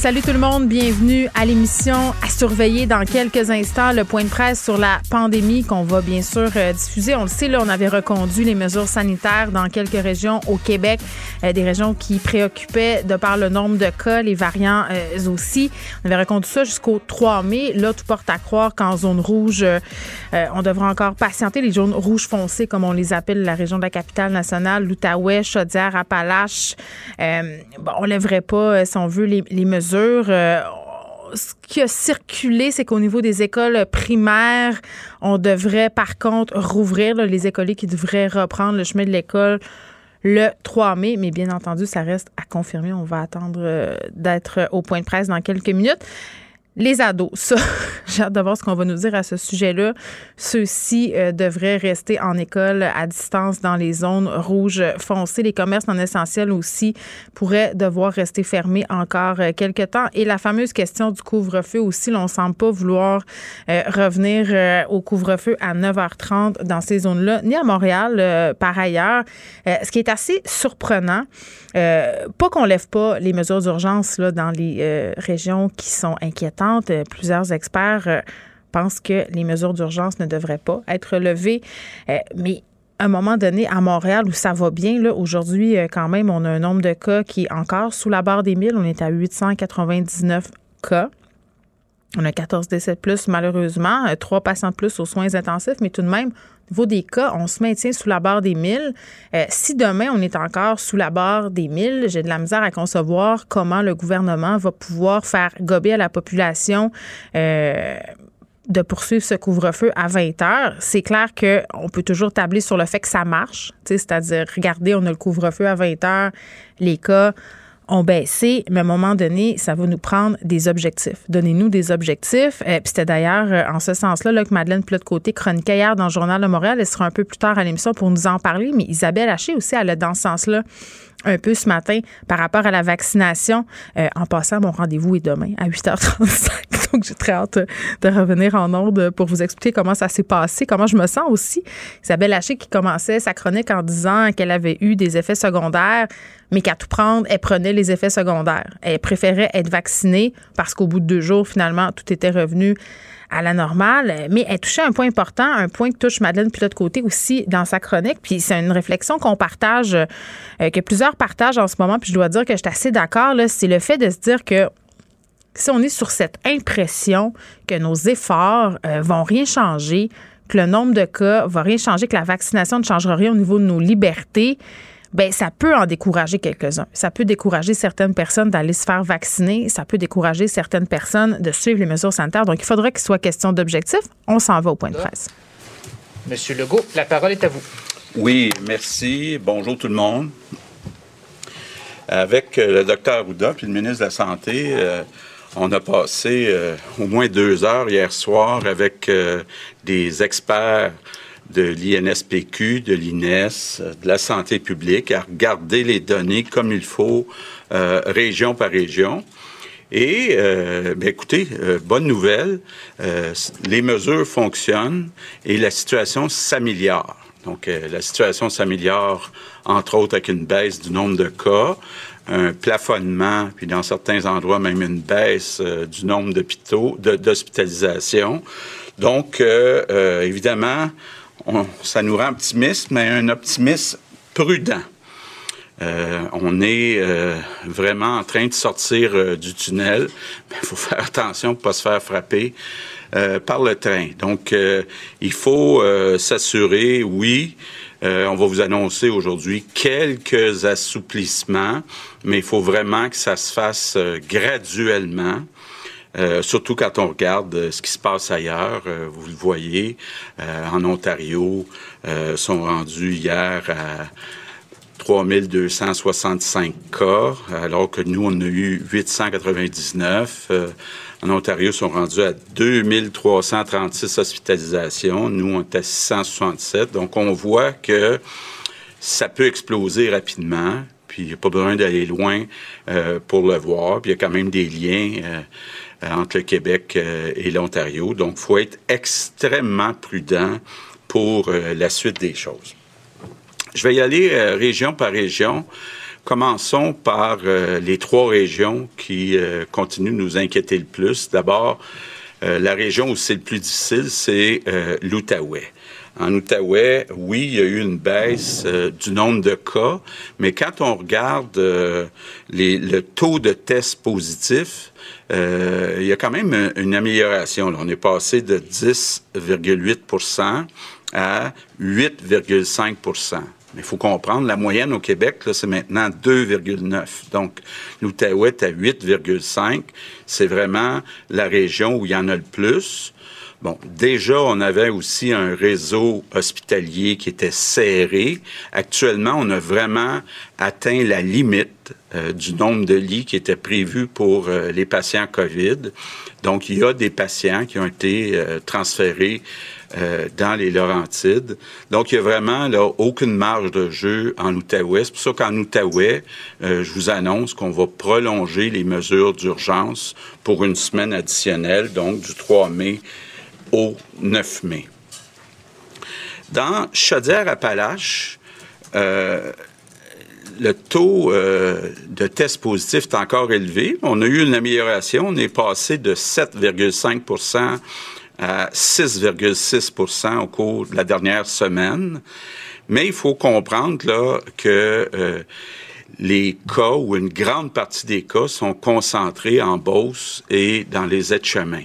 Salut tout le monde, bienvenue à l'émission à surveiller dans quelques instants le point de presse sur la pandémie qu'on va bien sûr euh, diffuser. On le sait, là, on avait reconduit les mesures sanitaires dans quelques régions au Québec, euh, des régions qui préoccupaient de par le nombre de cas, les variants euh, aussi. On avait reconduit ça jusqu'au 3 mai. Là, tout porte à croire qu'en zone rouge, on devra encore patienter. Les zones rouges foncées, comme on les appelle, la région de la capitale nationale, l'Outaouais, Chaudière, Appalaches. on lèverait pas, si on veut, les mesures euh, ce qui a circulé, c'est qu'au niveau des écoles primaires, on devrait par contre rouvrir les écoliers qui devraient reprendre le chemin de l'école le 3 mai, mais bien entendu, ça reste à confirmer. On va attendre euh, d'être au point de presse dans quelques minutes. Les ados, ça, j'ai hâte de voir ce qu'on va nous dire à ce sujet-là. Ceux-ci euh, devraient rester en école à distance dans les zones rouges foncées. Les commerces non essentiels aussi pourraient devoir rester fermés encore euh, quelques temps. Et la fameuse question du couvre-feu aussi, on ne semble pas vouloir euh, revenir au couvre-feu à 9h30 dans ces zones-là, ni à Montréal par ailleurs. ce qui est assez surprenant, pas qu'on lève pas les mesures d'urgence dans les régions qui sont inquiétantes euh, plusieurs experts euh, pensent que les mesures d'urgence ne devraient pas être levées. Euh, mais à un moment donné, à Montréal, où ça va bien, là, aujourd'hui, quand même, on a un nombre de cas qui est encore sous la barre des 1000. On est à 899 cas. On a 14 décès de plus, malheureusement, trois patients de plus aux soins intensifs, mais tout de même, niveau des cas, on se maintient sous la barre des 1000. Euh, si demain, on est encore sous la barre des 1000, j'ai de la misère à concevoir comment le gouvernement va pouvoir faire gober à la population. Euh, de poursuivre ce couvre-feu à 20 heures, c'est clair qu'on peut toujours tabler sur le fait que ça marche. C'est-à-dire, regardez, on a le couvre-feu à 20 heures, les cas ont baissé, mais à un moment donné, ça va nous prendre des objectifs. Donnez-nous des objectifs. Euh, puis c'était d'ailleurs euh, en ce sens-là là, que Madeleine Plot-Côté chroniquait hier dans le Journal de Montréal. Elle sera un peu plus tard à l'émission pour nous en parler, mais Isabelle Haché aussi, elle a dans ce sens-là un peu ce matin par rapport à la vaccination. Euh, en passant, mon rendez-vous est demain à 8h35. Donc, j'ai très hâte de revenir en ordre pour vous expliquer comment ça s'est passé, comment je me sens aussi. Isabelle Haché qui commençait sa chronique en disant qu'elle avait eu des effets secondaires, mais qu'à tout prendre, elle prenait les effets secondaires. Elle préférait être vaccinée parce qu'au bout de deux jours, finalement, tout était revenu à la normale, mais elle touchait un point important, un point que touche Madeleine puis l'autre côté aussi dans sa chronique, puis c'est une réflexion qu'on partage, euh, que plusieurs partagent en ce moment, puis je dois dire que je suis assez d'accord, c'est le fait de se dire que si on est sur cette impression que nos efforts euh, vont rien changer, que le nombre de cas va rien changer, que la vaccination ne changera rien au niveau de nos libertés, ben ça peut en décourager quelques-uns. Ça peut décourager certaines personnes d'aller se faire vacciner, ça peut décourager certaines personnes de suivre les mesures sanitaires. Donc, il faudrait qu'il soit question d'objectif. On s'en va au point de presse. Monsieur Legault, la parole est à vous. Oui, merci. Bonjour tout le monde. Avec euh, le docteur Ouda puis le ministre de la Santé, euh, on a passé euh, au moins deux heures hier soir avec des experts de l'INSPQ, de l'INES, de la santé publique, à regarder les données comme il faut, euh, région par région. Et, euh, ben écoutez, euh, bonne nouvelle, les mesures fonctionnent et la situation s'améliore. Donc, la situation s'améliore, entre autres, avec une baisse du nombre de cas, un plafonnement, puis dans certains endroits, même une baisse du nombre d'hôpitaux, d'hospitalisation. Donc, évidemment, ça nous rend optimistes, mais un optimisme prudent. Euh, on est euh, vraiment en train de sortir euh, du tunnel. Il faut faire attention pour ne pas se faire frapper par le train. Donc, il faut s'assurer, oui, on va vous annoncer aujourd'hui quelques assouplissements, mais il faut vraiment que ça se fasse graduellement. Euh, surtout quand on regarde euh, ce qui se passe ailleurs, euh, vous le voyez, en Ontario, sont rendus hier à 3265 cas, alors que nous, on a eu 899. Euh, en Ontario, sont rendus à 2336 hospitalisations. Nous, on est à 667. Donc, on voit que ça peut exploser rapidement. Puis, il n'y a pas besoin d'aller loin pour le voir. Puis, il y a quand même des liens entre le Québec euh, et l'Ontario. Donc, il faut être extrêmement prudent pour euh, la suite des choses. Je vais y aller euh, région par région. Commençons par euh, les trois régions qui euh, continuent de nous inquiéter le plus. D'abord, euh, la région où c'est le plus difficile, c'est euh, l'Outaouais. En Outaouais, oui, il y a eu une baisse euh, du nombre de cas, mais quand on regarde euh, le taux de tests positifs, euh, il y a quand même une, amélioration. On est passé de 10,8% à 8,5% mais il faut comprendre, la moyenne au Québec, c'est maintenant 2,9. Donc, l'Outaouais est à 8,5. C'est vraiment la région où il y en a le plus. Bon, déjà, on avait aussi un réseau hospitalier qui était serré. Actuellement, on a vraiment atteint la limite euh, du nombre de lits qui était prévu pour euh, les patients COVID. Donc, il y a des patients qui ont été euh, transférés dans les Laurentides. Donc, il y a vraiment là, aucune marge de jeu en Outaouais. C'est pour ça qu'en Outaouais, je vous annonce qu'on va prolonger les mesures d'urgence pour une semaine additionnelle, donc du 3 mai au 9 mai. Dans Chaudière-Appalaches, euh, le taux euh, de tests positifs est encore élevé. On a eu une amélioration. On est passé de 7,5% à 6,6% au cours de la dernière semaine. Mais il faut comprendre là que euh, les cas ou une grande partie des cas sont concentrés en Beauce et dans les aides-chemins.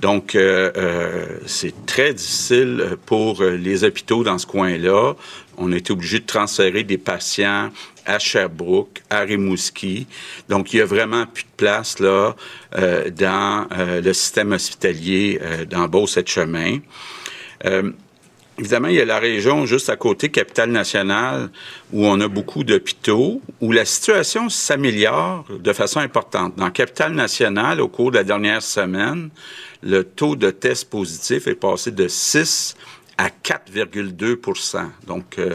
Donc, euh, euh, c'est très difficile pour euh, les hôpitaux dans ce coin-là. On a été obligé de transférer des patients à Sherbrooke, à Rimouski. Donc, il y a vraiment plus de place là euh, dans euh, le système hospitalier euh, dans Beauce-et-Chemin. Euh, Évidemment, il y a la région juste à côté, Capitale-Nationale, où on a beaucoup d'hôpitaux, où la situation s'améliore de façon importante. Dans Capitale-Nationale, au cours de la dernière semaine, le taux de tests positifs est passé de 6 à 4,2% Donc, euh,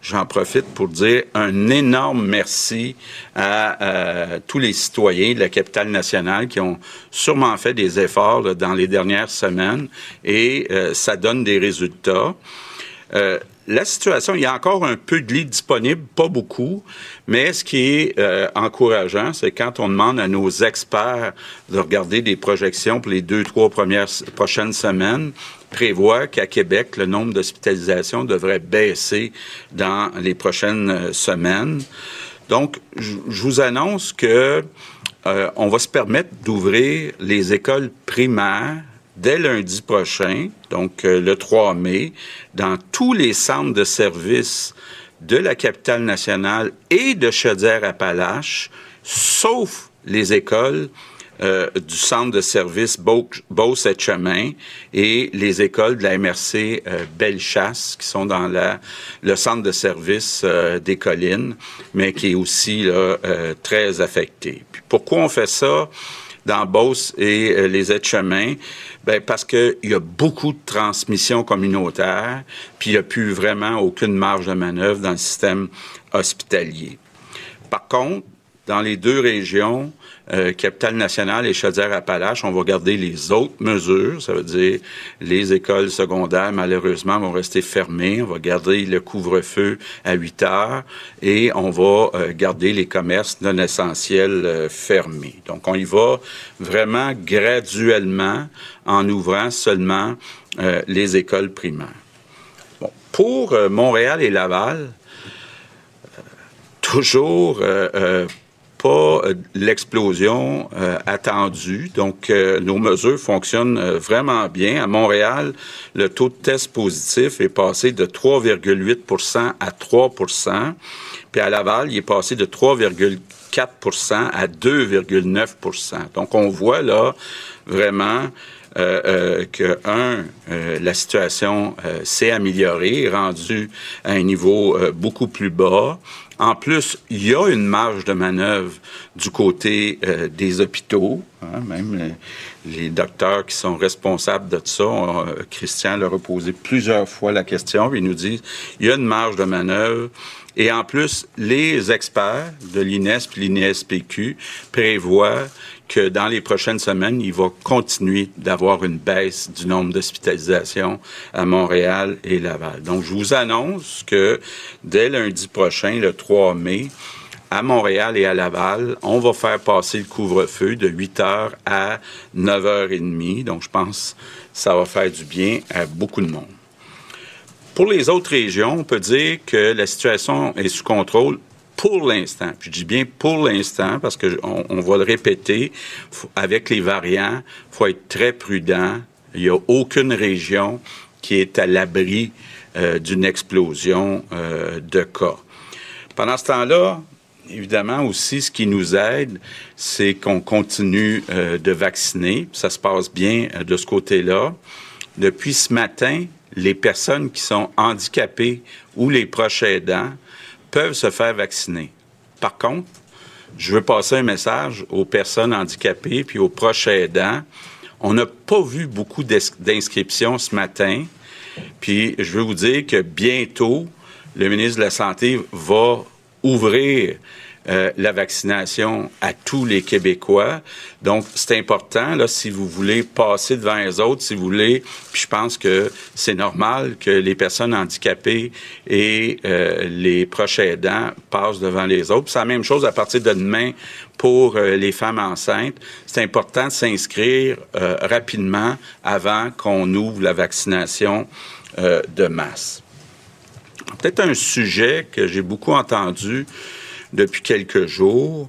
j'en profite pour dire un énorme merci à euh, tous les citoyens de la capitale nationale qui ont sûrement fait des efforts dans les dernières semaines et euh, ça donne des résultats. La situation, il y a encore un peu de lits disponibles, pas beaucoup, mais ce qui est euh, encourageant, c'est quand on demande à nos experts de regarder des projections pour les deux, trois premières prochaines semaines, prévoit qu'à Québec, le nombre d'hospitalisations devrait baisser dans les prochaines euh, semaines. Donc, je je vous annonce que euh, on va se permettre d'ouvrir les écoles primaires dès lundi prochain, donc euh, le 3 mai, dans tous les centres de services de la capitale nationale et de Chaudière-Appalaches, sauf les écoles euh, du centre de service Beauce-et-Chemin et les écoles de la MRC euh, Bellechasse, qui sont dans la, le centre de service euh, des collines, mais qui est aussi là, euh, très affecté. Puis pourquoi on fait ça dans Beauce et euh, les aides-chemins? Ben, parce qu'il y a beaucoup de transmission communautaire, puis il n'y a plus vraiment aucune marge de manœuvre dans le système hospitalier. Par contre, dans les deux régions, euh, Capitale-Nationale et Chaudière-Appalaches, on va garder les autres mesures. Ça veut dire les écoles secondaires, malheureusement, vont rester fermées. On va garder le couvre-feu à 8 heures et on va euh, garder les commerces non essentiels euh, fermés. Donc, on y va vraiment graduellement en ouvrant seulement euh, les écoles primaires. Pour Montréal et Laval, toujours pas euh, l'explosion euh, attendue. Donc, euh, nos mesures fonctionnent euh, vraiment bien. À Montréal, le taux de test positif est passé de 3,8% à 3% Puis à Laval, il est passé de 3,4% à 2,9% Donc, on voit là vraiment euh, que, un, euh, la situation s'est améliorée, rendue à un niveau beaucoup plus bas. En plus, il y a une marge de manœuvre du côté euh, des hôpitaux. hein, même les, les docteurs qui sont responsables de ça, euh, Christian leur a posé plusieurs fois la question, puis il nous dit il y a une marge de manœuvre. Et en plus, les experts de l'INES et l'INESPQ prévoient que dans les prochaines semaines, il va continuer d'avoir une baisse du nombre d'hospitalisations à Montréal et Laval. Donc, je vous annonce que dès lundi prochain, le 3 mai, à Montréal et à Laval, on va faire passer le couvre-feu de 8 heures à 9 heures et demie. Donc, je pense que ça va faire du bien à beaucoup de monde. Pour les autres régions, on peut dire que la situation est sous contrôle pour l'instant. Je dis bien pour l'instant parce que on, va le répéter. Avec les variants, il faut être très prudent. Il n'y a aucune région qui est à l'abri euh, d'une explosion euh, de cas. Pendant ce temps-là, évidemment aussi, ce qui nous aide, c'est qu'on continue euh, de vacciner. Ça se passe bien de ce côté-là. Depuis ce matin, les personnes qui sont handicapées ou les proches aidants peuvent se faire vacciner. Par contre, je veux passer un message aux personnes handicapées puis aux proches aidants. On n'a pas vu beaucoup d'ins- d'inscriptions ce matin. Puis je veux vous dire que bientôt, le ministre de la Santé va ouvrir euh, la vaccination à tous les Québécois. Donc, c'est important, là, si vous voulez passer devant les autres, si vous voulez, puis je pense que c'est normal que les personnes handicapées et euh, les proches aidants passent devant les autres. C'est la même chose à partir de demain pour euh, les femmes enceintes. C'est important de s'inscrire rapidement avant qu'on ouvre la vaccination de masse. Peut-être un sujet que j'ai beaucoup entendu depuis quelques jours,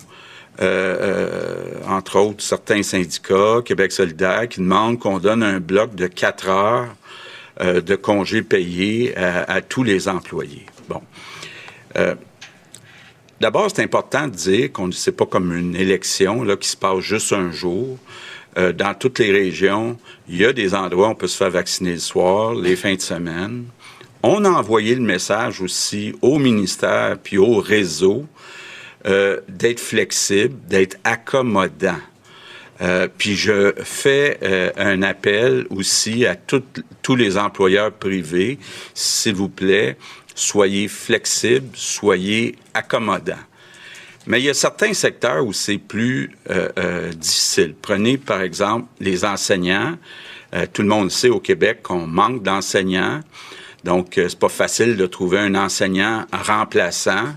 euh, euh, entre autres certains syndicats, Québec solidaire, qui demandent qu'on donne un bloc de quatre heures euh, de congés payés à, tous les employés. Bon. Euh, D'abord, c'est important de dire qu'on ne sait pas comme une élection là, qui se passe juste un jour. Euh, dans toutes les régions, il y a des endroits où on peut se faire vacciner le soir, les fins de semaine. On a envoyé le message aussi au ministère puis au réseau euh, d'être flexible, d'être accommodant. Euh, puis je fais euh, un appel aussi à toutes- tous les employeurs privés, s'il vous plaît, soyez flexibles, soyez accommodants. Mais il y a certains secteurs où c'est plus euh, euh, difficile. Prenez par exemple les enseignants. Euh, tout le monde sait au Québec qu'on manque d'enseignants. Donc, c'est pas facile de trouver un enseignant remplaçant.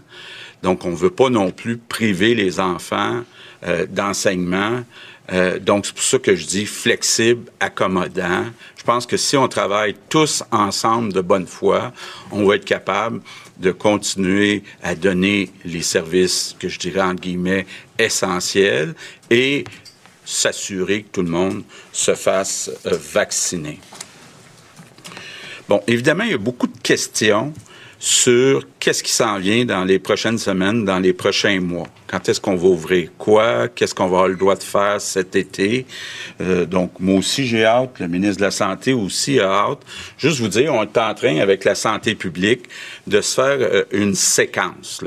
Donc, on veut pas non plus priver les enfants euh, d'enseignement. Euh, donc, c'est pour ça que je dis flexible, accommodant. Je pense que si on travaille tous ensemble de bonne foi, on va être capable de continuer à donner les services que je dirais entre guillemets essentiels et s'assurer que tout le monde se fasse euh, vacciner. Bon, évidemment, il y a beaucoup de questions sur qu'est-ce qui s'en vient dans les prochaines semaines, dans les prochains mois. Quand est-ce qu'on va ouvrir quoi? Qu'est-ce qu'on va avoir le droit de faire cet été? Euh, donc, moi aussi, j'ai hâte. Le ministre de la Santé aussi a hâte. Juste vous dire, on est en train, avec la santé publique, de se faire euh, une séquence.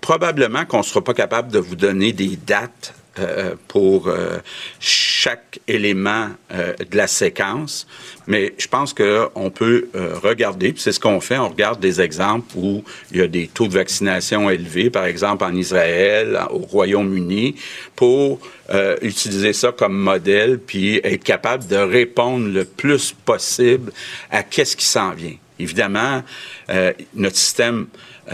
Probablement qu'on ne sera pas capable de vous donner des dates euh, pour euh, chaque élément euh, de la séquence, mais je pense qu'on peut euh, regarder, puis c'est ce qu'on fait, on regarde des exemples où il y a des taux de vaccination élevés, par exemple en Israël, au Royaume-Uni, pour euh, utiliser ça comme modèle, puis être capable de répondre le plus possible à qu'est-ce qui s'en vient. Évidemment, notre système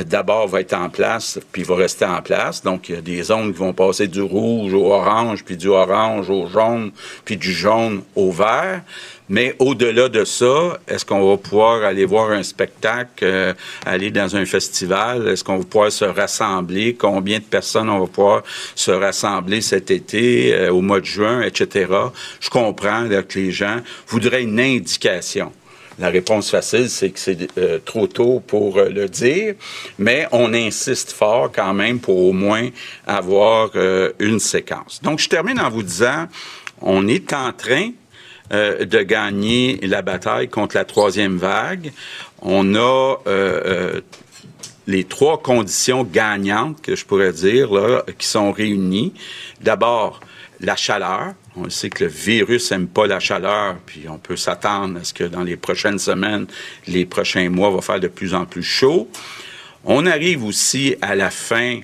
d'abord va être en place, puis va rester en place. Donc, il y a des zones qui vont passer du rouge au orange, puis du orange au jaune, puis du jaune au vert. Mais au-delà de ça, est-ce qu'on va pouvoir aller voir un spectacle, euh, aller dans un festival? Est-ce qu'on va pouvoir se rassembler? Combien de personnes on va pouvoir se rassembler cet été, euh, au mois de juin, etc.? Je comprends que les gens voudraient une indication. La réponse facile, c'est que c'est euh, trop tôt pour euh, le dire, mais on insiste fort quand même pour au moins avoir euh, une séquence. Donc, je termine en vous disant, on est en train de gagner la bataille contre la troisième vague. On a les trois conditions gagnantes, que je pourrais dire, qui sont réunies. D'abord, la chaleur. On sait que le virus n'aime pas la chaleur, puis on peut s'attendre à ce que dans les prochaines semaines, les prochains mois, va faire de plus en plus chaud. On arrive aussi à la fin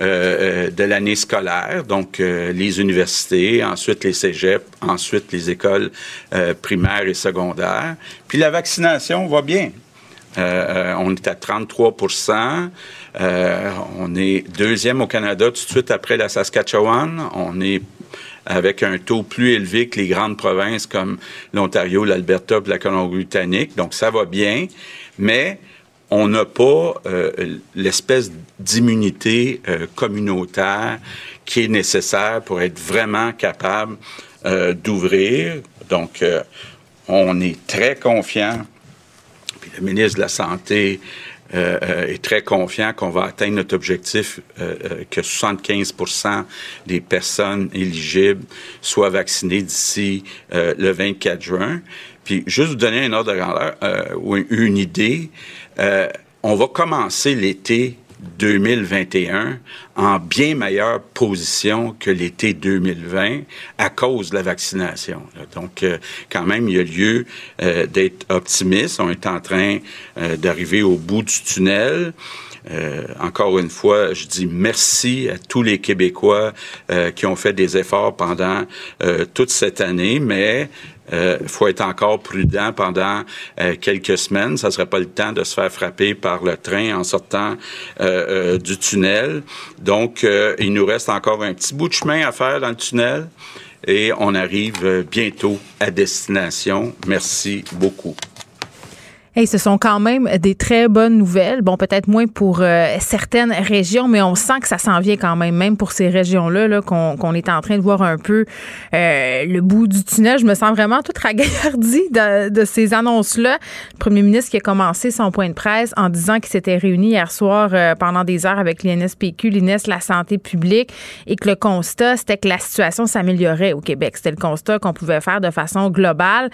euh, euh, de l'année scolaire, donc euh, les universités, ensuite les cégeps, ensuite les écoles primaires et secondaires. Puis la vaccination va bien. on est à 33% On est deuxième au Canada tout de suite après la Saskatchewan. On est avec un taux plus élevé que les grandes provinces comme l'Ontario, l'Alberta la Colombie-Britannique. Donc, ça va bien, mais on n'a pas euh, l'espèce d'immunité euh, communautaire qui est nécessaire pour être vraiment capable euh, d'ouvrir. Donc, on est très confiant. Puis le ministre de la Santé euh, euh, est très confiant qu'on va atteindre notre objectif euh, que 75% des personnes éligibles soient vaccinées d'ici le 24 juin. Puis juste vous donner un ordre de grandeur ou une idée, on va commencer l'été 2021 en bien meilleure position que l'été 2020 à cause de la vaccination. Donc, euh, quand même, il y a lieu euh, d'être optimiste. On est en train euh, d'arriver au bout du tunnel. encore une fois, je dis merci à tous les Québécois qui ont fait des efforts pendant toute cette année, mais il euh, faut être encore prudent pendant euh, quelques semaines. Ça ne serait pas le temps de se faire frapper par le train en sortant euh, du tunnel. Donc, il nous reste encore un petit bout de chemin à faire dans le tunnel et on arrive bientôt à destination. Merci beaucoup. Hey, ce sont quand même des très bonnes nouvelles. Bon, peut-être moins pour euh, certaines régions, mais on sent que ça s'en vient quand même, même pour ces régions-là, -là, qu'on est en train de voir un peu euh, le bout du tunnel. Je me sens vraiment toute ragaillardie de, de ces annonces-là. Le premier ministre qui a commencé son point de presse en disant qu'il s'était réuni hier soir euh, pendant des heures avec l'INSPQ, l'INES, la santé publique, et que le constat, c'était que la situation s'améliorait au Québec. C'était le constat qu'on pouvait faire de façon globale,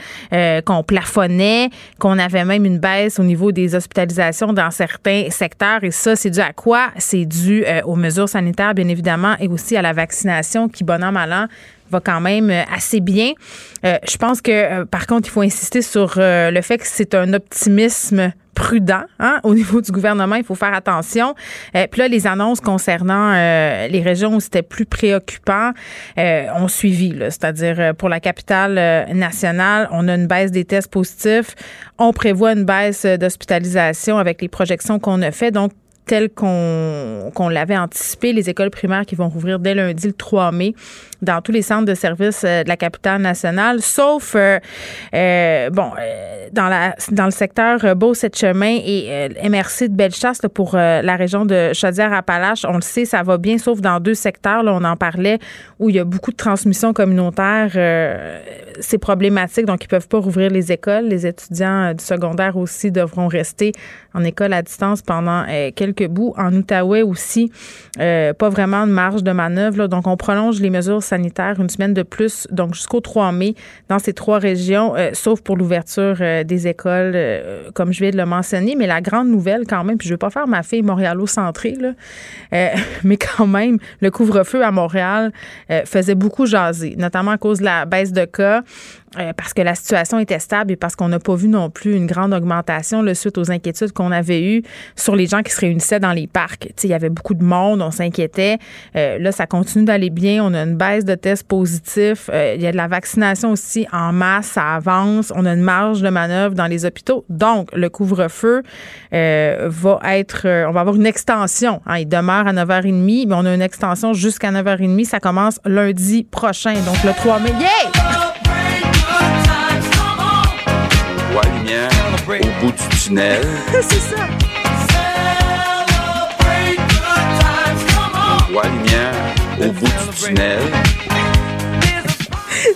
qu'on plafonnait, qu'on avait même une baisse au niveau des hospitalisations dans certains secteurs. Et ça, c'est dû à quoi? C'est dû euh, aux mesures sanitaires, bien évidemment, et aussi à la vaccination qui, bon an, mal an, va quand même euh, assez bien. Euh, je pense que, par contre, il faut insister sur le fait que c'est un optimisme prudent hein, au niveau du gouvernement. Il faut faire attention. Euh, puis là, les annonces concernant euh, les régions où c'était plus préoccupant euh, ont suivi. C'est-à-dire pour la capitale nationale, on a une baisse des tests positifs. On prévoit une baisse d'hospitalisation avec les projections qu'on a fait. Donc, tel qu'on l'avait anticipé, les écoles primaires qui vont rouvrir dès lundi le 3 mai dans tous les centres de services euh, de la capitale nationale, sauf euh, euh, bon dans la dans le secteur Beau-Sept-Chemin et MRC de Bellechasse pour la région de Chaudière-Appalaches. On le sait, ça va bien, sauf dans deux secteurs. Là, on en parlait où il y a beaucoup de transmission communautaire. C'est problématique, donc ils peuvent pas rouvrir les écoles. Les étudiants du secondaire aussi devront rester en école à distance pendant quelques bouts. En Outaouais aussi, pas vraiment de marge de manœuvre. Donc, on prolonge les mesures sanitaire une semaine de plus, donc jusqu'au 3 mai, dans ces trois régions, euh, sauf pour l'ouverture euh, des écoles, euh, comme je viens de le mentionner. Mais la grande nouvelle, quand même, puis je ne veux pas faire ma fille montréalo-centrée, mais quand même, le couvre-feu à Montréal faisait beaucoup jaser, notamment à cause de la baisse de cas. Euh, parce que la situation était stable et parce qu'on n'a pas vu non plus une grande augmentation le suite aux inquiétudes qu'on avait eues sur les gens qui se réunissaient dans les parcs. il y avait beaucoup de monde, on s'inquiétait. Euh, là, ça continue d'aller bien. On a une baisse de tests positifs. Euh, il y a de la vaccination aussi en masse, ça avance. On a une marge de manœuvre dans les hôpitaux. Donc, le couvre-feu va être... on va avoir une extension. Hein. il demeure à 9h30, mais on a une extension jusqu'à 9h30. Ça commence lundi prochain, donc le 3 mai. Bout du tunnel. c'est ça. On voit la lumière au bout du tunnel.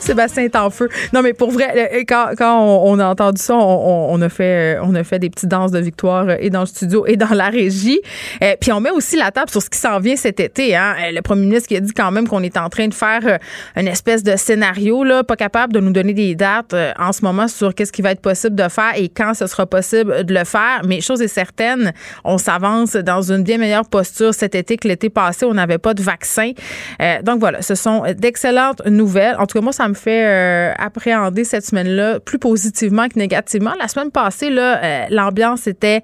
Sébastien est en feu. Non, mais pour vrai, quand, quand on, a entendu ça, on, a fait, euh, on a fait des petites danses de victoire euh, et dans le studio et dans la régie. Euh, puis on met aussi la table sur ce qui s'en vient cet été. Hein. Le premier ministre qui a dit quand même qu'on est en train de faire une espèce de scénario, là, pas capable de nous donner des dates en ce moment sur qu'est-ce qui va être possible de faire et quand ce sera possible de le faire. Mais chose est certaine, on s'avance dans une bien meilleure posture cet été que l'été passé. On n'avait pas de vaccin. Donc voilà, ce sont d'excellentes nouvelles. En tout cas, moi, ça me fait euh, appréhender cette semaine-là plus positivement que négativement. La semaine passée, euh, l'ambiance était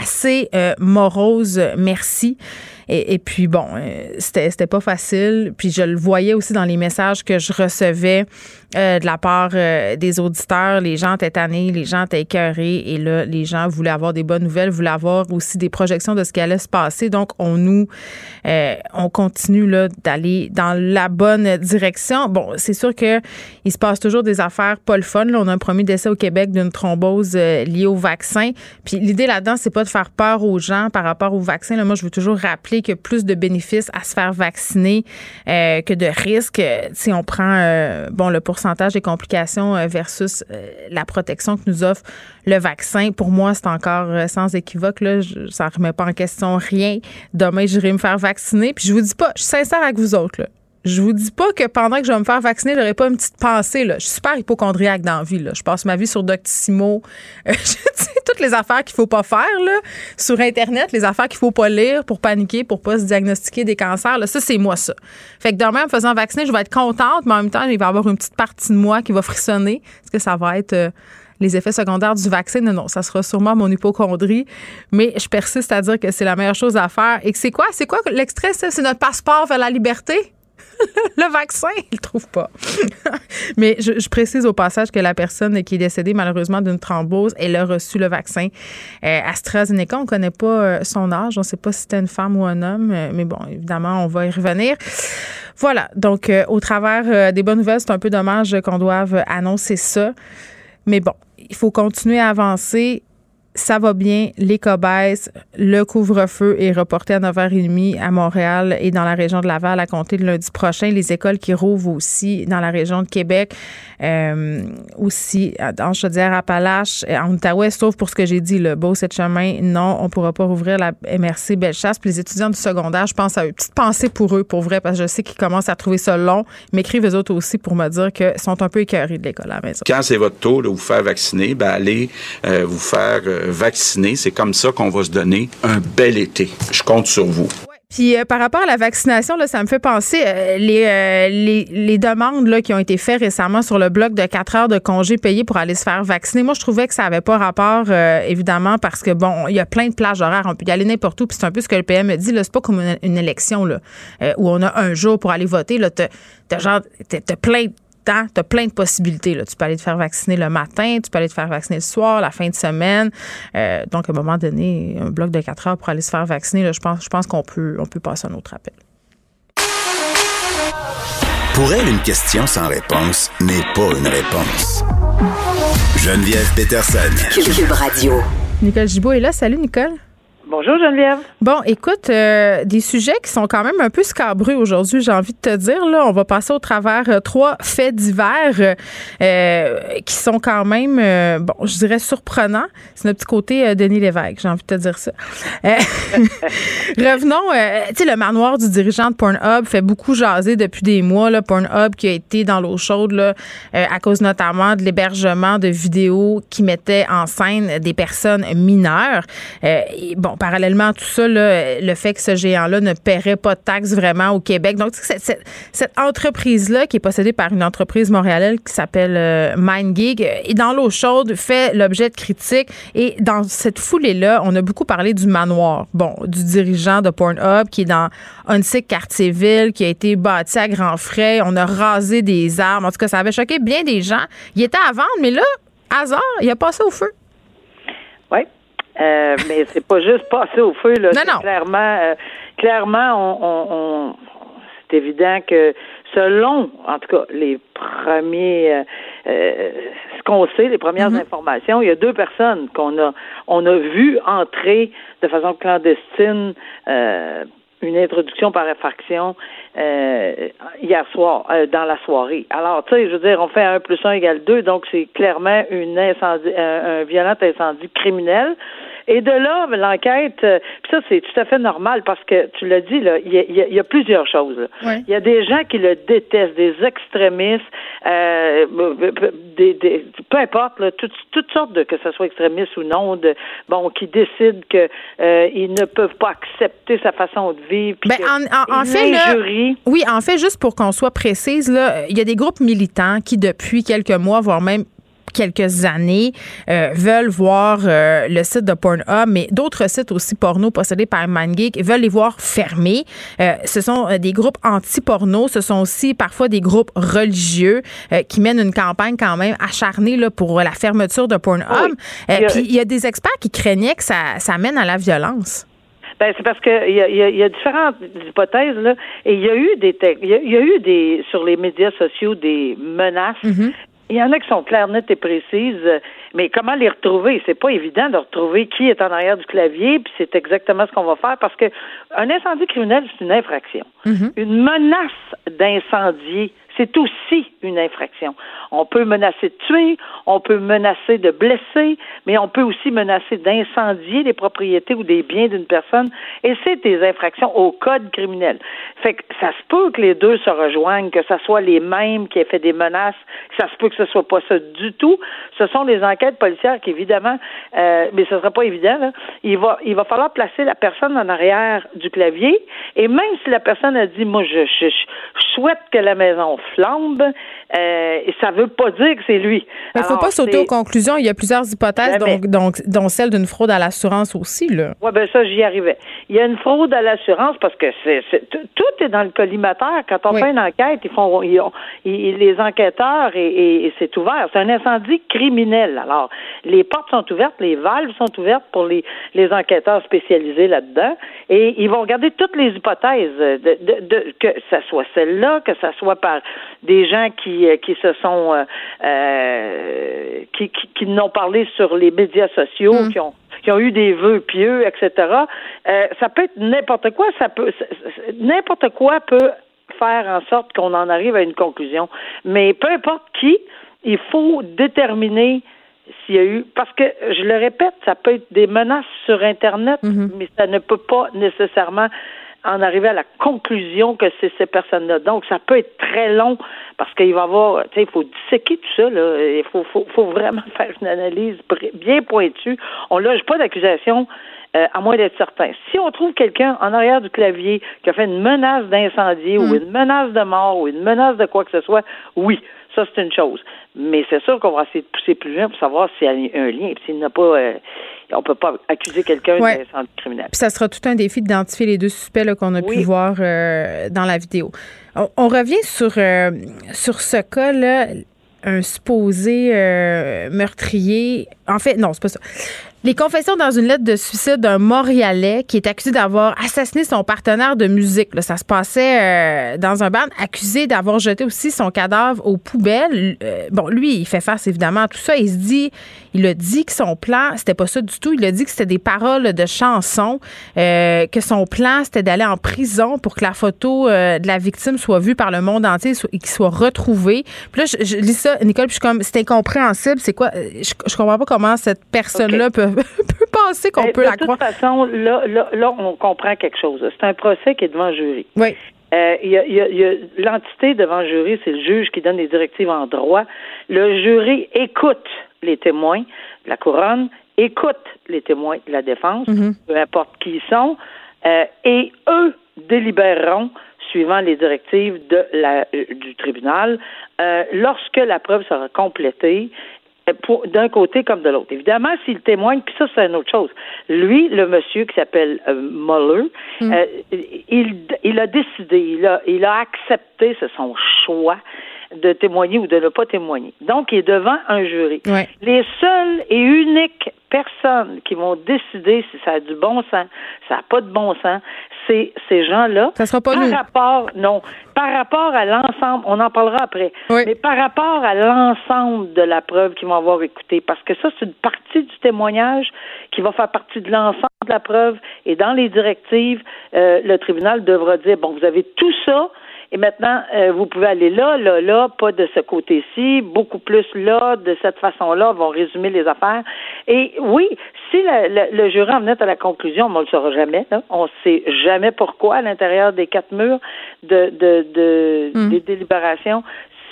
assez euh, morose, merci. Et, puis bon, euh, c'était pas facile. Puis je le voyais aussi dans les messages que je recevais euh, de la part euh, des auditeurs. Les gens étaient tannés, les gens étaient écœurés. Et là, les gens voulaient avoir des bonnes nouvelles, voulaient avoir aussi des projections de ce qui allait se passer. Donc, on nous, on continue d'aller dans la bonne direction. Bon, c'est sûr que il se passe toujours des affaires pas. Là, on a un premier décès au Québec d'une thrombose liée au vaccin. Puis l'idée là-dedans, c'est pas de faire peur aux gens par rapport au vaccin. Là, moi, je veux toujours rappeler qu'il y a plus de bénéfices à se faire vacciner euh, que de risques. Si on prend euh, bon le pourcentage des complications euh, versus la protection que nous offre le vaccin, pour moi, c'est encore sans équivoque. Là, Je- ça ne remet pas en question rien. Demain, j'irai me faire vacciner. Puis je vous dis pas, je suis sincère avec vous autres. Je vous dis pas que pendant que je vais me faire vacciner, j'aurais pas une petite pensée. Là. Je suis super hypochondriaque dans la vie. Là. Je passe ma vie sur Doctissimo. Toutes les affaires qu'il faut pas faire là, sur Internet, les affaires qu'il faut pas lire pour paniquer, pour pas se diagnostiquer des cancers. Là. Ça, c'est moi ça. Fait que demain, en me faisant vacciner, je vais être contente, mais en même temps, il va y avoir une petite partie de moi qui va frissonner. Est-ce que ça va être... euh, les effets secondaires du vaccin, non, non, ça sera sûrement mon hypochondrie, mais je persiste à dire que c'est la meilleure chose à faire. Et que c'est quoi? C'est quoi l'extrait? C'est notre passeport vers la liberté? Le vaccin, il le trouve pas. Mais je, précise au passage que la personne qui est décédée malheureusement d'une thrombose, elle a reçu le vaccin euh, AstraZeneca. On connaît pas euh, son âge. On ne sait pas si c'était une femme ou un homme. euh, mais bon, évidemment, on va y revenir. Voilà. Donc, euh, au travers des bonnes nouvelles, c'est un peu dommage qu'on doive annoncer ça. Mais bon, il faut continuer à avancer. Ça va bien, les baissent. Le couvre-feu est reporté à 9h30 à Montréal et dans la région de Laval à compter de lundi prochain. Les écoles qui rouvrent aussi dans la région de Québec, euh, aussi en Chaudière-Appalaches, en Outaouais, sauf pour ce que j'ai dit, le beau cette chemin, non, on ne pourra pas rouvrir la MRC Bellechasse. Puis les étudiants du secondaire, je pense à eux. Petite pensée pour eux, pour vrai, parce que je sais qu'ils commencent à trouver ça long. M'écrivent eux autres aussi pour me dire qu'ils sont un peu écœurés de l'école à la maison. Quand c'est votre tour de vous faire vacciner, ben allez euh, vous faire euh, vacciner. C'est comme ça qu'on va se donner un bel été. Je compte sur vous. Puis euh, par rapport à la vaccination, là, ça me fait penser euh, les, euh, les, les demandes là, qui ont été faites récemment sur le bloc de 4 heures de congés payés pour aller se faire vacciner. Moi, je trouvais que ça n'avait pas rapport, évidemment, parce que bon, il y a plein de plages horaires. On peut y aller n'importe où. Puis c'est un peu ce que le PM me dit. C'est pas comme une, une élection là, où on a un jour pour aller voter. Là, t'as, genre, t'as, plein temps, tu as plein de possibilités. Là. Tu peux aller te faire vacciner le matin, tu peux aller te faire vacciner le soir, la fin de semaine. Euh, donc, à un moment donné, un bloc de 4 heures pour aller se faire vacciner, là, je pense, je pense qu'on peut, on peut passer un autre appel. Pour elle, une question sans réponse n'est pas une réponse. Geneviève Peterson. Cube Radio. Nicole Gibault est là. Salut, Nicole. Bonjour Geneviève. Bon, écoute, euh, des sujets qui sont quand même un peu scabreux aujourd'hui, j'ai envie de te dire. Là, on va passer au travers euh, trois faits divers euh, qui sont quand même, bon, je dirais surprenants. C'est notre petit côté Denis Lévesque, j'ai envie de te dire ça. Revenons, tu sais, le manoir du dirigeant de Pornhub fait beaucoup jaser depuis des mois. Là, Pornhub qui a été dans l'eau chaude là, à cause notamment de l'hébergement de vidéos qui mettaient en scène des personnes mineures. Et bon, parallèlement à tout ça, là, le fait que ce géant-là ne paierait pas de taxes vraiment au Québec. Donc, cette, entreprise-là, qui est possédée par une entreprise montréalaise qui s'appelle euh, MindGig, est dans l'eau chaude, fait l'objet de critiques. Et dans cette foulée-là, on a beaucoup parlé du manoir, bon, du dirigeant de Pornhub qui est dans Huntsic, Quartier-Ville, qui a été bâti à grands frais. On a rasé des arbres. En tout cas, ça avait choqué bien des gens. Il était à vendre, mais là, hasard, il a passé au feu. Euh, mais c'est pas juste passer au feu, là. Non, non. Clairement, euh, clairement, on, on, on- c'est évident que selon, en tout cas, les premiers, euh, euh, ce qu'on sait, les premières Mhm. informations, il y a deux personnes qu'on a on a vu entrer de façon clandestine euh, une introduction par effraction euh, hier soir, euh, dans la soirée. Alors, tu sais, je veux dire, on fait un plus un égale deux, donc c'est clairement une incendie, un, un violent incendie criminel. Et de là, l'enquête, euh, puis ça, c'est tout à fait normal parce que, tu l'as dit, là, il y a, y y plusieurs choses. Il y a des gens qui le détestent, des extrémistes, euh, des, des- peu importe, là, toutes, toutes sortes de, que ce soit extrémistes ou non, de, bon, qui décident que euh, ils ne peuvent pas accepter sa façon de vivre. que en, en- en ils fait, là, oui, en fait, juste pour qu'on soit précise, là, il y a des groupes militants qui, depuis quelques mois, voire même quelques années, euh, veulent voir euh, le site de Pornhub, mais d'autres sites aussi porno possédés par MindGeek veulent les voir fermés. Euh, ce sont des groupes anti-porno, ce sont aussi parfois des groupes religieux qui mènent une campagne quand même acharnée là, pour la fermeture de Pornhub. Oui. Il y a- Puis il y a des experts qui craignaient que ça, ça mène à la violence. Ben, c'est parce que il y a, il y a- il y a différentes hypothèses là, et il y a eu des il y a, il y a eu des sur les médias sociaux des menaces. Il y en a qui sont claires, nettes et précises, euh, mais comment les retrouver? C'est pas évident de retrouver qui est en arrière du clavier, puis c'est exactement ce qu'on va faire parce que un incendie criminel c'est une infraction. Une menace d'incendier c'est aussi une infraction. On peut menacer de tuer, on peut menacer de blesser, mais on peut aussi menacer d'incendier les propriétés ou des biens d'une personne, et c'est des infractions au code criminel. Fait que ça se peut que les deux se rejoignent, que ce soit les mêmes qui aient fait des menaces, ça se peut que ce soit pas ça du tout. Ce sont des enquêtes policières qui, évidemment, euh, mais ce sera pas évident. Il va, il va falloir placer la personne en arrière du clavier, et même si la personne a dit, moi, je, je, je souhaite que la maison flambe, euh, et ça veut pas dire que c'est lui. Il ne faut pas sauter aux conclusions. Il y a plusieurs hypothèses, donc, donc, dont celle d'une fraude à l'assurance aussi. Oui, ben ça, j'y arrivais. Il y a une fraude à l'assurance parce que c'est, tout est dans le collimateur. Quand on Oui. fait une enquête, ils font ils ont- ils- les enquêteurs et, et- et c'est ouvert. C'est un incendie criminel. Alors, les portes sont ouvertes, les valves sont ouvertes pour les, les enquêteurs spécialisés là-dedans. Et ils vont regarder toutes les hypothèses, de, de- de- que ça soit celle-là, que ça soit par des gens qui, euh, qui se sont euh, euh, qui, qui, qui n'ont parlé sur les médias sociaux, Mm. qui ont qui ont eu des vœux pieux, etc. Euh, ça peut être n'importe quoi. Ça peut n'importe quoi peut faire en sorte qu'on en arrive à une conclusion. Mais peu importe qui, il faut déterminer s'il y a eu parce que je le répète, ça peut être des menaces sur Internet, mais ça ne peut pas nécessairement en arriver à la conclusion que c'est ces personnes-là. Donc, ça peut être très long parce qu'il va y avoir, tu sais, il faut disséquer tout ça, là. Il faut, faut, faut vraiment faire une analyse bien pointue. On loge pas d'accusation euh, à moins d'être certain. Si on trouve quelqu'un en arrière du clavier qui a fait une menace d'incendie ou une menace de mort ou une menace de quoi que ce soit, oui, ça c'est une chose. Mais c'est sûr qu'on va essayer de pousser plus loin pour savoir s'il y a un lien. S'il n'a pas, euh, on peut pas accuser quelqu'un Ouais. d'incendie criminel. Puis ça sera tout un défi d'identifier les deux suspects qu'on a pu voir euh, dans la vidéo. On, on revient sur, euh, sur ce cas-là, un supposé meurtrier. En fait, non, c'est pas ça. Les confessions dans une lettre de suicide d'un Montréalais qui est accusé d'avoir assassiné son partenaire de musique. Là, ça se passait euh, dans un bar, accusé d'avoir jeté aussi son cadavre aux poubelles. Euh, bon, lui, il fait face évidemment à tout ça. Il se dit, il a dit que son plan, c'était pas ça du tout. Il a dit que c'était des paroles de chansons, euh, que son plan, c'était d'aller en prison pour que la photo de la victime soit vue par le monde entier et qu'il soit retrouvé. Puis là, je, lis ça, Nicole, puis je suis comme, c'est incompréhensible. C'est quoi? Je, je comprends pas comment cette personne-là peut, peut penser qu'on Ben, peut de la toute croire. façon, là, là, là, on comprend quelque chose. C'est un procès qui est devant le jury. Oui. Euh, il y a, il y a- il y a l'entité devant le jury, c'est le juge qui donne les directives en droit. Le jury écoute les témoins de la couronne, écoute les témoins de la défense, peu importe qui ils sont, euh, et eux délibéreront suivant les directives de la, euh, du tribunal euh, lorsque la preuve sera complétée d'un côté comme de l'autre. Évidemment, s'il témoigne, puis ça, c'est une autre chose. Lui, le monsieur qui s'appelle euh, Mueller, euh, il, il a décidé, il a, il a accepté, c'est son choix, de témoigner ou de ne pas témoigner. Donc, il est devant un jury. Ouais. Les seules et uniques personnes qui vont décider si ça a du bon sens, ça n'a pas de bon sens, c'est ces gens-là. Ça sera pas par nous. rapport, non, par rapport à l'ensemble, on en parlera après, Oui. mais par rapport à l'ensemble de la preuve qu'ils vont avoir écoutée, parce que ça, c'est une partie du témoignage qui va faire partie de l'ensemble de la preuve, et dans les directives, euh, le tribunal devra dire, bon, vous avez tout ça, et maintenant, euh, vous pouvez aller là, là, là, pas de ce côté-ci, beaucoup plus là, de cette façon-là, vont résumer les affaires. Et oui, si la- la- le jury en venait à la conclusion, on ne le saura jamais, là, on ne sait jamais pourquoi à l'intérieur des quatre murs de, de, de Mm. des délibérations.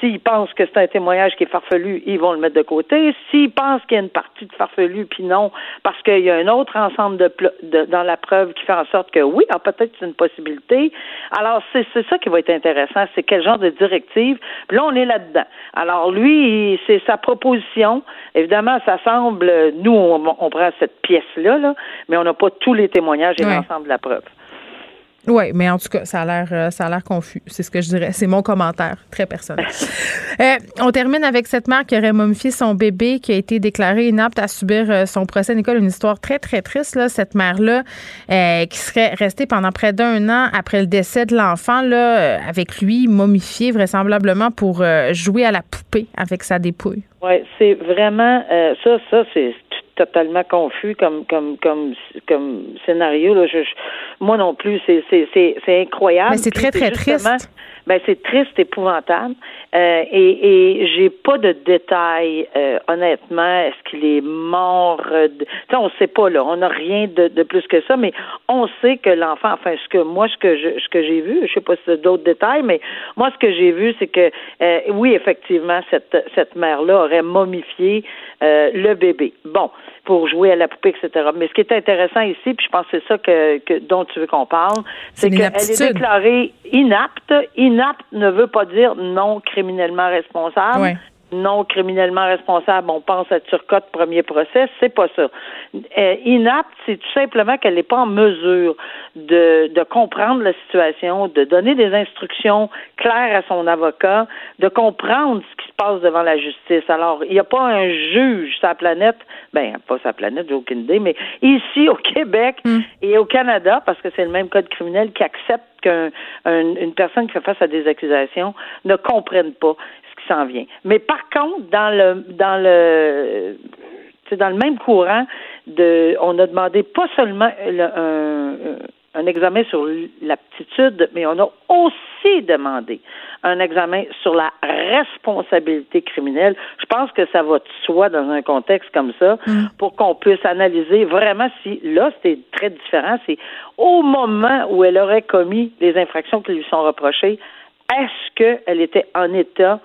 S'ils pensent que c'est un témoignage qui est farfelu, ils vont le mettre de côté. S'ils pensent qu'il y a une partie de farfelu, puis non, parce qu'il y a un autre ensemble de, de- dans la preuve qui fait en sorte que oui, ah, peut-être c'est une possibilité. Alors, c'est c'est ça qui va être intéressant, c'est quel genre de directive. Puis là, on est là-dedans. Alors, lui, c'est sa proposition. Évidemment, ça semble, nous, on, on prend cette pièce-là, là, mais on n'a pas tous les témoignages et l'ensemble de la preuve. Oui, mais en tout cas, ça a l'air, euh, ça a l'air confus. C'est ce que je dirais. C'est mon commentaire, très personnel. Euh, on termine avec cette mère qui aurait momifié son bébé, qui a été déclarée inapte à subir euh, son procès. Nicole, une histoire très, très triste, là. Cette mère-là, euh, qui serait restée pendant près d'un an après le décès de l'enfant, là, avec lui, momifié vraisemblablement pour jouer à la poupée avec sa dépouille. Oui, c'est vraiment euh, ça, ça, c'est totalement confus comme comme comme comme scénario. Là. Je, je- moi non plus, c'est c'est incroyable. Mais c'est très, très triste. Ben c'est triste, épouvantable. Euh, et et j'ai pas de détails. euh, honnêtement, est-ce qu'il est mort euh, de... On sait pas là. On n'a rien de, de plus que ça, mais on sait que l'enfant. Enfin, ce que moi, ce que je ce que j'ai vu, je sais pas si c'est d'autres détails, mais moi, ce que j'ai vu, c'est que euh, oui, effectivement, cette cette mère-là aurait momifié euh, le bébé. Bon, pour jouer à la poupée, etc. Mais ce qui est intéressant ici, puis je pense que c'est ça que, que dont tu veux qu'on parle, C'est qu'elle est déclarée inapte. Inapte ne veut pas dire non criminellement responsable. Ouais. Non criminellement responsable, on pense à Turcotte premier procès, c'est pas ça. Euh, inapte, c'est tout simplement qu'elle n'est pas en mesure de, de comprendre la situation, de donner des instructions claires à son avocat, de comprendre ce qui se passe devant la justice. Alors, il n'y a pas un juge sur la planète, ben pas sur la planète, j'ai aucune idée, mais ici au Québec et au Canada, parce que c'est le même code criminel qui accepte qu'une une personne qui fait face à des accusations ne comprenne pas qui s'en vient. Mais par contre, dans le dans le c'est dans le même courant de on a demandé pas seulement le- un, un examen sur l'aptitude, mais on a aussi demandé un examen sur la responsabilité criminelle. Je pense que ça va de soi dans un contexte comme ça pour qu'on puisse analyser vraiment si là c'était très différent, c'est au moment où elle aurait commis les infractions qui lui sont reprochées, est-ce qu'elle était en état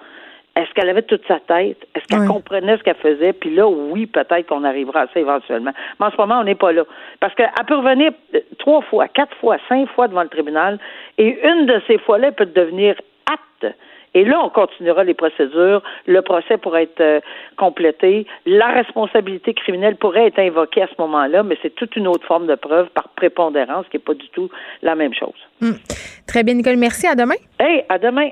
est-ce qu'elle avait toute sa tête? Est-ce qu'elle comprenait ce qu'elle faisait? Puis là, oui, peut-être qu'on arrivera à ça éventuellement. Mais en ce moment, on n'est pas là. Parce qu'elle peut revenir euh, trois fois, quatre fois, cinq fois devant le tribunal, et une de ces fois-là, elle peut devenir apte. Et là, on continuera les procédures. Le procès pourrait être euh, complété. La responsabilité criminelle pourrait être invoquée à ce moment-là, mais c'est toute une autre forme de preuve par prépondérance, qui n'est pas du tout la même chose. Hum. Très bien, Nicole. Merci. À demain. Hey, à demain!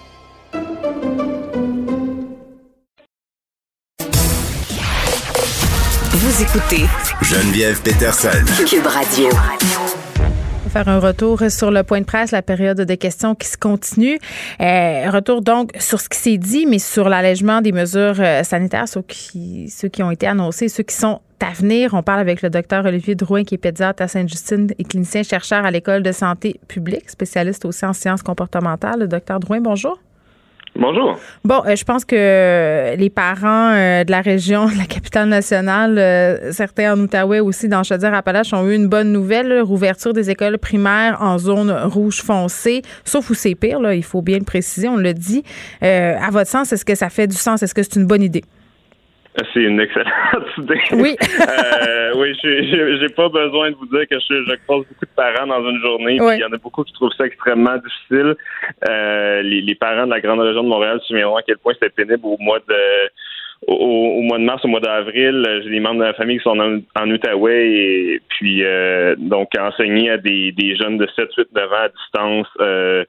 Vous écoutez Geneviève Peterson. Cube Radio. On va faire un retour sur le point de presse, la période de questions qui se continue. Euh, retour donc sur ce qui s'est dit, mais sur l'allègement des mesures euh, sanitaires, ceux qui, ceux qui ont été annoncés, ceux qui sont à venir. On parle avec le docteur Olivier Drouin, qui est pédiatre à Sainte-Justine et clinicien chercheur à l'École de santé publique, spécialiste aussi en sciences comportementales. Le docteur Drouin, bonjour. Bonjour. Bon, euh, je pense que les parents euh, de la région, de la capitale nationale, euh, certains en Outaouais aussi, dans Chaudière-Appalaches, ont eu une bonne nouvelle, rouverture des écoles primaires en zone rouge foncé, sauf où c'est pire, là, il faut bien le préciser, on le dit. À votre sens, est-ce que ça fait du sens? Est-ce que c'est une bonne idée? C'est une excellente idée. Oui. euh, oui, j'ai pas besoin de vous dire que je, je croise beaucoup de parents dans une journée. Oui. Il y en a beaucoup qui trouvent ça extrêmement difficile. Euh, les, les, parents de la grande région de Montréal se souviendront à quel point c'était pénible au mois de au, au, mois de mars, au mois d'avril. J'ai des membres de la famille qui sont en, en Outaouais et puis euh, donc enseigner à des, des jeunes de 7, 8, 9 ans à distance. Euh,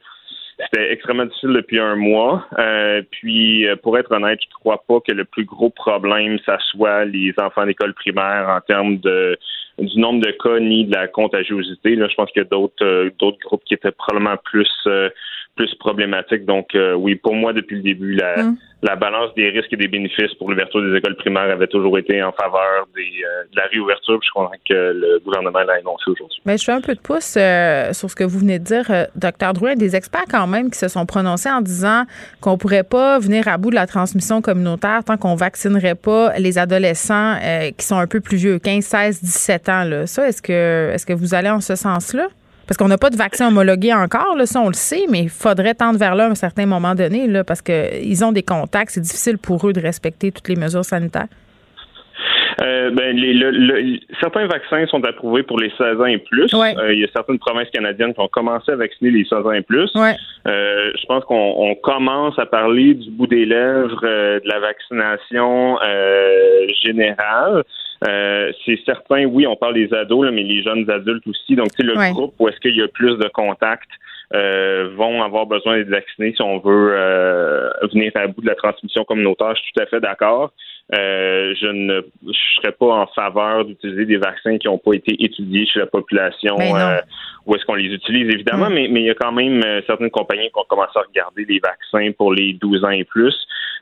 c'était extrêmement difficile depuis un mois. Euh, puis, pour être honnête, je crois pas que le plus gros problème, ça soit les enfants d'école primaire en termes de du nombre de cas ni de la contagiosité. Là, je pense qu'il y a d'autres euh, groupes qui étaient probablement plus euh, plus problématiques. Donc euh, oui, pour moi, depuis le début, la, Mm. la balance des risques et des bénéfices pour l'ouverture des écoles primaires avait toujours été en faveur des, euh, de la réouverture. Puis je crois que le gouvernement l'a annoncé aujourd'hui. Mais je fais un peu de pouce euh, sur ce que vous venez de dire, docteur Drouin. Des experts quand même qui se sont prononcés en disant qu'on pourrait pas venir à bout de la transmission communautaire tant qu'on vaccinerait pas les adolescents qui sont un peu plus vieux, 15, 16, 17 ans. Là. Ça, est-ce que est-ce que vous allez en ce sens-là? Parce qu'on n'a pas de vaccin homologué encore, ça on le sait, mais il faudrait tendre vers là à un certain moment donné, parce qu'ils ont des contacts, c'est difficile pour eux de respecter toutes les mesures sanitaires. Euh, ben, les, le, le, certains vaccins sont approuvés pour les 16 ans et plus. Ouais. Euh, il y a certaines provinces canadiennes qui ont commencé à vacciner les 16 ans et plus. Ouais. Euh, je pense qu'on on commence à parler du bout des lèvres euh, de la vaccination euh, générale. Euh, c'est certain, oui, on parle des ados, là, mais les jeunes adultes aussi. Donc, c'est le Ouais. groupe où est-ce qu'il y a plus de contacts vont avoir besoin d'être vaccinés si on veut euh, venir à bout de la transmission communautaire. Je suis tout à fait d'accord. Euh, je ne je serais pas en faveur d'utiliser des vaccins qui n'ont pas été étudiés chez la population Ben euh, où est-ce qu'on les utilise, évidemment, Mm. mais, mais il y a quand même euh, certaines compagnies qui ont commencé à regarder les vaccins pour les 12 ans et plus.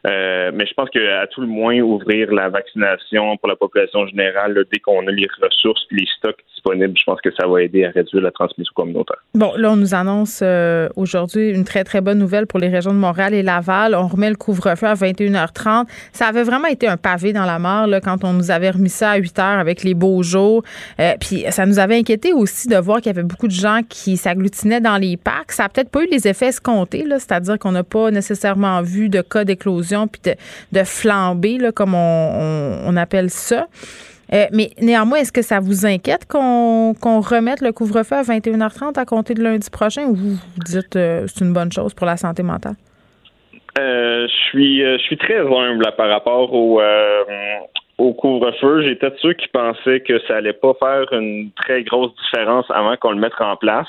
Euh, mais je pense qu'à tout le moins, ouvrir la vaccination pour la population générale, dès qu'on a les ressources les stocks disponibles, je pense que ça va aider à réduire la transmission communautaire. Bon, là, on nous annonce euh, aujourd'hui une très, très bonne nouvelle pour les régions de Montréal et Laval. On remet le couvre-feu à 21h30. Ça avait vraiment été un pavé dans la mare quand on nous avait remis ça à 8 h avec les beaux jours. Euh, puis ça nous avait inquiété aussi de voir qu'il y avait beaucoup de gens qui s'agglutinaient dans les parcs. Ça a peut-être pas eu les effets escomptés, c'est-à-dire qu'on n'a pas nécessairement vu de cas d'éclosion puis de, flambée, là, comme on, appelle ça. Euh, mais néanmoins, est-ce que ça vous inquiète qu'on remette le couvre-feu à 21h30 à compter de lundi prochain ou vous dites euh, c'est une bonne chose pour la santé mentale? Euh, je suis euh, je suis très humble par rapport au au couvre-feu. J'étais de ceux qui pensaient que ça allait pas faire une très grosse différence avant qu'on le mette en place.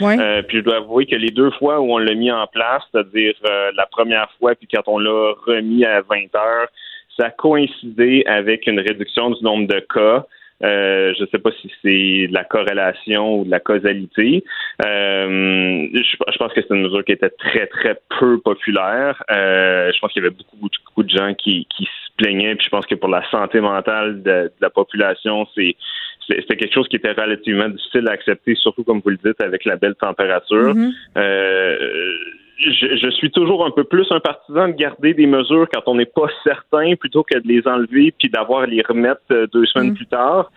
Euh, puis je dois avouer que les deux fois où on l'a mis en place, c'est-à-dire euh, la première fois puis quand on l'a remis à 20 heures, ça a coïncidé avec une réduction du nombre de cas. Euh, je ne sais pas si c'est de la corrélation ou de la causalité. Euh, je, je pense que c'est une mesure qui était très, très peu populaire. Euh, je pense qu'il y avait beaucoup, beaucoup, beaucoup de gens qui, qui se plaignaient. Puis je pense que pour la santé mentale de, de la population, c'est c'était quelque chose qui était relativement difficile à accepter, surtout comme vous le dites, avec la belle température. Mhm. Euh, je, je suis toujours un peu plus un partisan de garder des mesures quand on n'est pas certain plutôt que de les enlever puis d'avoir à les remettre euh, deux semaines Mm. plus tard.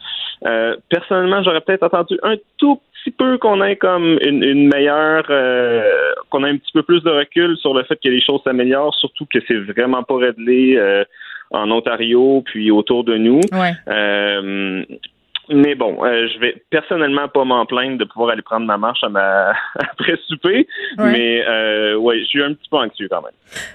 Euh, personnellement, j'aurais peut-être attendu un tout petit peu qu'on ait comme une, une meilleure, euh, qu'on ait un petit peu plus de recul sur le fait que les choses s'améliorent, surtout que c'est vraiment pas réglé euh, en Ontario puis autour de nous. Ouais. Mais bon, euh, je vais personnellement pas m'en plaindre de pouvoir aller prendre ma marche à ma après souper. Ouais. Mais euh, ouais, je suis un petit peu anxieux quand même.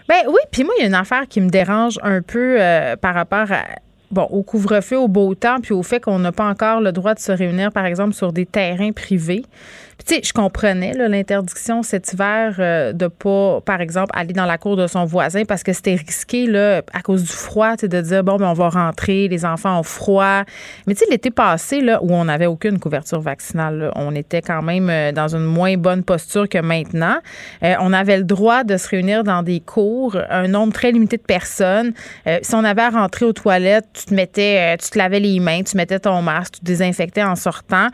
Ben oui, puis moi, il y a une affaire qui me dérange un peu euh, par rapport à. Bon, au couvre-feu, au beau temps, puis au fait qu'on n'a pas encore le droit de se réunir, par exemple, sur des terrains privés. Tu je comprenais l'interdiction cet hiver euh, de pas, par exemple, aller dans la cour de son voisin parce que c'était risqué là, à cause du froid, de dire, bon, ben, on va rentrer, les enfants ont froid. Mais tu sais, l'été passé, là, où on n'avait aucune couverture vaccinale, on était quand même euh, dans une moins bonne posture que maintenant. Euh, on avait le droit de se réunir dans des cours, un nombre très limité de personnes. Euh, si on avait à rentrer aux toilettes, tu te mettais, euh, tu te lavais les mains, tu mettais ton masque, tu te désinfectais en sortant.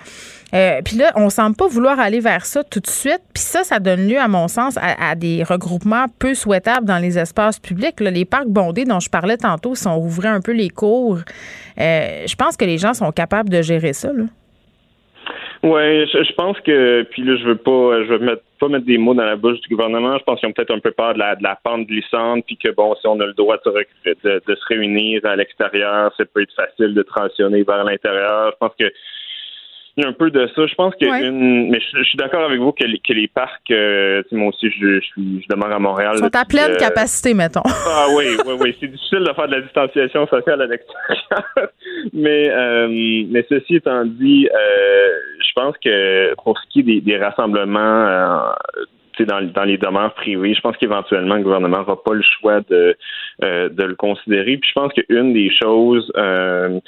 Euh, puis là, on semble pas vouloir aller vers ça tout de suite. Puis ça, ça donne lieu, à mon sens, à, des regroupements peu souhaitables dans les espaces publics. Les parcs bondés dont je parlais tantôt, si on rouvrait un peu les cours, euh, je pense que les gens sont capables de gérer ça. Là. Ouais, je, pense que puis là je veux pas je veux mettre pas mettre des mots dans la bouche du gouvernement. Je pense qu'ils ont peut-être un peu peur de la, pente glissante, puis que bon, si on a le droit de, de se réunir à l'extérieur, ça peut être facile de transitionner vers l'intérieur. Je pense que un peu de ça. Je pense que une, mais je, suis d'accord avec vous que, les, que les parcs, euh, moi aussi, je, je, je, demeure à Montréal. Ils sont à pleine capacité, mettons. Ah oui, oui, oui. C'est difficile de faire de la distanciation sociale à l'extérieur. mais, euh, mais ceci étant dit, euh, je pense que pour ce qui est des, des rassemblements, euh, dans, dans les demeures privées. Je pense qu'éventuellement, le gouvernement n'aura pas le choix de, euh, de le considérer. Puis je pense qu'une des choses euh,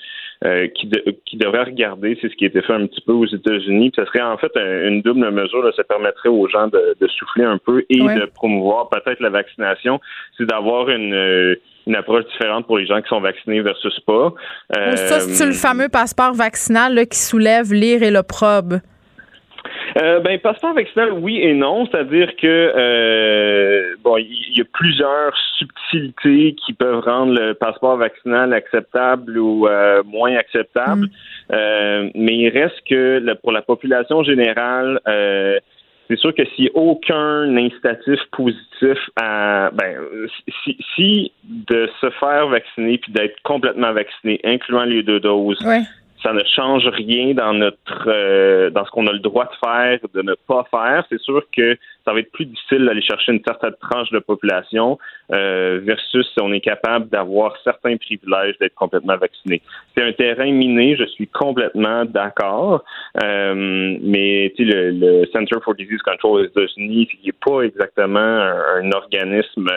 euh, qui, qui devrait regarder, c'est ce qui a été fait un petit peu aux États-Unis. Ce serait en fait une double mesure. Là, ça permettrait aux gens de, de souffler un peu et de promouvoir peut-être la vaccination. C'est d'avoir une une approche différente pour les gens qui sont vaccinés versus pas. Euh, ça, c'est le fameux passeport vaccinal là, qui soulève l'ire et l'opprobre. Euh, ben, passeport vaccinal, oui et non. C'est-à-dire que euh, bon, il y, a plusieurs subtilités qui peuvent rendre le passeport vaccinal acceptable ou euh, moins acceptable. Mm. Euh, mais il reste que pour la population générale, c'est sûr que s'il n'y a aucun incitatif positif à ben si, si de se faire vacciner puis d'être complètement vacciné, incluant les deux doses, ça ne change rien dans notre euh, dans ce qu'on a le droit de faire, de ne pas faire. C'est sûr que ça va être plus difficile d'aller chercher une certaine tranche de population euh, versus si on est capable d'avoir certains privilèges d'être complètement vacciné. C'est un terrain miné, je suis complètement d'accord, euh, mais le, le Center for Disease Control aux États-Unis, il n'est pas exactement un, organisme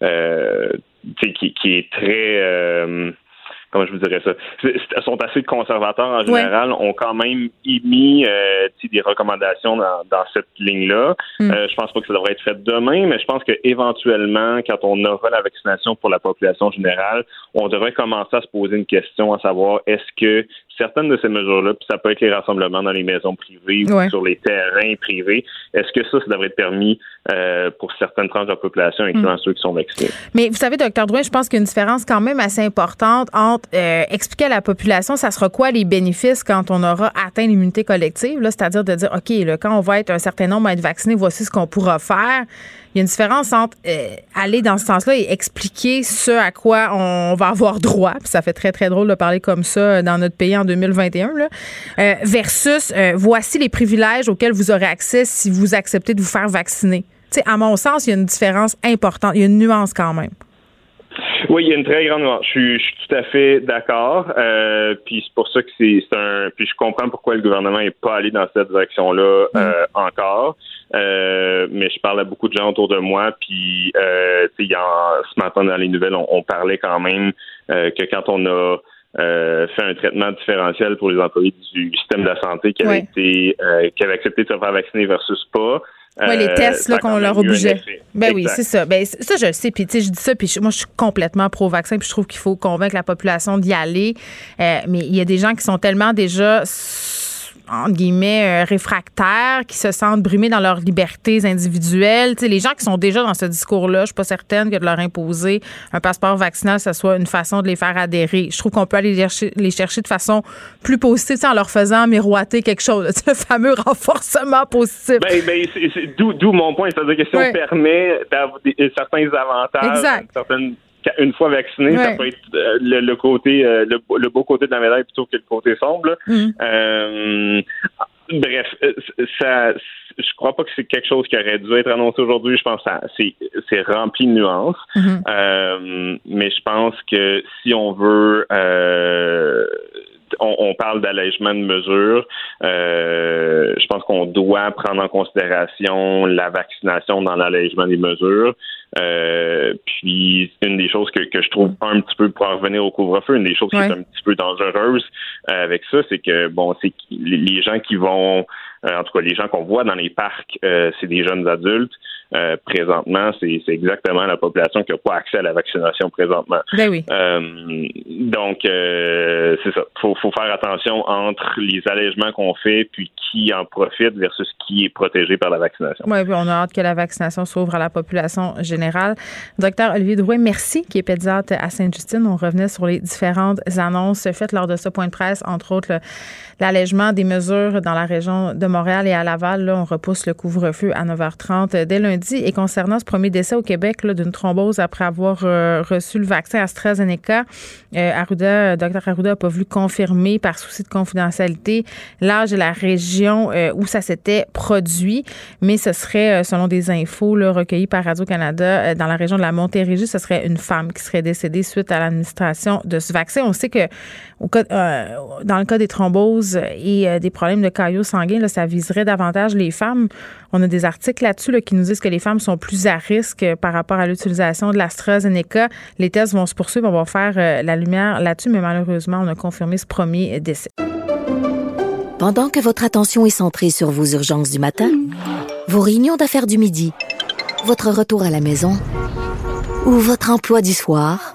qui, qui, est très comment je vous dirais ça, sont assez conservateurs en général, ont quand même émis euh, des recommandations dans, dans cette ligne-là. Mm. Euh, je pense pas que ça devrait être fait demain, mais je pense que éventuellement, quand on aura la vaccination pour la population générale, on devrait commencer à se poser une question à savoir est-ce que certaines de ces mesures-là, puis ça peut être les rassemblements dans les maisons privées ou sur les terrains privés, est-ce que ça, ça devrait être permis euh, pour certaines tranches de la population, incluant mm. ceux qui sont vaccinés? Mais vous savez, docteur Drouin, je pense qu'il y a une différence quand même assez importante entre euh, expliquer à la population, ça sera quoi les bénéfices quand on aura atteint l'immunité collective, c'est-à-dire de dire, OK, là, quand on va être un certain nombre à être vacciné, voici ce qu'on pourra faire. Il y a une différence entre euh, aller dans ce sens-là et expliquer ce à quoi on va avoir droit, puis ça fait très, très drôle de parler comme ça dans notre pays en 2021, là, euh, versus voici les privilèges auxquels vous aurez accès si vous acceptez de vous faire vacciner. Tu sais, à mon sens, il y a une différence importante, il y a une nuance quand même. Oui, il y a une très grande nuance. Je suis, je suis tout à fait d'accord. Euh, puis c'est pour ça que c'est un. Puis je comprends pourquoi le gouvernement n'est pas allé dans cette direction-là mm. euh, encore. Euh, mais je parle à beaucoup de gens autour de moi. Puis euh, ce matin dans les nouvelles, on, parlait quand même euh, que quand on a euh, fait un traitement différentiel pour les employés du système de la santé qui avaient été qui avaient accepté de se faire vacciner versus pas. Oui, les euh, tests là, qu'on leur obligeait. Ben oui, c'est ça. Ben, ça, je le sais. Puis, tu sais, je dis ça. Puis, moi, je suis complètement pro-vaccin. Puis, je trouve qu'il faut convaincre la population d'y aller. Euh, mais il y a des gens qui sont tellement déjà entre guillemets, euh, réfractaires, qui se sentent brimés dans leurs libertés individuelles. les gens qui sont déjà dans ce discours-là, je suis pas certaine que de leur imposer un passeport vaccinal, ce soit une façon de les faire adhérer. Je trouve qu'on peut aller les chercher, de façon plus positive, en leur faisant miroiter quelque chose. Le fameux renforcement positif. Ben, ben d'où mon point. C'est-à-dire que si on permet d'avoir certains avantages, certaines une fois vacciné, ça peut être euh, le, côté, euh, le, beau côté de la médaille plutôt que le côté sombre. Mm. Euh, bref, ça, je crois pas que c'est quelque chose qui aurait dû être annoncé aujourd'hui. Je pense que c'est rempli de nuances. Mm-hmm. mais je pense que si on veut on, parle d'allègement de mesures. Euh, je pense qu'on doit prendre en considération la vaccination dans l'allègement des mesures. Euh, puis une des choses que, je trouve un petit peu pour en revenir au couvre-feu, une des choses qui est un petit peu dangereuse euh, avec ça, c'est que bon, c'est les gens qui vont en tout cas, les gens qu'on voit dans les parcs, c'est des jeunes adultes. Euh, présentement, c'est exactement la population qui n'a pas accès à la vaccination présentement. Ben oui. Euh, donc, c'est ça. Faut, faut faire attention entre les allègements qu'on fait puis qui en profite versus qui est protégé par la vaccination. Oui, puis on a hâte que la vaccination s'ouvre à la population générale. Docteur Olivier Drouin, merci, qui est pédiatre à Sainte-Justine. On revenait sur les différentes annonces faites lors de ce point de presse, entre autres l'allègement des mesures dans la région de Montréal et à Laval. Là, on repousse le couvre-feu à 9h30 dès lundi. Et concernant ce premier décès au Québec d'une thrombose après avoir euh, reçu le vaccin AstraZeneca, euh, Arruda, Dr Arruda n'a pas voulu confirmer par souci de confidentialité l'âge et la région euh, où ça s'était produit, mais ce serait, selon des infos recueillies par Radio-Canada, dans la région de la Montérégie, ce serait une femme qui serait décédée suite à l'administration de ce vaccin. On sait que dans le cas des thromboses et des problèmes de caillots sanguins, ça viserait davantage les femmes. On a des articles là-dessus qui nous disent que les femmes sont plus à risque par rapport à l'utilisation de l'AstraZeneca. Les tests vont se poursuivre. On va faire euh, la lumière là-dessus, mais malheureusement, on a confirmé ce premier décès. Pendant que votre attention est centrée sur vos urgences du matin, vos réunions d'affaires du midi, votre retour à la maison ou votre emploi du soir,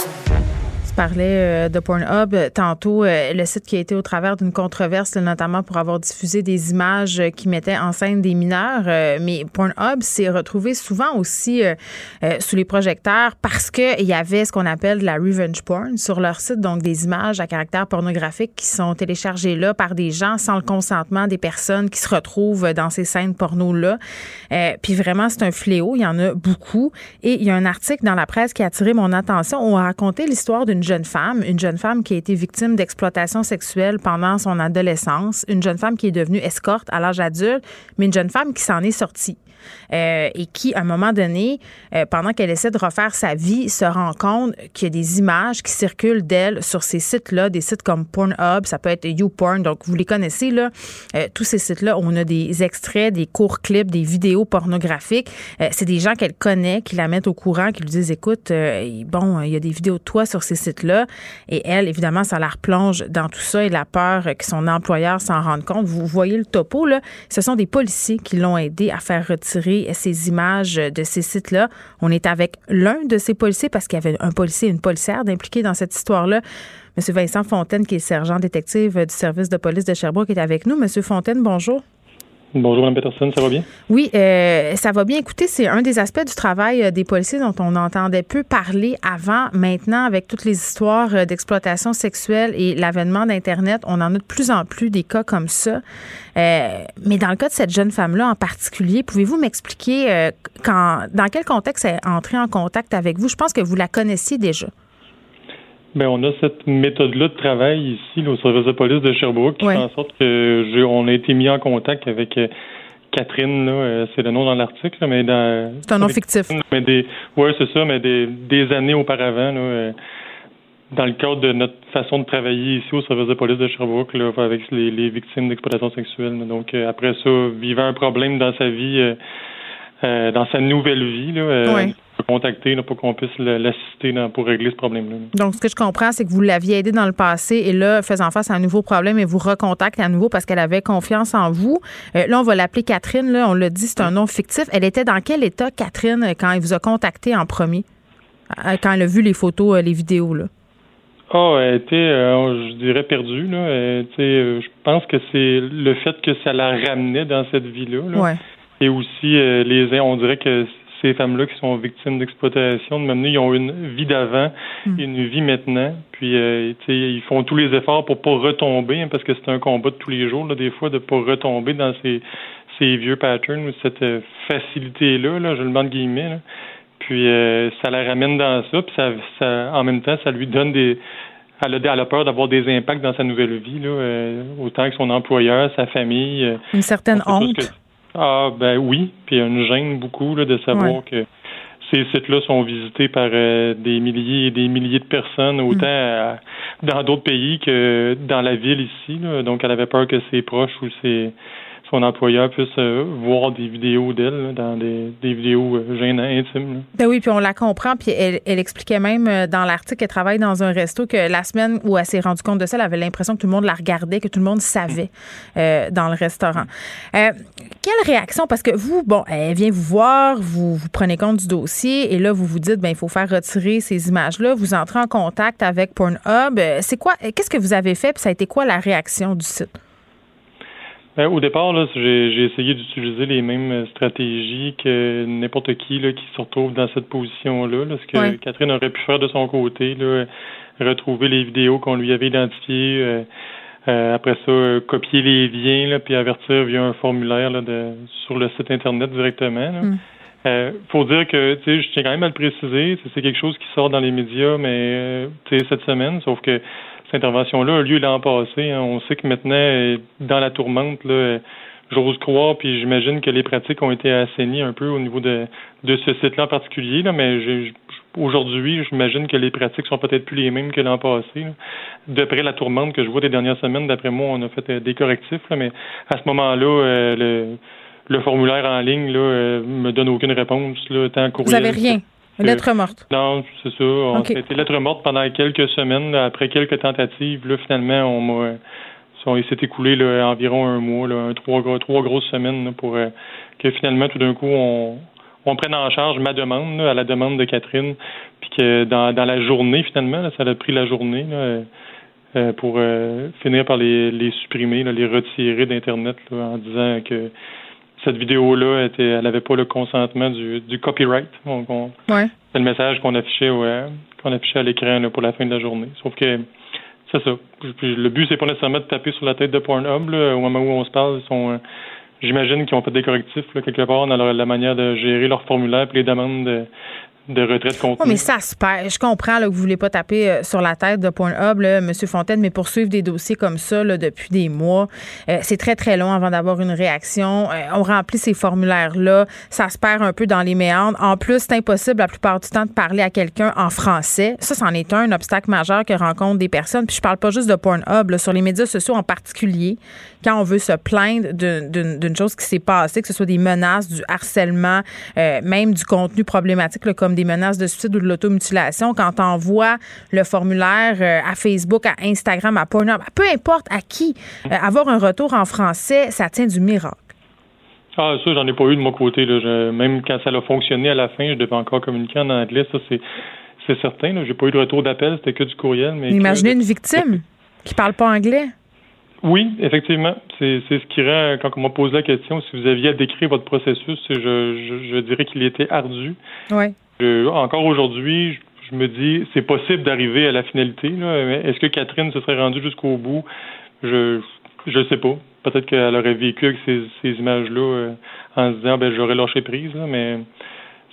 Tu parlais euh, de Pornhub tantôt, euh, le site qui a été au travers d'une controverse, notamment pour avoir diffusé des images qui mettaient en scène des mineurs. Euh, mais Pornhub s'est retrouvé souvent aussi sous les projecteurs parce qu'il y avait ce qu'on appelle de la revenge porn sur leur site, donc des images à caractère pornographique qui sont téléchargées là par des gens sans le consentement des personnes qui se retrouvent dans ces scènes porno-là. puis vraiment, c'est un fléau. Il y en a beaucoup. Et il y a un article dans la presse qui a attiré mon attention. On a raconté l'histoire d'une jeune femme, une jeune femme qui a été victime d'exploitation sexuelle pendant son adolescence, une jeune femme qui est devenue escorte à l'âge adulte, mais une jeune femme qui s'en est sortie. Euh, et qui, à un moment donné, euh, pendant qu'elle essaie de refaire sa vie, se rend compte qu'il y a des images qui circulent d'elle sur ces sites-là, des sites comme Pornhub, ça peut être YouPorn, donc vous les connaissez, là. Euh, tous ces sites-là, on a des extraits, des courts clips, des vidéos pornographiques. c'est des gens qu'elle connaît, qui la mettent au courant, qui lui disent, écoute, bon, il y a des vidéos de toi sur ces sites-là. Et elle, évidemment, ça la replonge dans tout ça et la peur que son employeur s'en rende compte. Vous voyez le topo, là. Ce sont des policiers qui l'ont aidé à faire retirer ces images de ces sites-là. On est avec l'un de ces policiers parce qu'il y avait un policier et une policière d'impliquer dans cette histoire-là. Monsieur Vincent Fontaine, qui est sergent détective du service de police de Sherbrooke, est avec nous. Monsieur Fontaine, bonjour. Bonjour, Mme Peterson, ça va bien? Oui, euh, ça va bien. Écoutez, c'est un des aspects du travail euh, des policiers dont on entendait peu parler avant. Maintenant, avec toutes les histoires euh, d'exploitation sexuelle et l'avènement d'Internet, on en a de plus en plus des cas comme ça. mais dans le cas de cette jeune femme-là en particulier, pouvez-vous m'expliquer quand, dans quel contexte elle est entrée en contact avec vous? Je pense que vous la connaissiez déjà. Bien, on a cette méthode-là de travail ici, au service de police de Sherbrooke, qui fait en sorte que on a été mis en contact avec euh, Catherine, là, euh, c'est le nom dans l'article, mais dans. C'est un nom fictif. Mais des, ouais, c'est ça, mais des, des années auparavant, là, euh, dans le cadre de notre façon de travailler ici au service de police de Sherbrooke, là, avec les, les victimes d'exploitation sexuelle. Donc après ça, vivant un problème dans sa vie, dans sa nouvelle vie, là, contacter pour qu'on puisse l'assister pour régler ce problème-là. Donc, ce que je comprends, c'est que vous l'aviez aidé dans le passé et là, faisant face à un nouveau problème, et vous recontactez à nouveau parce qu'elle avait confiance en vous. Euh, là, on va l'appeler Catherine. Là, on l'a dit, c'est un nom fictif. Elle était dans quel état, Catherine, quand elle vous a contacté en premier, euh, quand elle a vu les photos, euh, les vidéos? Là? Oh, elle était, je dirais, perdue. Là. je pense que c'est le fait que ça la ramenait dans cette vie-là. Ouais. Et aussi, les, on dirait que ces femmes-là qui sont victimes d'exploitation, de même ils ont une vie d'avant hmm. et une vie maintenant. Puis, euh, ils font tous les efforts pour pas retomber, hein, parce que c'est un combat de tous les jours, là, des fois, de pas retomber dans ces, ces vieux patterns ou cette euh, facilité-là, là, je le demande guillemets. Puis, euh, ça la ramène dans ça, puis ça, ça, en même temps, ça lui donne des elle a, elle a peur d'avoir des impacts dans sa nouvelle vie, là, euh, autant que son employeur, sa famille. Une certaine honte. que- ah, ben oui. Puis une gêne beaucoup là, de savoir Ouais. que ces sites-là sont visités par euh, des milliers et des milliers de personnes, Mm. autant dans d'autres pays que dans la ville ici. là. Donc, elle avait peur que ses proches ou ses, son employeur puissent euh, voir des vidéos d'elle, dans des, des vidéos euh, gênantes, intimes. là. Ben oui, puis on la comprend. Puis elle, elle expliquait même euh, dans l'article qu'elle travaille dans un resto que la semaine où elle s'est rendue compte de ça, elle avait l'impression que tout le monde la regardait, que tout le monde savait euh, dans le restaurant. Quelle réaction? Parce que vous, bon, elle vient vous voir, vous, vous prenez compte du dossier et là, vous vous dites, ben il faut faire retirer ces images-là. Vous entrez en contact avec Pornhub. C'est quoi? Qu'est-ce que vous avez fait? Puis ça a été quoi la réaction du site? Ben, au départ, j'ai essayé d'utiliser les mêmes euh, stratégies que n'importe qui là, qui se retrouve dans cette position-là. là. ce que Ouais. Catherine aurait pu faire de son côté, là, retrouver les vidéos qu'on lui avait identifiées, euh, euh, après ça, euh, copier les liens, là, puis avertir via un formulaire là, de, sur le site Internet directement. là. Mm. Euh, faut dire que, tu sais, je tiens quand même à le préciser, c'est- quelque chose qui sort dans les médias, mais, euh, tu sais, cette semaine, sauf que cette intervention-là a lieu l'an passé. hein. On sait que maintenant, dans la tourmente, là, j'ose croire, puis j'imagine que les pratiques ont été assainies un peu au niveau de, de ce site-là en particulier, là, mais aujourd'hui, j'imagine que les pratiques sont peut-être plus les mêmes que l'an passé. D'après la tourmente que je vois des dernières semaines, d'après moi, on a fait euh, des correctifs, là, mais à ce moment-là, euh, le, le formulaire en ligne là, euh, me donne aucune réponse, là, tant Vous courriel. avez rien? Lettre morte. non, c'est ça. On OK. a été lettre morte pendant quelques semaines. après quelques tentatives, là, finalement, on m'a. Il s'est écoulé là, environ un mois, là, trois, trois grosses semaines là, pour euh, que finalement, tout d'un coup, on, on prenne en charge ma demande, là, à la demande de Catherine, puis que dans, dans la journée, finalement, là, ça a pris la journée euh, euh, pour euh, finir par les, les supprimer, les retirer d'Internet en disant que cette vidéo-là, était, elle n'avait pas le consentement du, du copyright. Donc, on- Ouais. c'est le message qu'on affichait ouais, qu'on affichait à l'écran là, pour la fin de la journée. Sauf que c'est ça. Le but, c'est pas nécessairement de taper sur la tête de Pornhub. Là, au moment où on se parle, ils sont euh, j'imagine qu'ils ont fait des correctifs là, quelque part dans leur- la manière de gérer leurs formulaires et les demandes de, de retrait de contenu. Oui, mais ça se perd. Je comprends là, que vous ne voulez pas taper euh, sur la tête de Pornhub, M. Fontaine, mais poursuivre des dossiers comme ça là, depuis des mois, euh, c'est très, très long avant d'avoir une réaction. Euh, on remplit ces formulaires-là, ça se perd un peu dans les méandres. En plus, c'est impossible la plupart du temps de parler à quelqu'un en français. Ça, c'en est un, obstacle majeur que rencontrent des personnes. Puis je parle pas juste de Pornhub, là, sur les médias sociaux en particulier, quand on veut se plaindre d'une- chose qui s'est passée, que ce soit des menaces, du harcèlement, même du contenu problématique, comme des menaces de suicide ou de l'automutilation, quand on envoie le formulaire euh, à Facebook, à Instagram, à Pornhub, peu importe à qui, euh, avoir un retour en français, ça tient du miracle. Ah, ça, j'en ai pas eu de mon côté. Là. Je- même quand ça a fonctionné à la fin, je devais encore communiquer en anglais. Ça, c'est, c'est certain. Là. J'ai pas eu de retour d'appel, c'était que du courriel. Mais que- Imaginez une victime qui parle pas anglais. Oui, effectivement. C'est, c'est ce qui rend, quand on m'a posé la question, si vous aviez à décrire votre processus, je, je, je dirais qu'il était ardu. Oui. Je- encore aujourd'hui, je, me dis, c'est possible d'arriver à la finalité. Est-ce que Catherine se serait rendue jusqu'au bout? Je je sais pas. Peut-être qu'elle aurait vécu avec ces, images-là euh, en se disant, ben j'aurais lâché prise, mais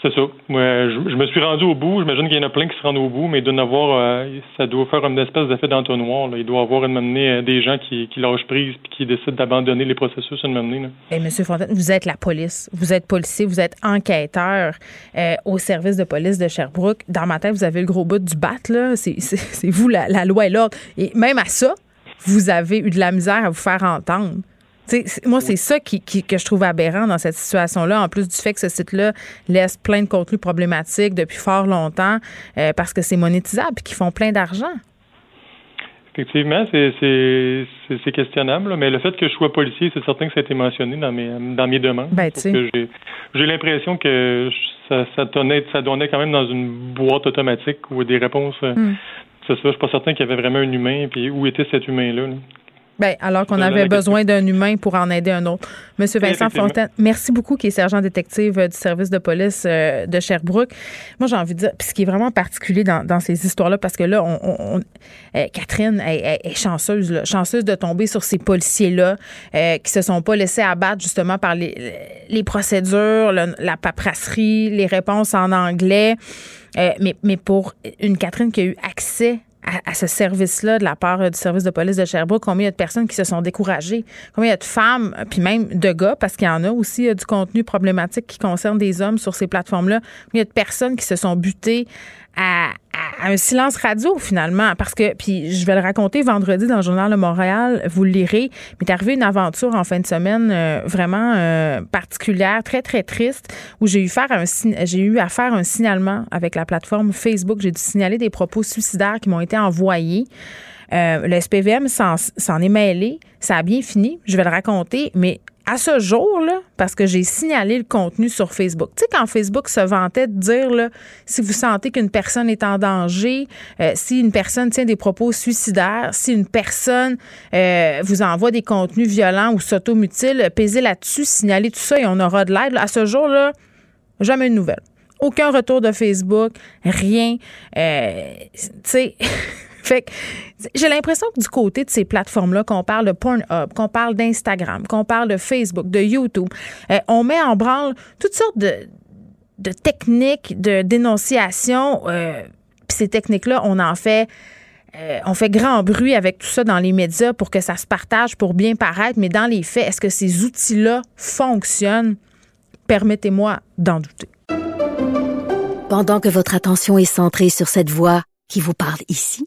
c'est ça. Je, me suis rendu au bout. J'imagine qu'il y en a plein qui se rendent au bout, mais il doit avoir, euh, ça doit faire une espèce d'effet d'entonnoir. Il doit avoir une amener euh, des gens qui, qui lâchent prise puis qui décident d'abandonner les processus une amener. Là. Eh, Monsieur Fontaine, vous êtes la police, vous êtes policier, vous êtes enquêteur euh, au service de police de Sherbrooke. Dans ma tête, vous avez le gros bout du bat, là. C'est- vous, la loi et l'ordre. Et même à ça, vous avez eu de la misère à vous faire entendre. Moi, c'est ça qui, qui- que je trouve aberrant dans cette situation-là, en plus du fait que ce site-là laisse plein de contenus problématiques depuis fort longtemps euh, parce que c'est monétisable et qu'ils font plein d'argent. Effectivement, c'est questionnable, là, mais le fait que je sois policier, c'est certain que ça a été mentionné dans mes dans mes demandes. Ben, j'ai l'impression que ça ça donnait ça donnait quand même dans une boîte automatique ou des réponses. euh, Hmm. C'est ça, je suis pas certain qu'il y avait vraiment un humain, puis où était cet humain-là. là. Ben, alors qu'on avait besoin d'un humain pour en aider un autre. Monsieur Vincent. Fontaine, merci beaucoup, qui est sergent détective euh, du service de police euh, de Sherbrooke. Moi, j'ai envie de dire, puis ce qui est vraiment particulier dans, dans ces histoires-là, parce que là, on, on- on- euh, Catherine elle est chanceuse, là, chanceuse de tomber sur ces policiers-là euh, qui se sont pas laissés abattre justement par les, les procédures, le- la paperasserie, les réponses en anglais. Euh, mais, mais pour une Catherine qui a eu accès à, ce service-là de la part euh, du service de police de Sherbrooke, combien il y a de personnes qui se sont découragées, combien il y a de femmes, euh, puis même de gars, parce qu'il y en a aussi du contenu problématique qui concerne des hommes sur ces plateformes-là, combien il y a de personnes qui se sont butées à, un silence radio finalement parce que puis je vais le raconter vendredi dans le journal de Montréal vous le lirez mais est arrivé une aventure en fin de semaine euh, vraiment euh, particulière très très triste où j'ai eu faire un j'ai eu à faire un signalement avec la plateforme Facebook. J'ai dû signaler des propos suicidaires qui m'ont été envoyés. Euh, le SPVM s'en est mêlé. Ça a bien fini. Je vais le raconter mais à ce jour-là, parce que j'ai signalé le contenu sur Facebook. Tu sais, quand Facebook se vantait de dire, là, si vous sentez qu'une personne est en danger, euh, si une personne tient des propos suicidaires, si une personne euh, vous envoie des contenus violents ou s'automutile, pesez là-dessus, signalez tout ça et on aura de l'aide. À ce jour-là, jamais de nouvelles. Aucun retour de Facebook, rien. Euh, tu sais. Fait j'ai l'impression que du côté de ces plateformes-là, qu'on parle de Pornhub, qu'on parle d'Instagram, qu'on parle de Facebook, de YouTube, euh, on met en branle toutes sortes de, techniques de dénonciation. Euh, ces techniques-là, on en fait. Euh, on fait grand bruit avec tout ça dans les médias pour que ça se partage, pour bien paraître, mais dans les faits, est-ce que ces outils-là fonctionnent? Permettez-moi d'en douter. Pendant que votre attention est centrée sur cette voix qui vous parle ici,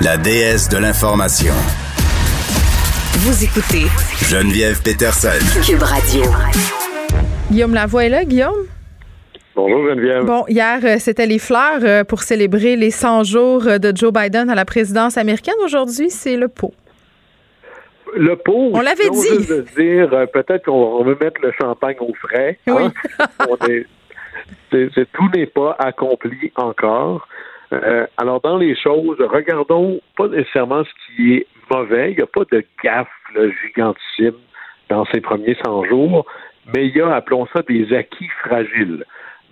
la déesse de l'information. Vous écoutez Geneviève Peterson. Cube Radio. Guillaume Lavoie est là, Guillaume? Bonjour Geneviève. Bon, hier, euh, c'était les fleurs euh, pour célébrer les 100 jours euh, de Joe Biden à la présidence américaine. Aujourd'hui, c'est le pot. Le pot. On l'avait dit. De dire, peut-être qu'on veut mettre le champagne au frais. Oui. Hein? tout n'est pas accompli encore. Euh, alors, dans les choses, regardons pas nécessairement ce qui est mauvais. Il n'y a pas de gaffe gigantissime dans ces premiers 100 jours, mais il y a, appelons ça, des acquis fragiles.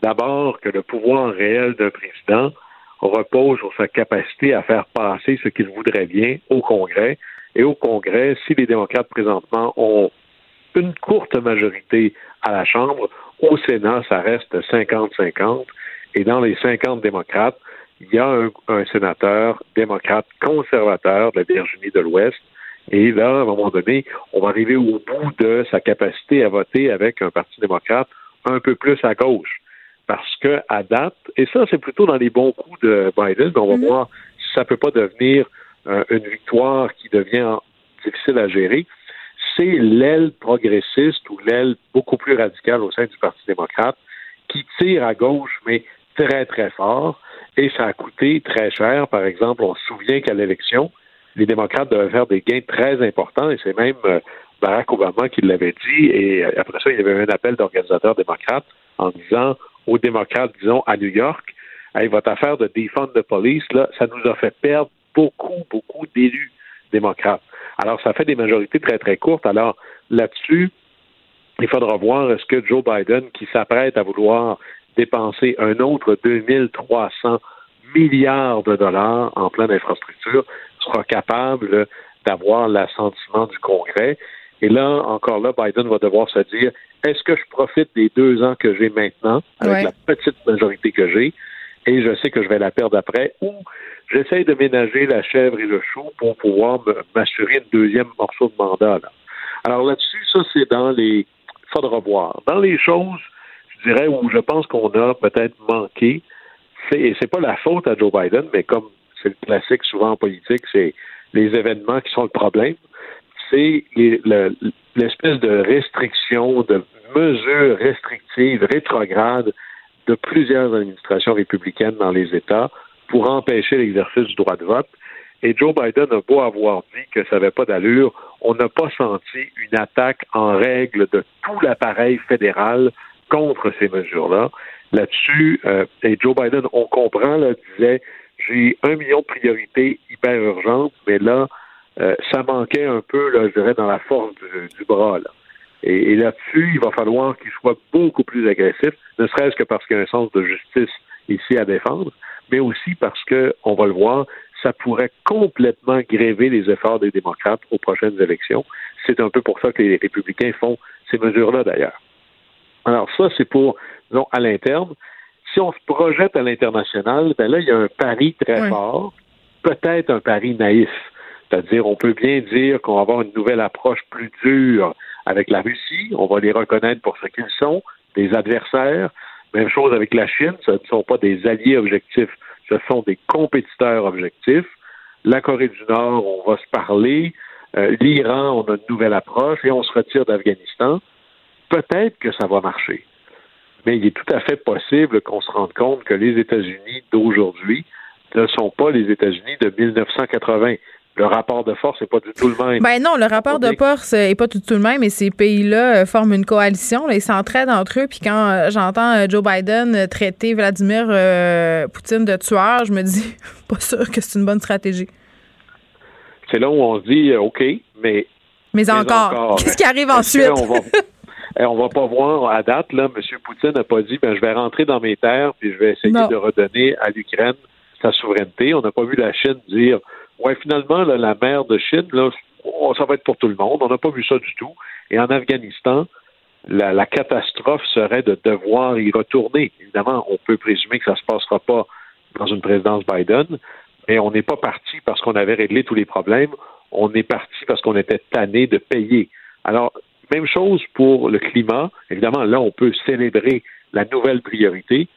D'abord, que le pouvoir réel d'un président repose sur sa capacité à faire passer ce qu'il voudrait bien au Congrès. Et au Congrès, si les démocrates présentement ont une courte majorité à la Chambre, au Sénat, ça reste 50-50. Et dans les 50 démocrates, il y a un, sénateur démocrate conservateur de la Virginie de l'Ouest. Et là, à un moment donné, on va arriver au bout de sa capacité à voter avec un parti démocrate un peu plus à gauche. Parce que à date, et ça, c'est plutôt dans les bons coups de Biden, on va mhm. voir si ça peut pas devenir euh, une victoire qui devient difficile à gérer. C'est l'aile progressiste ou l'aile beaucoup plus radicale au sein du Parti démocrate qui tire à gauche, mais très, très fort et ça a coûté très cher. Par exemple, on se souvient qu'à l'élection, les démocrates devaient faire des gains très importants et c'est même euh, Barack Obama qui l'avait dit et euh, après ça, il y avait un appel d'organisateurs démocrates en disant aux démocrates, disons, à New York, hey, votre affaire de défendre de police, là, ça nous a fait perdre beaucoup, beaucoup d'élus démocrates. Alors, ça fait des majorités très, très courtes. Alors, là-dessus, il faudra voir est-ce que Joe Biden, qui s'apprête à vouloir dépenser un autre 2300 milliards de dollars en pleine infrastructure, sera capable d'avoir l'assentiment du Congrès. Et là, encore là, Biden va devoir se dire, est-ce que je profite des deux ans que j'ai maintenant, avec la petite majorité que j'ai, et je sais que je vais la perdre après, ou j'essaye de ménager la chèvre et le chou pour pouvoir m'assurer une deuxième morceau de mandat. Alors là-dessus, ça, c'est dans les... faudra voir. Dans les choses dirais, où je pense qu'on a peut-être manqué, c'est, c'est pas la faute à Joe Biden, mais comme c'est le classique souvent en politique, c'est les événements qui sont le problème. C'est l'espèce de restriction, de mesures restrictives, rétrogrades de plusieurs administrations républicaines dans les États pour empêcher l'exercice du droit de vote. Et Joe Biden a beau avoir dit que ça n'avait pas d'allure, on n'a pas senti une attaque en règle de tout l'appareil fédéral contre ces mesures-là. Là-dessus, euh, et Joe Biden, on comprend, disait j'ai un million de priorités hyper urgentes, mais là, euh, ça manquait un peu, là, je dirais, dans la force du, bras. Là. Et, là-dessus, il va falloir qu'il soit beaucoup plus agressif, ne serait-ce que parce qu'il y a un sens de justice ici à défendre, mais aussi parce que, on va le voir, ça pourrait complètement gréver les efforts des démocrates aux prochaines élections. C'est un peu pour ça que les républicains font ces mesures-là, d'ailleurs. Alors ça, c'est pour, disons, à l'interne. Si on se projette à l'international, ben là, il y a un pari très fort, peut-être un pari naïf. C'est-à-dire, on peut bien dire qu'on va avoir une nouvelle approche plus dure avec la Russie. On va les reconnaître pour ce qu'ils sont, des adversaires. Même chose avec la Chine. Ce ne sont pas des alliés objectifs, ce sont des compétiteurs objectifs. La Corée du Nord, on va se parler. Euh, L'Iran, on a une nouvelle approche et on se retire d'Afghanistan. Peut-être que ça va marcher. Mais il est tout à fait possible qu'on se rende compte que les États-Unis d'aujourd'hui ne sont pas les États-Unis de 1980 le rapport de force n'est pas du tout le même. Ben non, le rapport de force n'est pas du tout le même et ces pays-là euh, forment une coalition. ils s'entraident entre eux. Puis quand euh, j'entends euh, Joe Biden traiter Vladimir Poutine de tueur, je me dis pas sûr que c'est une bonne stratégie. C'est là où on se dit OK, mais. Mais, encore, qu'est-ce qui arrive ensuite? On va, eh, va pas voir à date, là, M. Poutine n'a pas dit ben, je vais rentrer dans mes terres puis je vais essayer de redonner à l'Ukraine sa souveraineté. On n'a pas vu la Chine dire Ouais, finalement, la mer de Chine, là, ça va être pour tout le monde. On n'a pas vu ça du tout. Et en Afghanistan, la, catastrophe serait de devoir y retourner. Évidemment, on peut présumer que ça ne se passera pas dans une présidence Biden, mais on n'est pas parti parce qu'on avait réglé tous les problèmes. On est parti parce qu'on était tanné de payer. Alors, même chose pour le climat. Évidemment, là, on peut célébrer la nouvelle priorité,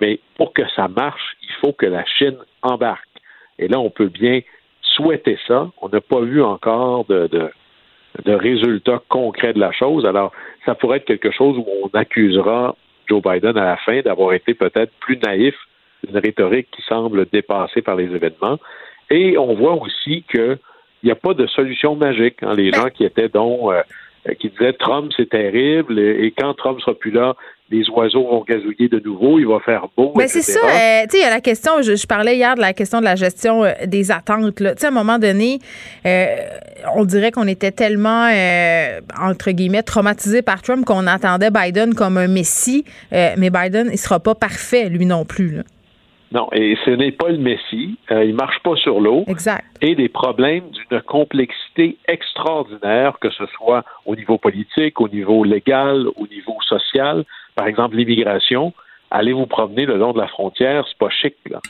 mais pour que ça marche, il faut que la Chine embarque. Et là, on peut bien souhaiter ça. On n'a pas vu encore de, de, résultats concrets de la chose. Alors, ça pourrait être quelque chose où on accusera Joe Biden à la fin d'avoir été peut-être plus naïf d'une rhétorique qui semble dépassée par les événements. Et on voit aussi qu'il n'y a pas de solution magique. Hein. Les gens qui étaient donc euh, qui disaient Trump c'est terrible et, quand Trump sera plus là, les oiseaux vont gazouiller de nouveau, il va faire beau. Mais c'est ça. Euh, tu sais, il y a la question, je, parlais hier de la question de la gestion euh, des attentes. Tu sais, à un moment donné, euh, on dirait qu'on était tellement, entre guillemets, traumatisé par Trump qu'on attendait Biden comme un messie. mais Biden, il sera pas parfait, lui non plus. Là. Non, et ce n'est pas le Messie. Il il marche pas sur l'eau. Exact. Et des problèmes d'une complexité extraordinaire, que ce soit au niveau politique, au niveau légal, au niveau social par exemple l'immigration, allez vous promener le long de la frontière, c'est pas chic. Là.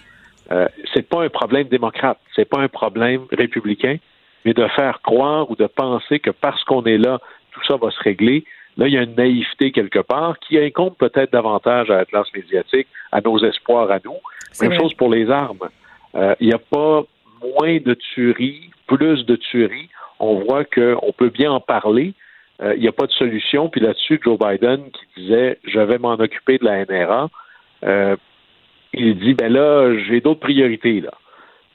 Euh, c'est pas un problème démocrate, c'est pas un problème républicain, mais de faire croire ou de penser que parce qu'on est là, tout ça va se régler. Là, il y a une naïveté quelque part qui incombe peut-être davantage à la classe médiatique, à nos espoirs à nous. Même chose pour les armes. Euh, il n'y a pas moins de tueries, plus de tueries. On voit qu'on peut bien en parler, euh, il n'y a pas de solution. Puis là-dessus, Joe Biden qui disait je vais m'en occuper de la NRA, euh, il dit ben là, j'ai d'autres priorités là.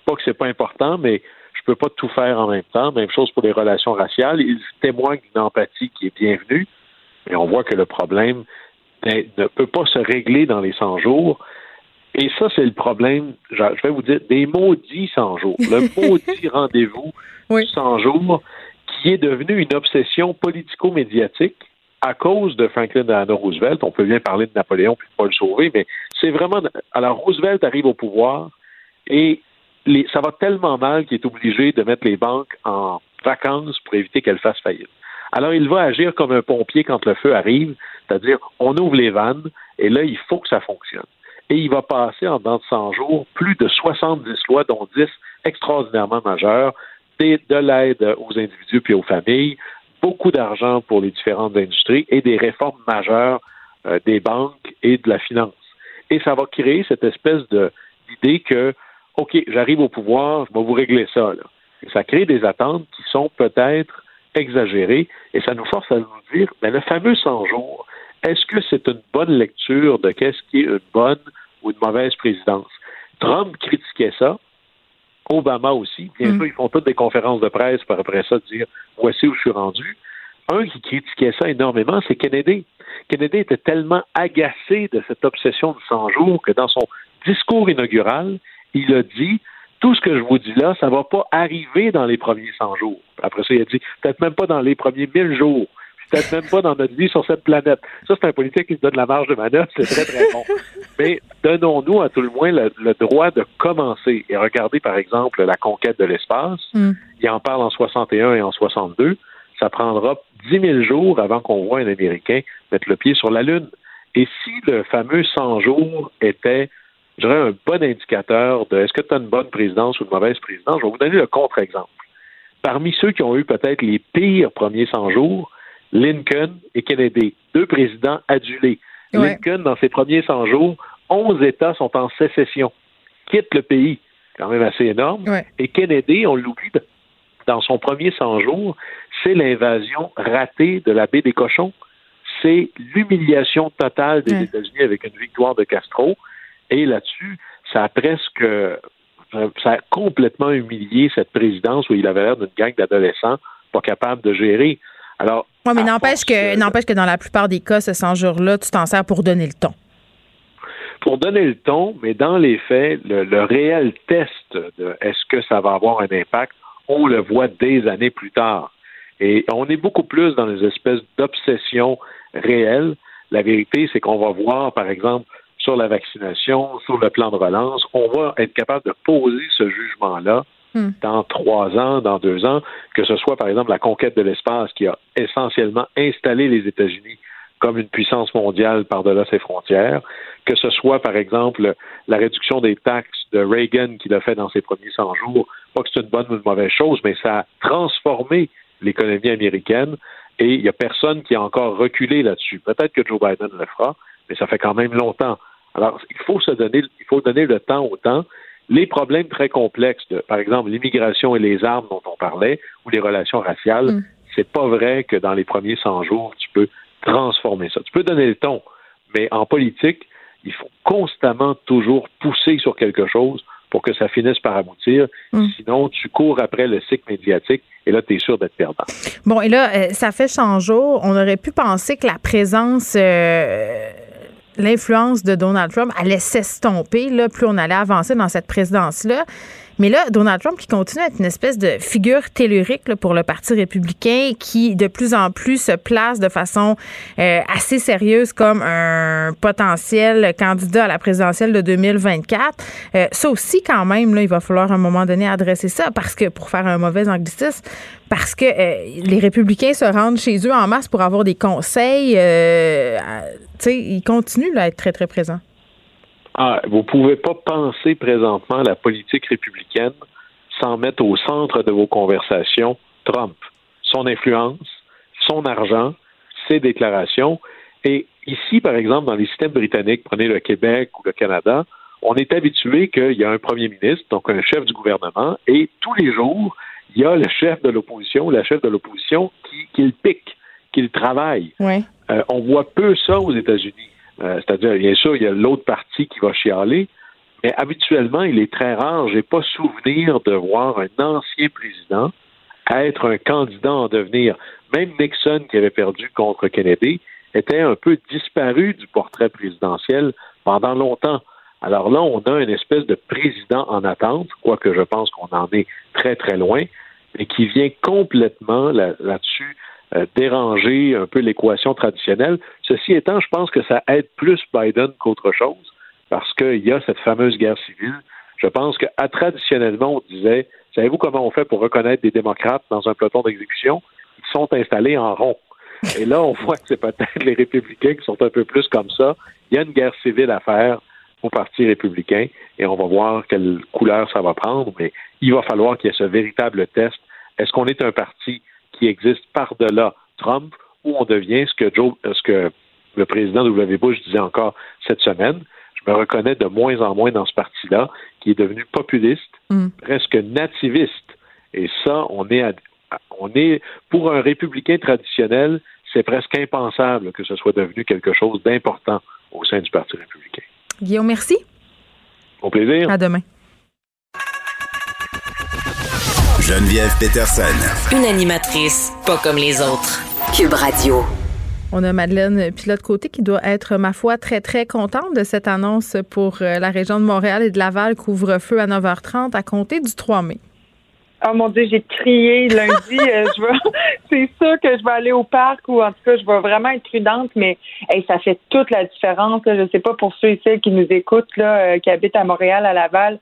Pas que c'est pas important, mais je peux pas tout faire en même temps. Même chose pour les relations raciales. Il témoigne d'une empathie qui est bienvenue, mais on voit que le problème ne peut pas se régler dans les 100 jours. Et ça, c'est le problème, je vais vous dire, des maudits 100 jours. Le maudit rendez-vous oui. 100 jours qui est devenu une obsession politico-médiatique à cause de Franklin Delano Roosevelt. On peut bien parler de Napoléon puis de Paul Sauvé, mais c'est vraiment. Alors, Roosevelt arrive au pouvoir et ça va tellement mal qu'il est obligé de mettre les banques en vacances pour éviter qu'elles fassent faillite. Alors, il va agir comme un pompier quand le feu arrive, c'est-à-dire, on ouvre les vannes et là, il faut que ça fonctionne. Et il va passer en dans 100 jours plus de 70 lois, dont 10 extraordinairement majeures, de l'aide aux individus puis aux familles, beaucoup d'argent pour les différentes industries et des réformes majeures euh, des banques et de la finance. Et ça va créer cette espèce d'idée que, OK, j'arrive au pouvoir, je vais vous régler ça. Et ça crée des attentes qui sont peut-être exagérées et ça nous force à nous dire, mais le fameux 100 jours, est-ce que c'est une bonne lecture de qu'est-ce qui est une bonne ou une mauvaise présidence? Trump critiquait ça, Obama aussi. Bien mm. sûr, ils font toutes des conférences de presse pour après ça dire voici où je suis rendu. Un qui critiquait ça énormément, c'est Kennedy. Kennedy était tellement agacé de cette obsession de 100 jours que dans son discours inaugural, il a dit tout ce que je vous dis là, ça va pas arriver dans les premiers 100 jours. Après ça, il a dit peut-être même pas dans les premiers 1000 jours peut-être même pas dans notre vie sur cette planète. Ça, c'est un politique qui se donne la marge de manœuvre, c'est très, très bon. Mais donnons-nous à tout le moins le, droit de commencer. Et regardez, par exemple, la conquête de l'espace. Mm. Il en parle en 61 et en 62. Ça prendra 10 000 jours avant qu'on voit un Américain mettre le pied sur la Lune. Et si le fameux 100 jours était, je dirais, un bon indicateur de est-ce que tu as une bonne présidence ou une mauvaise présidence, je vais vous donner le contre-exemple. Parmi ceux qui ont eu peut-être les pires premiers 100 jours, Lincoln et Kennedy, deux présidents adulés. Lincoln, dans ses premiers 100 jours, 11 États sont en sécession, quitte le pays, quand même assez énorme. Et Kennedy, on l'oublie, dans son premier 100 jours, c'est l'invasion ratée de la baie des Cochons. C'est l'humiliation totale des États-Unis avec une victoire de Castro. Et là-dessus, ça a presque, ça a complètement humilié cette présidence où il avait l'air d'une gang d'adolescents pas capables de gérer. Alors, oui, mais n'empêche que, n'empêche que dans la plupart des cas, ce 100 jours-là, tu t'en sers pour donner le ton. Pour donner le ton, mais dans les faits, le, réel test de est-ce que ça va avoir un impact, on le voit des années plus tard. Et on est beaucoup plus dans les espèces d'obsessions réelles. La vérité, c'est qu'on va voir, par exemple, sur la vaccination, sur le plan de relance, on va être capable de poser ce jugement-là Hmm. dans trois ans, dans deux ans, que ce soit par exemple la conquête de l'espace qui a essentiellement installé les États-Unis comme une puissance mondiale par-delà ses frontières, que ce soit par exemple la réduction des taxes de Reagan qu'il a fait dans ses premiers 100 jours, pas que c'est une bonne ou une mauvaise chose, mais ça a transformé l'économie américaine et il n'y a personne qui a encore reculé là-dessus. Peut-être que Joe Biden le fera, mais ça fait quand même longtemps. Alors, il faut se donner, il faut donner le temps au temps les problèmes très complexes, de, par exemple l'immigration et les armes dont on parlait, ou les relations raciales, mm. c'est pas vrai que dans les premiers 100 jours, tu peux transformer ça. Tu peux donner le ton, mais en politique, il faut constamment toujours pousser sur quelque chose pour que ça finisse par aboutir. Mm. Sinon, tu cours après le cycle médiatique et là, tu es sûr d'être perdant. Bon, et là, euh, ça fait 100 jours. On aurait pu penser que la présence euh, l'influence de Donald Trump allait s'estomper, là, plus on allait avancer dans cette présidence-là. Mais là, Donald Trump qui continue à être une espèce de figure tellurique pour le Parti républicain qui de plus en plus se place de façon euh, assez sérieuse comme un potentiel candidat à la présidentielle de 2024. Euh, ça aussi, quand même, là, il va falloir à un moment donné adresser ça parce que, pour faire un mauvais anglicisme, parce que euh, les républicains se rendent chez eux en masse pour avoir des conseils. tu sais, ils continuent à être très, très présents. Ah, vous pouvez pas penser présentement la politique républicaine sans mettre au centre de vos conversations Trump, son influence, son argent, ses déclarations. Et ici, par exemple, dans les systèmes britanniques, prenez le Québec ou le Canada, on est habitué qu'il y a un premier ministre, donc un chef du gouvernement, et tous les jours, il y a le chef de l'opposition, la chef de l'opposition qui, qui le pique, qui le travaille. Ouais. Euh, on voit peu ça aux États-Unis. Euh, c'est-à-dire, bien sûr, il y a l'autre partie qui va chialer, mais habituellement, il est très rare. J'ai pas souvenir de voir un ancien président être un candidat en devenir. Même Nixon, qui avait perdu contre Kennedy, était un peu disparu du portrait présidentiel pendant longtemps. Alors là, on a une espèce de président en attente, quoique je pense qu'on en est très, très loin, mais qui vient complètement là-dessus euh, déranger un peu l'équation traditionnelle. Ceci étant, je pense que ça aide plus Biden qu'autre chose parce qu'il y a cette fameuse guerre civile. Je pense que traditionnellement, on disait, savez-vous comment on fait pour reconnaître des démocrates dans un peloton d'exécution? Ils sont installés en rond. Et là, on voit que c'est peut-être les républicains qui sont un peu plus comme ça. Il y a une guerre civile à faire au Parti républicain et on va voir quelle couleur ça va prendre, mais il va falloir qu'il y ait ce véritable test. Est-ce qu'on est un parti qui existe par-delà Trump, où on devient ce que Joe, ce que le président W. Bush disait encore cette semaine. Je me reconnais de moins en moins dans ce parti-là, qui est devenu populiste, mm. presque nativiste. Et ça, on est, on est pour un républicain traditionnel, c'est presque impensable que ce soit devenu quelque chose d'important au sein du Parti républicain. Guillaume, merci. Au plaisir. À demain. Geneviève Peterson. Une animatrice pas comme les autres. Cube Radio. On a Madeleine Pilote-Côté qui doit être, ma foi, très, très contente de cette annonce pour euh, la région de Montréal et de Laval, couvre-feu à 9h30 à compter du 3 mai. Oh mon Dieu, j'ai crié lundi. euh, je vais, c'est sûr que je vais aller au parc ou en tout cas, je vais vraiment être prudente, mais hey, ça fait toute la différence. Là. Je sais pas pour ceux et celles qui nous écoutent, là, euh, qui habitent à Montréal, à Laval,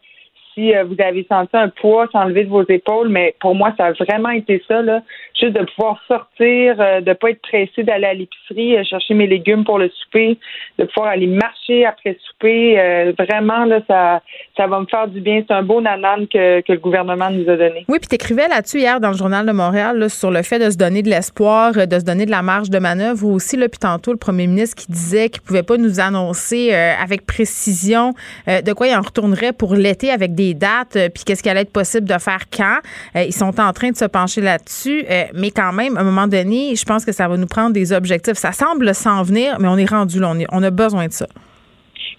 euh, vous avez senti un poids s'enlever de vos épaules, mais pour moi, ça a vraiment été ça, là. Juste de pouvoir sortir, euh, de pas être pressé d'aller à l'épicerie, euh, chercher mes légumes pour le souper, de pouvoir aller marcher après souper. vraiment, là, ça, ça va me faire du bien. C'est un beau nanan que, que le gouvernement nous a donné. Oui, puis tu écrivais là-dessus hier dans le Journal de Montréal là, sur le fait de se donner de l'espoir, de se donner de la marge de manœuvre aussi. Là, puis tantôt, le premier ministre qui disait qu'il ne pouvait pas nous annoncer avec précision de quoi il en retournerait pour l'été avec des dates, euh, puis qu'est-ce qui allait être possible de faire quand. Euh, ils sont en train de se pencher là-dessus. Euh, mais quand même, à un moment donné, je pense que ça va nous prendre des objectifs. Ça semble s'en venir, mais on est rendu là. On, est- on a besoin de ça.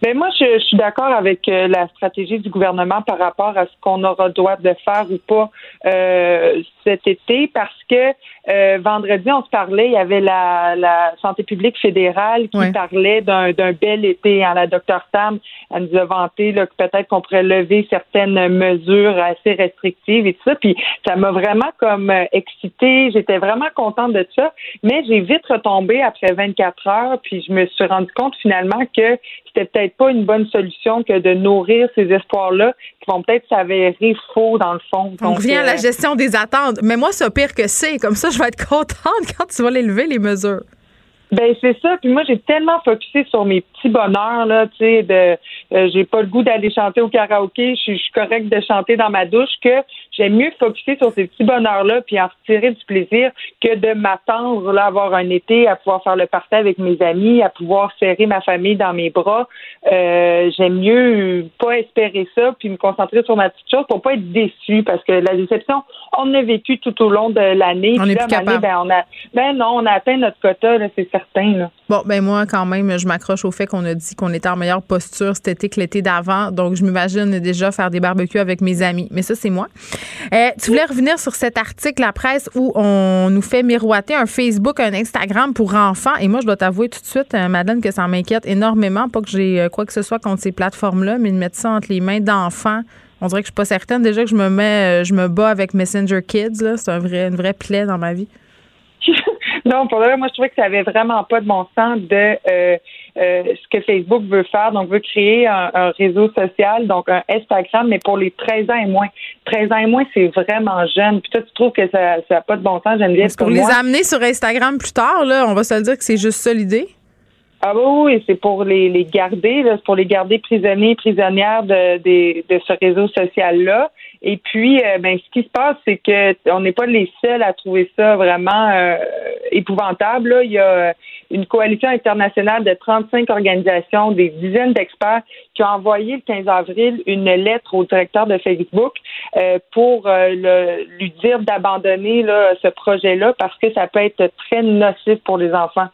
Ben moi, je, suis d'accord avec la stratégie du gouvernement par rapport à ce qu'on aura droit de faire ou pas cet été, parce que euh, vendredi, on se parlait, il y avait la, la santé publique fédérale qui parlait d'un d'un bel été. Hein, la docteur Tam, elle nous a vanté là, que peut-être qu'on pourrait lever certaines mesures assez restrictives et tout ça. Puis ça m'a vraiment comme euh, excitée. J'étais vraiment contente de ça. Mais j'ai vite retombé après 24 heures, puis je me suis rendu compte finalement que c'était peut-être pas une bonne solution que de nourrir ces espoirs-là qui vont peut-être s'avérer faux dans le fond. On Donc, revient à la euh, gestion des attentes. Mais moi, c'est pire que c'est. Comme ça, je vais être contente quand tu vas les lever, les mesures. Ben c'est ça. Puis moi j'ai tellement focusé sur mes petits bonheurs là, tu sais, de euh, j'ai pas le goût d'aller chanter au karaoké, je suis je suis correct de chanter dans ma douche que j'aime mieux focuser sur ces petits bonheurs là puis en retirer du plaisir que de m'attendre là à avoir un été à pouvoir faire le party avec mes amis, à pouvoir serrer ma famille dans mes bras. Euh, j'aime mieux pas espérer ça puis me concentrer sur ma petite chose pour pas être déçu parce que la déception on a vécu tout au long de l'année. On Puis est là, plus capable. Ben, on a, ben non, on a atteint notre quota, là, c'est certain. Là. Bon, ben moi, quand même, je m'accroche au fait qu'on a dit qu'on était en meilleure posture cet été que l'été d'avant. Donc, je m'imagine déjà faire des barbecues avec mes amis. Mais ça, c'est moi. Euh, tu voulais revenir sur cet article, la presse, où on nous fait miroiter un Facebook, un Instagram pour enfants. Et moi, je dois t'avouer tout de suite, euh, Madeleine, que ça m'inquiète énormément. Pas que j'ai euh, quoi que ce soit contre ces plateformes-là, mais de mettre ça entre les mains d'enfants. On dirait que je suis pas certaine. Déjà que je me mets, je me bats avec Messenger Kids. C'est un vrai, une vraie plaie dans ma vie. Non, pour vrai, moi, je trouvais que ça avait vraiment pas de bon sens de euh, ce que Facebook veut faire. Donc, veut créer un, un réseau social, donc un Instagram, mais pour les 13 ans et moins. 13 ans et moins, c'est vraiment jeune. Puis toi, tu trouves que ça n'a pas de bon sens, Geneviève? C'est pour les moi, amener sur Instagram plus tard, là? On va se le dire que c'est juste ça l'idée. Ah oui, oui, c'est pour les, les garder, là, c'est pour les garder prisonniers, prisonnières de, des- de ce réseau social-là. Et puis, euh, ben, ce qui se passe, c'est que on n'est pas les seuls à trouver ça vraiment euh, épouvantable. Là. Il y a une coalition internationale de 35 organisations, des dizaines d'experts qui ont envoyé le 15 avril une lettre au directeur de Facebook euh, pour euh, le- lui dire d'abandonner ce projet-là parce que ça peut être très nocif pour les enfants.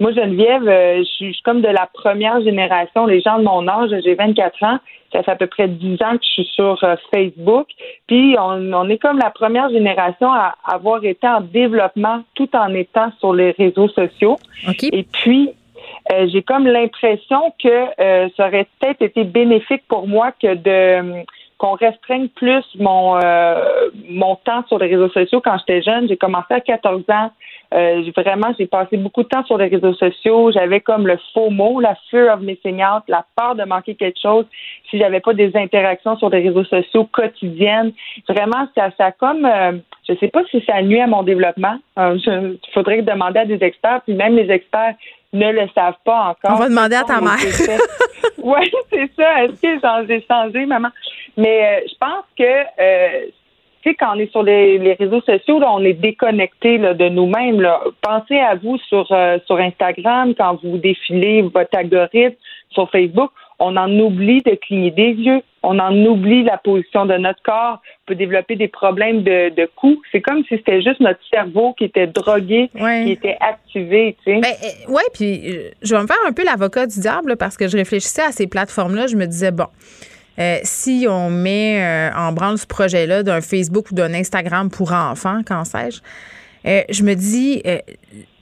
Moi, Geneviève, euh, je suis comme de la première génération. Les gens de mon âge, j'ai 24 ans. Ça fait à peu près 10 ans que je suis sur euh, Facebook. Puis, on, on est comme la première génération à avoir été en développement tout en étant sur les réseaux sociaux. Et puis, euh, j'ai comme l'impression que euh, ça aurait peut-être été bénéfique pour moi que de qu'on restreigne plus mon euh, mon temps sur les réseaux sociaux quand j'étais jeune. J'ai commencé à 14 ans. Euh, vraiment, j'ai passé beaucoup de temps sur les réseaux sociaux. J'avais comme le faux mot, la fear of missing out, la peur de manquer quelque chose si j'avais pas des interactions sur les réseaux sociaux quotidiennes. Vraiment, ça, ça comme, euh, je sais pas si ça nuit à mon développement. Euh, Il faudrait demander à des experts, puis même les experts ne le savent pas encore. On va demander à ta mère. Oui, c'est ça. Est-ce que j'en ai changé, maman? Mais euh, je pense que, euh, tu sais, quand on est sur les, les réseaux sociaux, là, on est déconnecté là, de nous-mêmes. là. Pensez à vous sur, euh, sur Instagram, quand vous défilez votre algorithme sur Facebook, on en oublie de cligner des yeux. On en oublie la position de notre corps. On peut développer des problèmes de, de cou. C'est comme si c'était juste notre cerveau qui était drogué, qui était activé, tu sais. Ben, Oui, puis euh, je vais me faire un peu l'avocat du diable parce que je réfléchissais à ces plateformes-là. Je me disais, bon, euh, si on met euh, en branle ce projet-là d'un Facebook ou d'un Instagram pour enfants, quand sais-je, euh, je me dis, euh,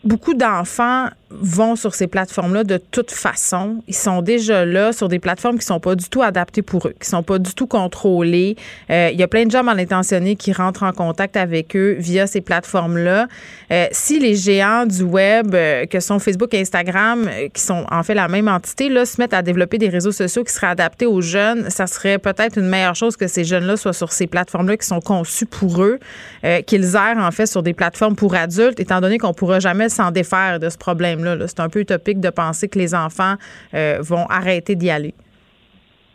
beaucoup d'enfants vont sur ces plateformes-là de toute façon. Ils sont déjà là sur des plateformes qui sont pas du tout adaptées pour eux, qui sont pas du tout contrôlées. Euh, il y a plein de gens mal intentionnés qui rentrent en contact avec eux via ces plateformes-là. Euh, si les géants du web, euh, que sont Facebook et Instagram, qui sont en fait la même entité, là, se mettent à développer des réseaux sociaux qui seraient adaptés aux jeunes, ça serait peut-être une meilleure chose que ces jeunes-là soient sur ces plateformes-là qui sont conçues pour eux, qu'ils errent en fait sur des plateformes pour adultes, étant donné qu'on pourra jamais s'en défaire de ce problème c'est un peu utopique de penser que les enfants euh, vont arrêter d'y aller.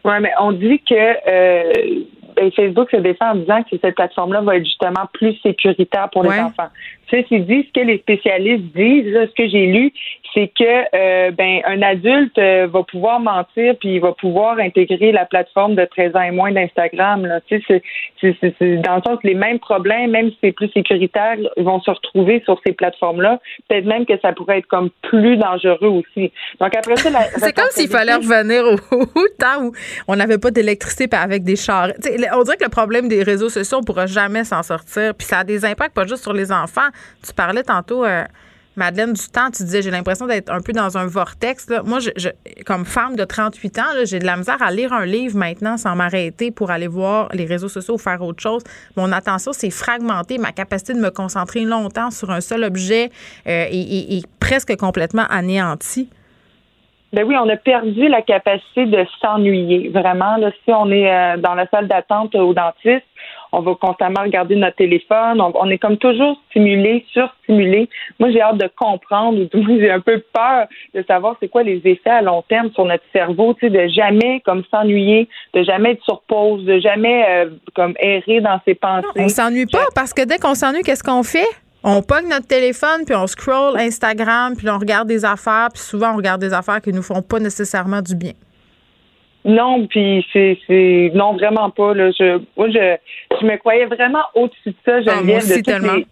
Oui, mais on dit que euh, ben, Facebook se défend en disant que cette plateforme-là va être justement plus sécuritaire pour les enfants. Ceci dit, ce que les spécialistes disent, ce que j'ai lu, c'est que euh, ben un adulte euh, va pouvoir mentir puis il va pouvoir intégrer la plateforme de 13 ans et moins d'Instagram. Là. Tu sais, c'est, dans le sens que les mêmes problèmes, même si c'est plus sécuritaire, vont se retrouver sur ces plateformes-là. Peut-être même que ça pourrait être comme plus dangereux aussi. Donc après ça, c'est comme s'il fallait revenir au, temps où on n'avait pas d'électricité avec des chars. on dirait que le problème des réseaux sociaux, on pourra jamais s'en sortir. Puis ça a des impacts pas juste sur les enfants tu parlais tantôt, euh, Madeleine, du temps, tu disais, j'ai l'impression d'être un peu dans un vortex. Moi, je, comme femme de 38 ans, j'ai de la misère à lire un livre maintenant sans m'arrêter pour aller voir les réseaux sociaux ou faire autre chose. Mon attention s'est fragmentée. Ma capacité de me concentrer longtemps sur un seul objet euh, est, presque complètement anéantie. Ben oui, on a perdu la capacité de s'ennuyer. Vraiment, là, si on est euh, dans la salle d'attente au dentiste, on va constamment regarder notre téléphone, on, est comme toujours stimulé, surstimulé. Moi, j'ai hâte de comprendre, ou j'ai un peu peur de savoir c'est quoi les effets à long terme sur notre cerveau, tu sais, de jamais comme s'ennuyer, de jamais être sur pause, de jamais euh, comme errer dans ses pensées. on s'ennuie pas parce que dès qu'on s'ennuie, qu'est-ce qu'on fait? On pogne notre téléphone, puis on scroll Instagram, puis on regarde des affaires, puis souvent on regarde des affaires qui nous font pas nécessairement du bien. Non, puis c'est c'est non vraiment pas là. Je moi je je me croyais vraiment au-dessus de ça. Je ah, de tellement. Les,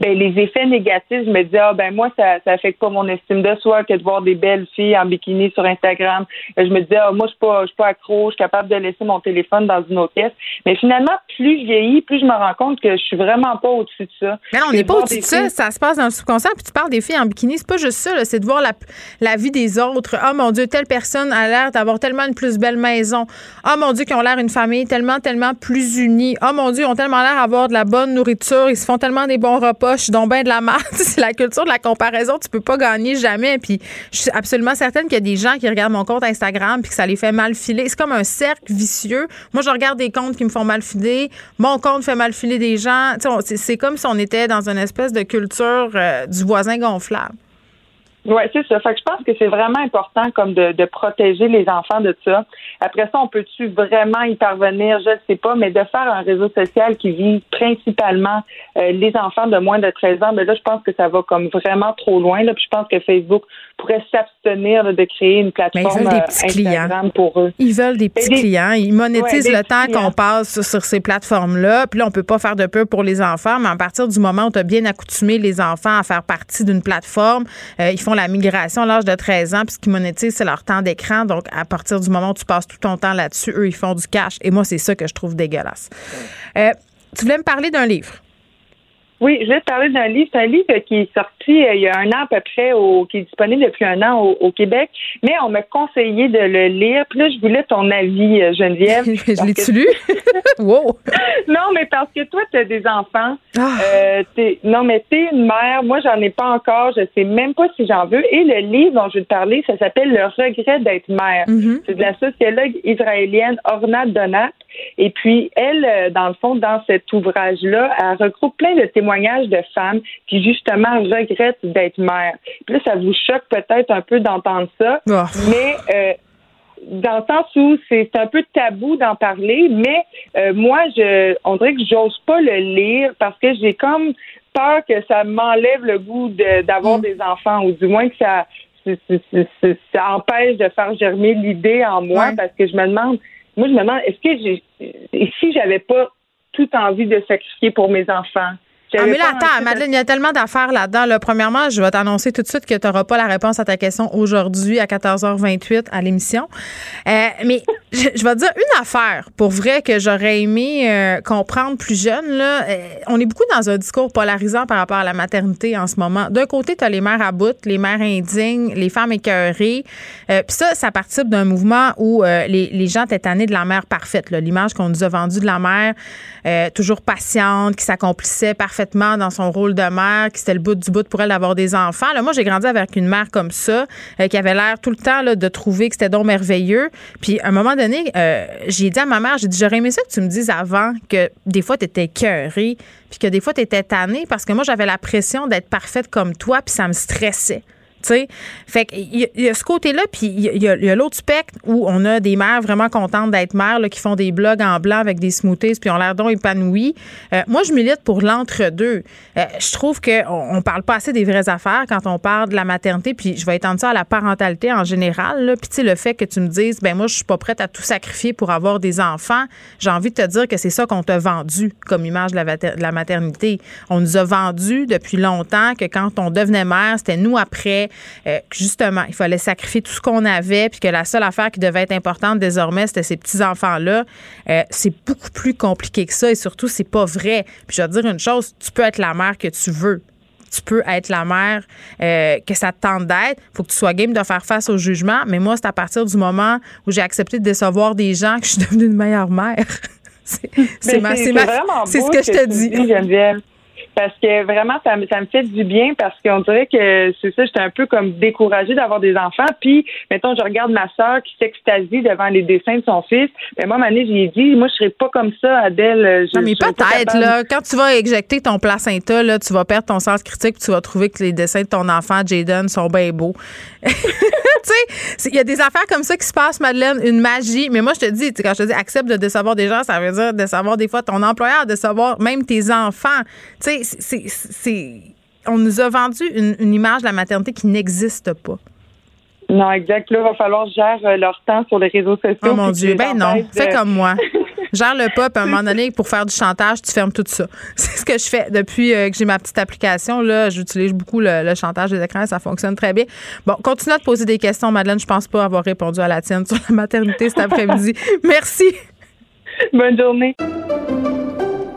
ben, les effets négatifs. Je me disais ah ben moi ça ça affecte pas mon estime de soi que de voir des belles filles en bikini sur Instagram. Je me disais ah moi je suis pas je suis pas accro, je suis capable de laisser mon téléphone dans une autre pièce. Mais finalement plus je vieillis, plus je me rends compte que je suis vraiment pas au-dessus de ça. Mais non, on n'est pas au-dessus de ça. Ça se passe dans le subconscient. Puis tu parles des filles en bikini, c'est pas juste ça. C'est de voir la la vie des autres. Ah mon Dieu, telle personne a l'air d'avoir tellement une plus belle maison. Ah, mon Dieu, qu'ils ont l'air une famille tellement, tellement plus unie. Ah, mon Dieu, ils ont tellement l'air d'avoir de la bonne nourriture. Ils se font tellement des bons repas. Je suis donc bien de la merde. C'est la culture de la comparaison. Tu peux pas gagner jamais. Puis, je suis absolument certaine qu'il y a des gens qui regardent mon compte Instagram puis que ça les fait mal filer. C'est comme un cercle vicieux. Moi, je regarde des comptes qui me font mal filer. Mon compte fait mal filer des gens. C'est comme si on était dans une espèce de culture euh, du voisin gonflable. Oui, c'est ça. Fait que je pense que c'est vraiment important comme de, de, protéger les enfants de ça. Après ça, on peut-tu vraiment y parvenir? Je ne sais pas, mais de faire un réseau social qui vise principalement euh, les enfants de moins de 13 ans, mais là, je pense que ça va comme vraiment trop loin. Là. Puis je pense que Facebook pourrait s'abstenir de créer une plateforme ils des euh, Instagram pour eux. Ils veulent des petits clients. Ils monétisent le temps qu'on passe sur, ces plateformes-là. Puis là, on peut pas faire de peu pour les enfants, mais à partir du moment où tu as bien accoutumé les enfants à faire partie d'une plateforme, euh, ils font la migration à l'âge de 13 ans, puis ce qu'ils monétisent, c'est leur temps d'écran. Donc, à partir du moment où tu passes tout ton temps là-dessus, eux, ils font du cash. Et moi, c'est ça que je trouve dégueulasse. Euh, tu voulais me parler d'un livre? Oui, je vais te parler d'un livre. C'est un livre qui est sorti euh, il y a un an à peu près, au, qui est disponible depuis un an au, Québec, mais on m'a conseillé de le lire. Puis là, je voulais ton avis, euh, Geneviève. je l'ai-tu lu? wow! Non, mais parce que toi, tu as des enfants. Ah. Euh, non, mais tu es une mère. Moi, j'en ai pas encore. Je sais même pas si j'en veux. Et le livre dont je vais te parler, ça s'appelle Le regret d'être mère. Mm-hmm. C'est de la sociologue israélienne Orna Donat. Et puis, elle, euh, dans le fond, dans cet ouvrage-là, elle regroupe plein de témoignages de femmes qui, justement, regrettent d'être mères. Puis là, ça vous choque peut-être un peu d'entendre ça, oh. mais... Euh, dans le sens où c'est un peu tabou d'en parler, mais euh, moi, je, on dirait que j'ose pas le lire parce que j'ai comme peur que ça m'enlève le goût d'avoir mm. des enfants, ou du moins que ça, ça empêche de faire germer l'idée en moi, parce que je me demande, moi, je me demande, est-ce que j'ai, si j'avais pas tout envie de sacrifier pour mes enfants, ah, mais là, attends, Madeleine, il y a tellement d'affaires là-dedans. Premièrement, je vais t'annoncer tout de suite que tu n'auras pas la réponse à ta question aujourd'hui à 14h28 à l'émission. Euh, mais Je, je vais te dire une affaire, pour vrai, que j'aurais aimé euh, comprendre plus jeune. Là. Euh, on est beaucoup dans un discours polarisant par rapport à la maternité en ce moment. D'un côté, tu as les mères à bout, les mères indignes, les femmes écœurées. Euh, Puis ça, ça participe d'un mouvement où euh, les, les gens étaient tannés de la mère parfaite. là. L'image qu'on nous a vendue de la mère euh, toujours patiente, qui s'accomplissait parfaitement dans son rôle de mère, qui c'était le bout du bout pour elle d'avoir des enfants. Là, moi, j'ai grandi avec une mère comme ça, euh, qui avait l'air tout le temps de trouver que c'était donc merveilleux. Puis à un moment donné, euh, j'ai dit à ma mère, j'ai dit, j'aurais aimé ça que tu me dises avant que des fois, tu étais cœurée, puis que des fois, tu étais tannée, parce que moi, j'avais la pression d'être parfaite comme toi, puis ça me stressait. Tu sais, fait il y a ce côté-là, puis il y a- l'autre spectre où on a des mères vraiment contentes d'être mères, là, qui font des blogs en blanc avec des smoothies, puis ont l'air donc épanouies. Euh, moi, je milite pour l'entre-deux. Euh, je trouve qu'on on parle pas assez des vraies affaires quand on parle de la maternité, puis je vais étendre ça à la parentalité en général. Puis le fait que tu me dises, ben moi, je suis pas prête à tout sacrifier pour avoir des enfants, j'ai envie de te dire que c'est ça qu'on t'a vendu comme image de la, de la maternité. On nous a vendu depuis longtemps que quand on devenait mère, c'était nous après, euh, que justement, il fallait sacrifier tout ce qu'on avait, puis que la seule affaire qui devait être importante désormais, c'était ces petits-enfants-là. Euh, c'est beaucoup plus compliqué que ça et surtout, c'est pas vrai. Puis je vais te dire une chose, tu peux être la mère que tu veux tu peux être la mère euh, que ça te tente d'être. faut que tu sois game de faire face au jugement. Mais moi, c'est à partir du moment où j'ai accepté de décevoir des gens que je suis devenue une meilleure mère. c'est ma- ma- ce beau que je te dis. Parce que vraiment, ça me, ça me fait du bien parce qu'on dirait que c'est ça, j'étais un peu comme découragée d'avoir des enfants. Puis, mettons, je regarde ma soeur qui s'extasie devant les dessins de son fils. Mais moi, Mané, j'ai dit, moi, je serais pas comme ça, Adèle. Je, Non, mais peut-être, là, quand tu vas éjecter ton placenta, là, tu vas perdre ton sens critique, tu vas trouver que les dessins de ton enfant, Jaden, sont bien beaux. tu sais, il y a des affaires comme ça qui se passent, Madeleine, une magie. Mais moi, je te dis, quand je te dis accepte de décevoir des gens, ça veut dire décevoir des fois ton employeur, décevoir même tes enfants. Tu sais, c'est-. On nous a vendu une, une image de la maternité qui n'existe pas. Non, exact. Là, il va falloir que je gère euh, leur temps sur les réseaux sociaux. Oh mon puis Dieu, ben non, fais de- comme moi. Gère le pop, à un moment donné, pour faire du chantage, tu fermes tout ça. C'est ce que je fais depuis euh, que j'ai ma petite application. Là, j'utilise beaucoup le, le chantage des écrans, ça fonctionne très bien. Bon, continue à te poser des questions, Madeleine. Je pense pas avoir répondu à la tienne sur la maternité cet après-midi. Merci. Bonne journée.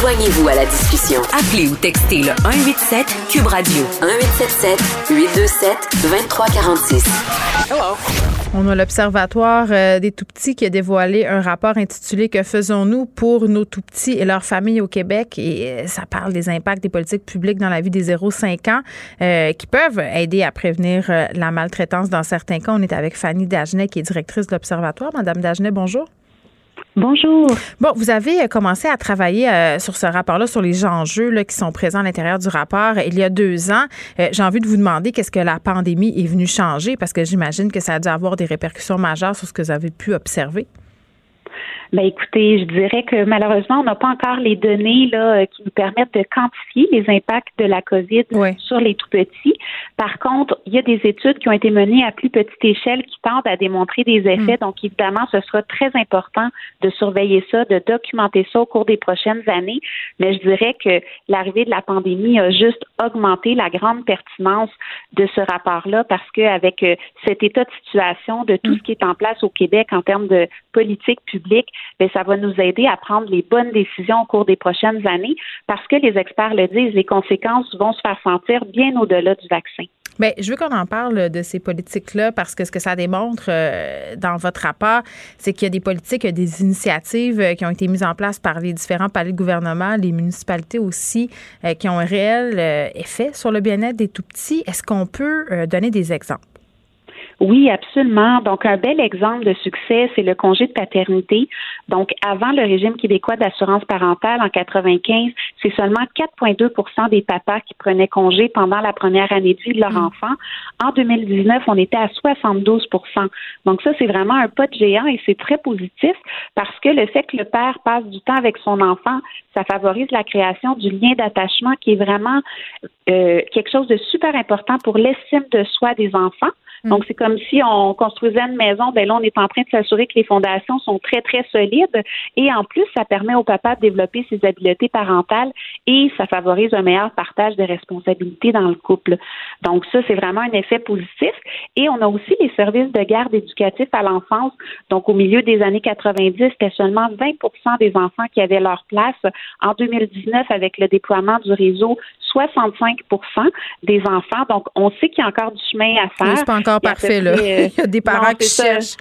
Joignez-vous à la discussion. Appelez ou textez le 187 Cube Radio 1877 827 2346. On a l'Observatoire euh, des tout-petits qui a dévoilé un rapport intitulé Que faisons-nous pour nos tout-petits et leurs familles au Québec? Et euh, ça parle des impacts des politiques publiques dans la vie des 0-5 ans euh, qui peuvent aider à prévenir la maltraitance dans certains cas. On est avec Fanny Dagenet, qui est directrice de l'Observatoire. Madame Dagenet, bonjour. Bonjour. Bon, vous avez euh, commencé à travailler euh, sur ce rapport-là, sur les enjeux là, qui sont présents à l'intérieur du rapport euh, il y a deux ans. J'ai envie de vous demander qu'est-ce que la pandémie est venue changer parce que j'imagine que ça a dû avoir des répercussions majeures sur ce que vous avez pu observer. Ben écoutez, je dirais que malheureusement, on n'a pas encore les données là euh, qui nous permettent de quantifier les impacts de la COVID sur les tout petits. Par contre, il y a des études qui ont été menées à plus petite échelle qui tentent à démontrer des effets. Donc, évidemment, ce sera très important de surveiller ça, de documenter ça au cours des prochaines années. Mais je dirais que l'arrivée de la pandémie a juste augmenté la grande pertinence de ce rapport-là parce qu'avec cet état de situation de tout ce qui est en place au Québec en termes de politique publique, bien, ça va nous aider à prendre les bonnes décisions au cours des prochaines années parce que les experts le disent, les conséquences vont se faire sentir bien au-delà du vaccin. Bien, je veux qu'on en parle de ces politiques-là parce que ce que ça démontre euh, dans votre rapport, c'est qu'il y a des politiques, il des initiatives euh, qui ont été mises en place par les différents paliers de gouvernement, les municipalités aussi, euh, qui ont un réel effet sur le bien-être des tout-petits. Est-ce qu'on peut donner des exemples? Oui, absolument. Donc, un bel exemple de succès, c'est le congé de paternité. Donc, avant le régime québécois d'assurance parentale en 95, c'est seulement 4,2% des papas qui prenaient congé pendant la première année de vie de leur mm. enfant. En 2019, on était à 72% Donc, ça, c'est vraiment un pas de géant et c'est très positif parce que le fait que le père passe du temps avec son enfant, ça favorise la création du lien d'attachement qui est vraiment euh, quelque chose de super important pour l'estime de soi des enfants. Mm. Donc, c'est comme si on construisait une maison, ben là, on est en train de s'assurer que les fondations sont très, très solides. Et en plus, ça permet au papa de développer ses habiletés parentales et ça favorise un meilleur partage de responsabilités dans le couple. Donc, ça, c'est vraiment un effet positif. Et on a aussi les services de garde éducatifs à l'enfance. Donc, au milieu des années 90, c'était seulement 20% des enfants qui avaient leur place. En 2019, avec le déploiement du réseau, 65% des enfants. Donc, on sait qu'il y a encore du chemin à faire. C'est pas encore parfait, là. Il y a des parents qui cherchent.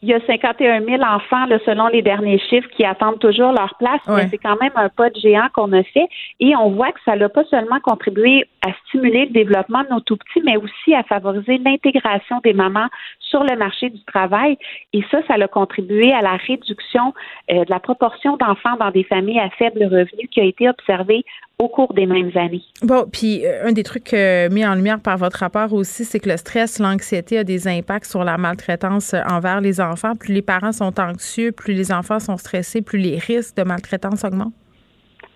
Il y a 51 000 enfants, selon les derniers chiffres, qui attendent toujours leur place, mais c'est quand même un pas de géant qu'on a fait. Et on voit que ça n'a pas seulement contribué à stimuler le développement de nos tout petits, mais aussi à favoriser l'intégration des mamans sur le marché du travail. Et ça, ça a contribué à la réduction euh, de la proportion d'enfants dans des familles à faible revenu qui a été observée au cours des mêmes années. Bon, puis euh, un des trucs euh, mis en lumière par votre rapport aussi, c'est que le stress, l'anxiété a des impacts sur la maltraitance envers les enfants. Plus les parents sont anxieux, plus les enfants sont stressés, plus les risques de maltraitance augmentent.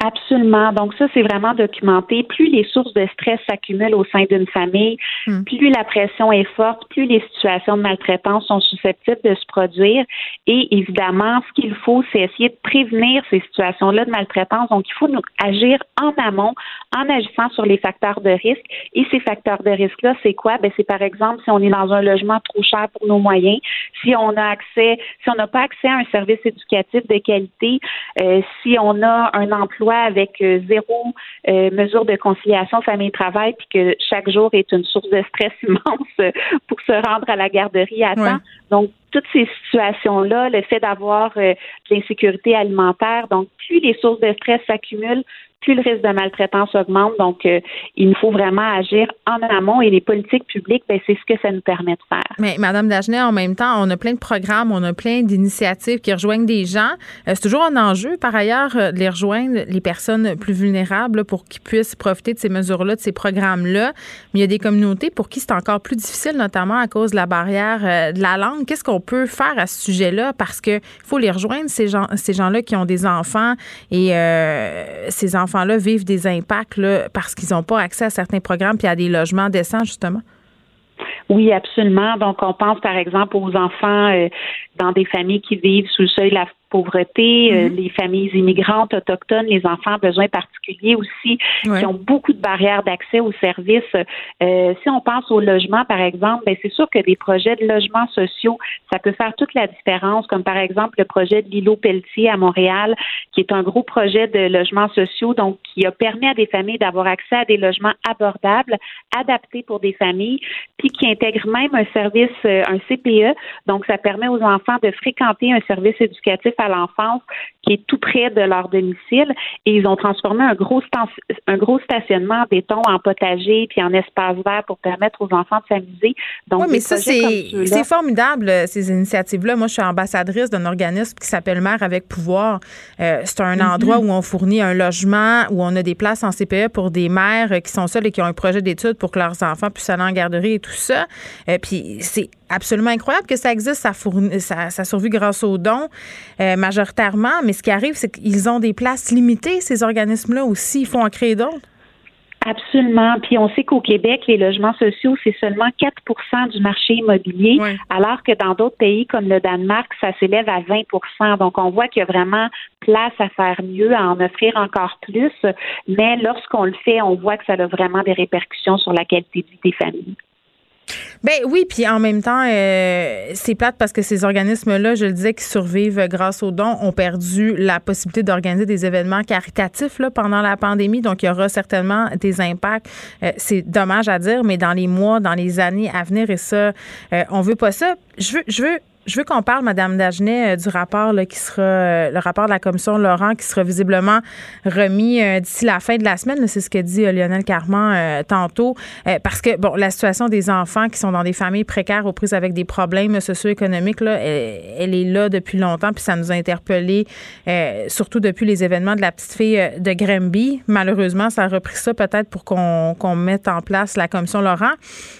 Absolument. Donc ça, c'est vraiment documenté. Plus les sources de stress s'accumulent au sein d'une famille, hmm. plus la pression est forte, plus les situations de maltraitance sont susceptibles de se produire. Et évidemment, ce qu'il faut, c'est essayer de prévenir ces situations-là de maltraitance. Donc, il faut nous agir en amont, en agissant sur les facteurs de risque. Et ces facteurs de risque-là, c'est quoi? Ben, c'est par exemple si on est dans un logement trop cher pour nos moyens, si on a accès, si on n'a pas accès à un service éducatif de qualité, euh, si on a un emploi avec euh, zéro euh, mesure de conciliation famille-travail, puis que chaque jour est une source de stress immense pour se rendre à la garderie à temps. Donc, toutes ces situations-là, le fait d'avoir euh, de l'insécurité alimentaire, donc plus les sources de stress s'accumulent, plus le risque de maltraitance augmente. Donc, euh, il nous faut vraiment agir en amont et les politiques publiques, ben, c'est ce que ça nous permet de faire. Mais Madame Dagenet, en même temps, on a plein de programmes, on a plein d'initiatives qui rejoignent des gens. Euh, c'est toujours un enjeu, par ailleurs, euh, de les rejoindre, les personnes plus vulnérables, pour qu'ils puissent profiter de ces mesures-là, de ces programmes-là. Mais il y a des communautés pour qui c'est encore plus difficile, notamment à cause de la barrière de la langue. Qu'est-ce qu'on peut faire à ce sujet-là? Parce qu'il faut les rejoindre, ces gens, ces gens-là qui ont des enfants et ces enfants enfants-là vivent des impacts parce qu'ils n'ont pas accès à certains programmes puis à des logements décents, justement? Oui, absolument. Donc, on pense par exemple aux enfants euh, dans des familles qui vivent sous le seuil de la pauvreté, euh, mhm. les familles immigrantes autochtones, les enfants à besoins particuliers aussi, qui ont beaucoup de barrières d'accès aux services. Euh, si on pense au logement, par exemple, ben c'est sûr que des projets de logements sociaux, ça peut faire toute la différence, comme par exemple le projet de l'îlot Pelletier à Montréal, qui est un gros projet de logements sociaux, donc qui a permis à des familles d'avoir accès à des logements abordables, adaptés pour des familles, puis qui intègre même un service, euh, un CPE, donc ça permet aux enfants de fréquenter un service éducatif à l'enfance qui est tout près de leur domicile et ils ont transformé un gros, un gros stationnement en béton en potager puis en espace vert pour permettre aux enfants de s'amuser. Donc, oui, mais ça, c'est formidable, euh, ces initiatives-là. Moi, je suis ambassadrice d'un organisme qui s'appelle Mère avec pouvoir. Euh, c'est un mm-hmm. endroit où on fournit un logement, où on a des places en CPE pour des mères qui sont seules et qui ont un projet d'études pour que leurs enfants puissent aller en garderie et tout ça. Euh, puis c'est absolument incroyable que ça existe, ça, fournit, ça, ça survit grâce aux dons majoritairement, mais ce qui arrive, c'est qu'ils ont des places limitées, ces organismes-là aussi. Il faut en créer d'autres. Absolument. Puis on sait qu'au Québec, les logements sociaux, c'est seulement 4% du marché immobilier, alors que dans d'autres pays comme le Danemark, ça s'élève à 20% Donc on voit qu'il y a vraiment place à faire mieux, à en offrir encore plus. Mais lorsqu'on le fait, on voit que ça a vraiment des répercussions sur la qualité de vie des familles. Ben oui, puis en même temps, euh, c'est plate parce que ces organismes-là, je le disais, qui survivent grâce aux dons, ont perdu la possibilité d'organiser des événements caritatifs là, pendant la pandémie. Donc, il y aura certainement des impacts. Euh, c'est dommage à dire, mais dans les mois, dans les années à venir, et ça, euh, on veut pas ça. Je veux, je veux je veux qu'on parle, Madame Dagenet, du rapport qui sera le rapport de la commission Laurent qui sera visiblement remis d'ici la fin de la semaine. C'est ce que dit Lionel Carman tantôt. parce que, bon, la situation des enfants qui sont dans des familles précaires aux prises avec des problèmes socio-économiques, là, elle, est là depuis longtemps, puis ça nous a interpellés, surtout depuis les événements de la petite fille de Granby. Malheureusement, ça a repris ça peut-être pour qu'on mette en place la commission Laurent.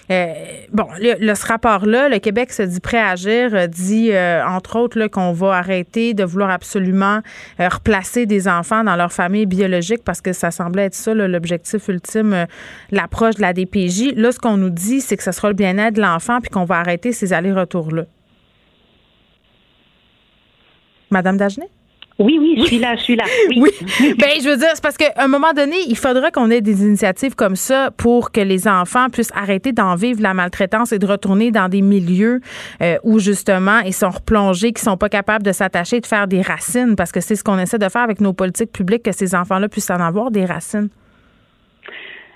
bon, le, ce rapport-là, le Québec se dit prêt à agir, dit euh, entre autres qu'on va arrêter de vouloir absolument euh, replacer des enfants dans leur famille biologique parce que ça semblait être ça l'objectif ultime, euh, l'approche de la DPJ. Là, ce qu'on nous dit, c'est que ce sera le bien-être de l'enfant puis qu'on va arrêter ces allers-retours-là. Madame Dagenet? Oui, oui, je suis là, je suis là. Oui. ben, je veux dire, c'est parce qu'à un moment donné, il faudra qu'on ait des initiatives comme ça pour que les enfants puissent arrêter d'en vivre la maltraitance et de retourner dans des milieux euh, où justement ils sont replongés, qui sont pas capables de s'attacher, de faire des racines, parce que c'est ce qu'on essaie de faire avec nos politiques publiques, que ces enfants-là puissent en avoir des racines.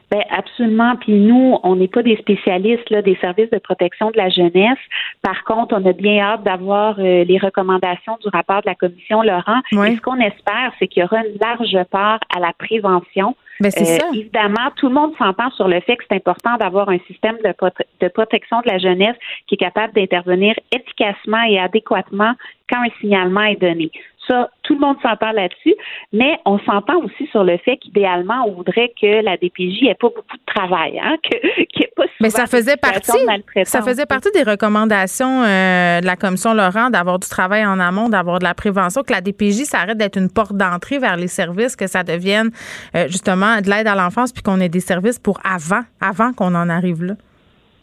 Ben absolument. Puis nous, on n'est pas des spécialistes là, des services de protection de la jeunesse. Par contre, on a bien hâte d'avoir euh, les recommandations du rapport de la commission Laurent. Et ce qu'on espère, c'est qu'il y aura une large part à la prévention. Ben, c'est euh, ça. Évidemment, tout le monde s'entend sur le fait que c'est important d'avoir un système de, de protection de la jeunesse qui est capable d'intervenir efficacement et adéquatement quand un signalement est donné. Ça, tout le monde s'entend là-dessus, mais on s'entend aussi sur le fait qu'idéalement, on voudrait que la DPJ ait pas beaucoup de travail, hein, que, qu'il ait pas Mais ça faisait partie, ça faisait partie des recommandations euh, de la commission Laurent d'avoir du travail en amont, d'avoir de la prévention, que la DPJ s'arrête d'être une porte d'entrée vers les services, que ça devienne euh, justement de l'aide à l'enfance, puis qu'on ait des services pour avant, avant qu'on en arrive là.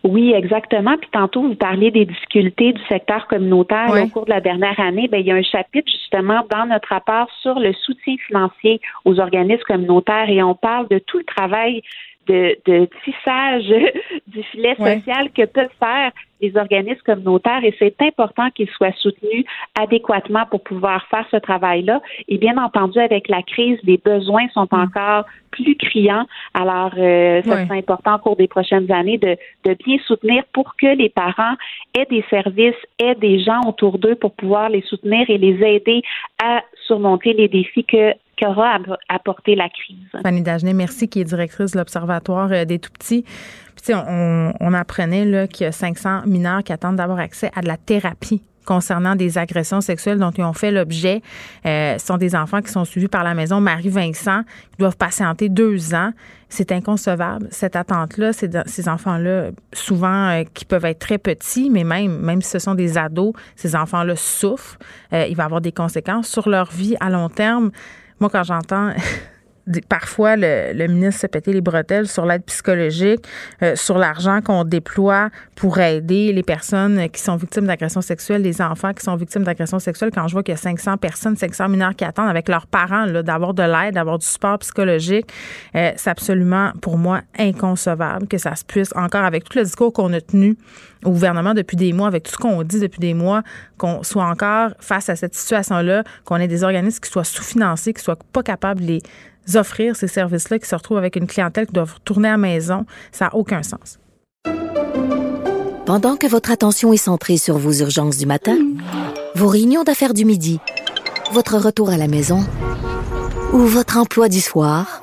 Oui, exactement. Puis tantôt, vous parliez des difficultés du secteur communautaire au cours de la dernière année. Bien, il y a un chapitre justement dans notre rapport sur le soutien financier aux organismes communautaires et on parle de tout le travail de, de tissage du filet social que peuvent faire les organismes communautaires et c'est important qu'ils soient soutenus adéquatement pour pouvoir faire ce travail-là. Et bien entendu, avec la crise, les besoins sont mm. encore plus criants. Alors, euh, ça sera important au cours des prochaines années de, de bien soutenir pour que les parents aient des services, aient des gens autour d'eux pour pouvoir les soutenir et les aider à surmonter les défis que qu'aura apporté la crise. Fanny Dagenet, merci, qui est directrice de l'Observatoire euh, des tout-petits. Puis, on, on apprenait qu'il y a 500 mineurs qui attendent d'avoir accès à de la thérapie concernant des agressions sexuelles dont ils ont fait l'objet. Euh, ce sont des enfants qui sont suivis par la maison Marie-Vincent, qui doivent patienter deux ans. C'est inconcevable, cette attente-là. Ces enfants-là, souvent, euh, qui peuvent être très petits, mais même, même si ce sont des ados, ces enfants-là souffrent. il va avoir des conséquences sur leur vie à long terme. Moi, quand j'entends parfois le, ministre se péter les bretelles sur l'aide psychologique, euh, sur l'argent qu'on déploie pour aider les personnes qui sont victimes d'agressions sexuelles, les enfants qui sont victimes d'agressions sexuelles. Quand je vois qu'il y a 500 personnes, 500 mineurs qui attendent avec leurs parents d'avoir de l'aide, d'avoir du support psychologique, euh, c'est absolument pour moi inconcevable que ça se puisse encore avec tout le discours qu'on a tenu au gouvernement depuis des mois, avec tout ce qu'on dit depuis des mois, qu'on soit encore face à cette situation-là, qu'on ait des organismes qui soient sous-financés, qui soient pas capables les offrir ces services-là, qui se retrouvent avec une clientèle qui doit retourner à la maison. Ça n'a aucun sens. Pendant que votre attention est centrée sur vos urgences du matin, vos réunions d'affaires du midi, votre retour à la maison ou votre emploi du soir,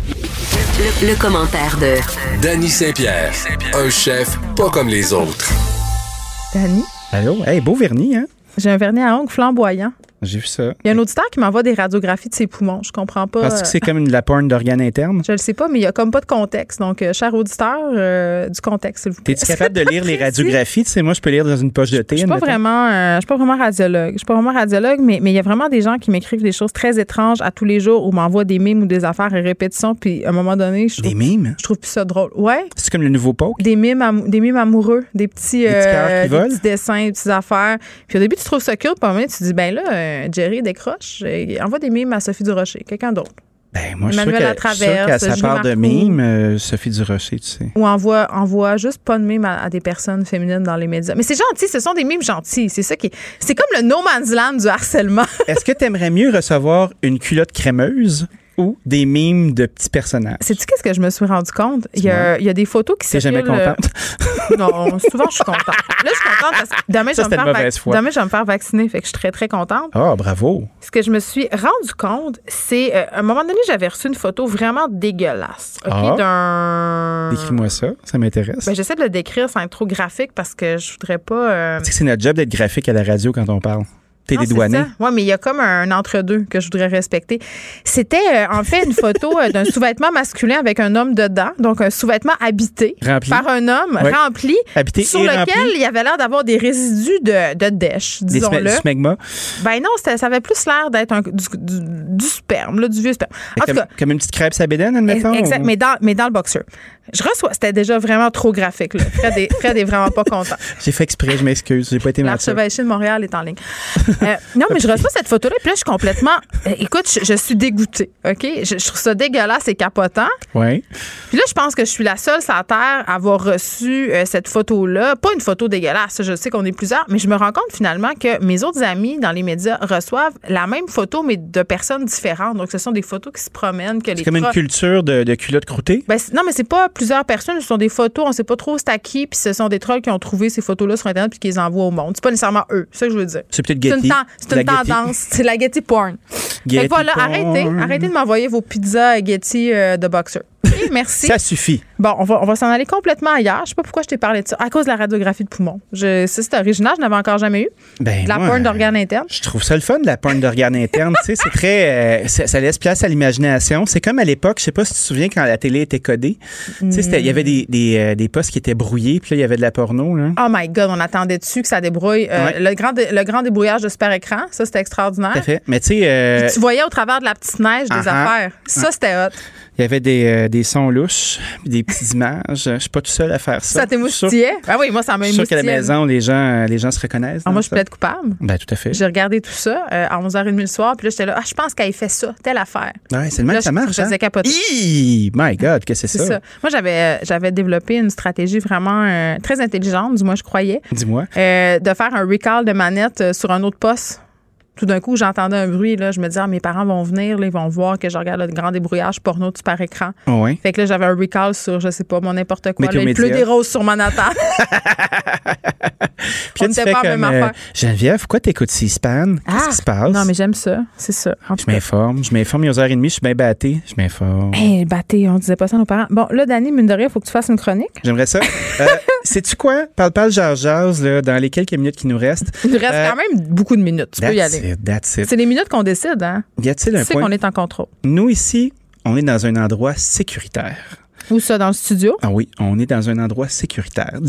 Le, commentaire de Danny Saint-Pierre, un chef pas comme les autres. Danny? Allô? Hey, beau vernis, hein? J'ai un vernis à ongles flamboyant. J'ai vu ça. Il y a un auditeur qui m'envoie des radiographies de ses poumons. Je comprends pas. Parce que c'est euh, comme de la porn d'organes internes? Je le sais pas, mais il y a comme pas de contexte. Donc, euh, cher auditeur, euh, du contexte, s'il vous plaît. T'es-tu capable de lire les radiographies? Tu sais, moi, je peux lire dans une poche de thé. Je suis pas vraiment, euh, je suis pas vraiment radiologue. Je suis pas vraiment radiologue, mais mais il y a vraiment des gens qui m'écrivent des choses très étranges à tous les jours ou m'envoient des mimes ou des affaires à répétition. Puis à un moment donné, je trouve, Des mimes? je trouve plus ça drôle. Ouais. C'est comme le nouveau poke? Des mimes, des mimes amoureux, des petits, petits qui euh, des petits dessins, des petites affaires. Puis au début, tu trouves ça cute, puis à un moment tu te dis, ben là, euh, Jerry décroche, et envoie des mimes à Sophie Durocher, quelqu'un d'autre. Ben, moi, je suis sûr Emmanuel qu'à- je suis sûr Latraverse, qu'à sa part de mimes, euh, Sophie Durocher, tu sais. Ou envoie, envoie juste pas de mimes à, à des personnes féminines dans les médias. Mais c'est gentil, ce sont des mimes gentils. C'est ça qui est- C'est comme le no man's land du harcèlement. Est-ce que tu aimerais mieux recevoir une culotte crémeuse? Ou des mimes de petits personnages? Sais-tu qu'est-ce que je me suis rendu compte? Il y a, il y a des photos qui T'es jamais circulent, euh, contente? Non, souvent je suis contente. Là, je suis contente parce que demain, je Ça, vais, me faire de vac- mauvaise foi. demain je vais me faire vacciner. Fait que je suis très, très contente. Ah, bravo. Ce que je me suis rendu compte, c'est euh, à un moment donné, j'avais reçu une photo vraiment dégueulasse. OK? Ah. D'un. Décris-moi ça, ça m'intéresse. Ben, j'essaie de le décrire sans être trop graphique parce que je voudrais pas. euh, Tu sais que c'est notre job d'être graphique à la radio quand on parle. T'es dédouané. Oui, mais il y a comme un entre-deux que je voudrais respecter. C'était euh, en fait une photo euh, d'un sous-vêtement masculin avec un homme dedans, donc un sous-vêtement habité Rempli. par un homme Ouais. rempli, Habité sur lequel rempli. il y avait l'air d'avoir des résidus de, de dèche, disons-le. du smegma. Ben non, ça avait plus l'air d'être du, du- du sperme, là, du vieux sperme. En tout Comme, cas, comme une petite crêpe sabédaine, admettons? Exact, ou- mais dans, mais dans le boxer. Je reçois, c'était déjà vraiment trop graphique. Là. Fred, est, Fred est vraiment pas content. J'ai fait exprès, je m'excuse. J'ai pas été mature. L'archevêché de Montréal est en ligne. Euh, non, mais je reçois cette photo-là, puis là, je suis complètement. euh, écoute, je, je suis dégoûtée, OK? Je, je trouve ça dégueulasse et capotant. Oui. Puis là, je pense que je suis la seule sur la Terre à avoir reçu euh, cette photo-là. Pas une photo dégueulasse, je sais qu'on est plusieurs, mais je me rends compte finalement que mes autres amis dans les médias reçoivent la même photo, mais de personnes différentes. Donc, ce sont des photos qui se promènent, que les C'est comme une culture de, de culotte croûtée? ben, non, mais c'est pas plusieurs personnes, ce sont des photos, on sait pas trop c'est à qui, puis ce sont des trolls qui ont trouvé ces photos-là sur Internet puis qui les envoient au monde. C'est pas nécessairement eux, c'est ça que je veux dire. C'est peut-être Getty. c'est une tendance, c'est la Getty porn. Fait Getty que voilà, porn. arrêtez, arrêtez de m'envoyer vos pizzas Getty euh, de boxer. Merci. Ça suffit. Bon, on va, on va s'en aller complètement ailleurs. Je sais pas pourquoi je t'ai parlé de ça. À cause de la radiographie de poumon. Je, ça, c'est original, je n'avais encore jamais eu. Ben, de la moi, porn d'organes internes. Je trouve ça le fun, de la porn d'organes internes. tu sais, c'est très. euh, ça, ça laisse place à l'imagination. C'est comme à l'époque, je sais pas si tu te souviens quand la télé était codée. Tu sais, c'était- il y avait des, des, euh, des postes qui étaient brouillés, puis là, il y avait de la porno. Là. Oh my God, on attendait dessus que ça débrouille. Euh, Ouais. le, grand dé- le grand débrouillage de super écran, ça, c'était extraordinaire. Tout à fait. Mais tu sais, Puis tu voyais au travers de la petite neige des Ah ah. affaires. Ça, c'était hot. Il y avait des, euh, des sons louches, puis des petites images. Je suis pas tout seul à faire ça. Ça t'émoustillait? Ah oui, moi, ça m'a Je suis sûr qu'à la maison, les gens, les gens se reconnaissent. Ah, moi, je ça. plaide coupable. Ben, tout à fait. J'ai regardé tout ça euh, à 11h30 le soir, puis là, j'étais là, ah, je pense qu'elle fait ça, telle affaire. Ouais, c'est le même que ça marche. je faisais hein? capoter. Hi! My God, que c'est ça? ça. Moi, j'avais, euh, j'avais développé une stratégie vraiment euh, très intelligente, du moins, je croyais, Dis-moi. de faire un recall de manette sur un autre poste. Tout d'un coup, j'entendais un bruit, là, je me disais, ah, mes parents vont venir, là, ils vont voir que je regarde le grand débrouillage porno par écran. Oui. Fait que là, j'avais un recall sur, je sais pas, mon n'importe quoi. Là, il pleut des roses sur Manhattan. Puis là, On pas comme, même euh. Geneviève, pourquoi t'écoutes C-SPAN? Qu'est-ce qui se passe? Ah! Non, mais j'aime ça. C'est ça. Je m'informe. Je m'informe. Il est 11h30. Je suis bien batté. Je m'informe. Hey, batté, on disait pas ça à nos parents. Bon, là, Dani, mine de rien, il faut que tu fasses une chronique. J'aimerais ça. Euh, Sais-tu quoi? Parle, jase, jase, là, dans les quelques minutes qui nous restent. Il nous reste Euh, quand même beaucoup de minutes. Tu peux y aller. It, that's it. C'est les minutes qu'on décide, hein? Y a-t-il un point? qu'on est en contrôle. Nous, ici, on est dans un endroit sécuritaire. Où ça, dans le studio? Ah oui, on est dans un endroit sécuritaire.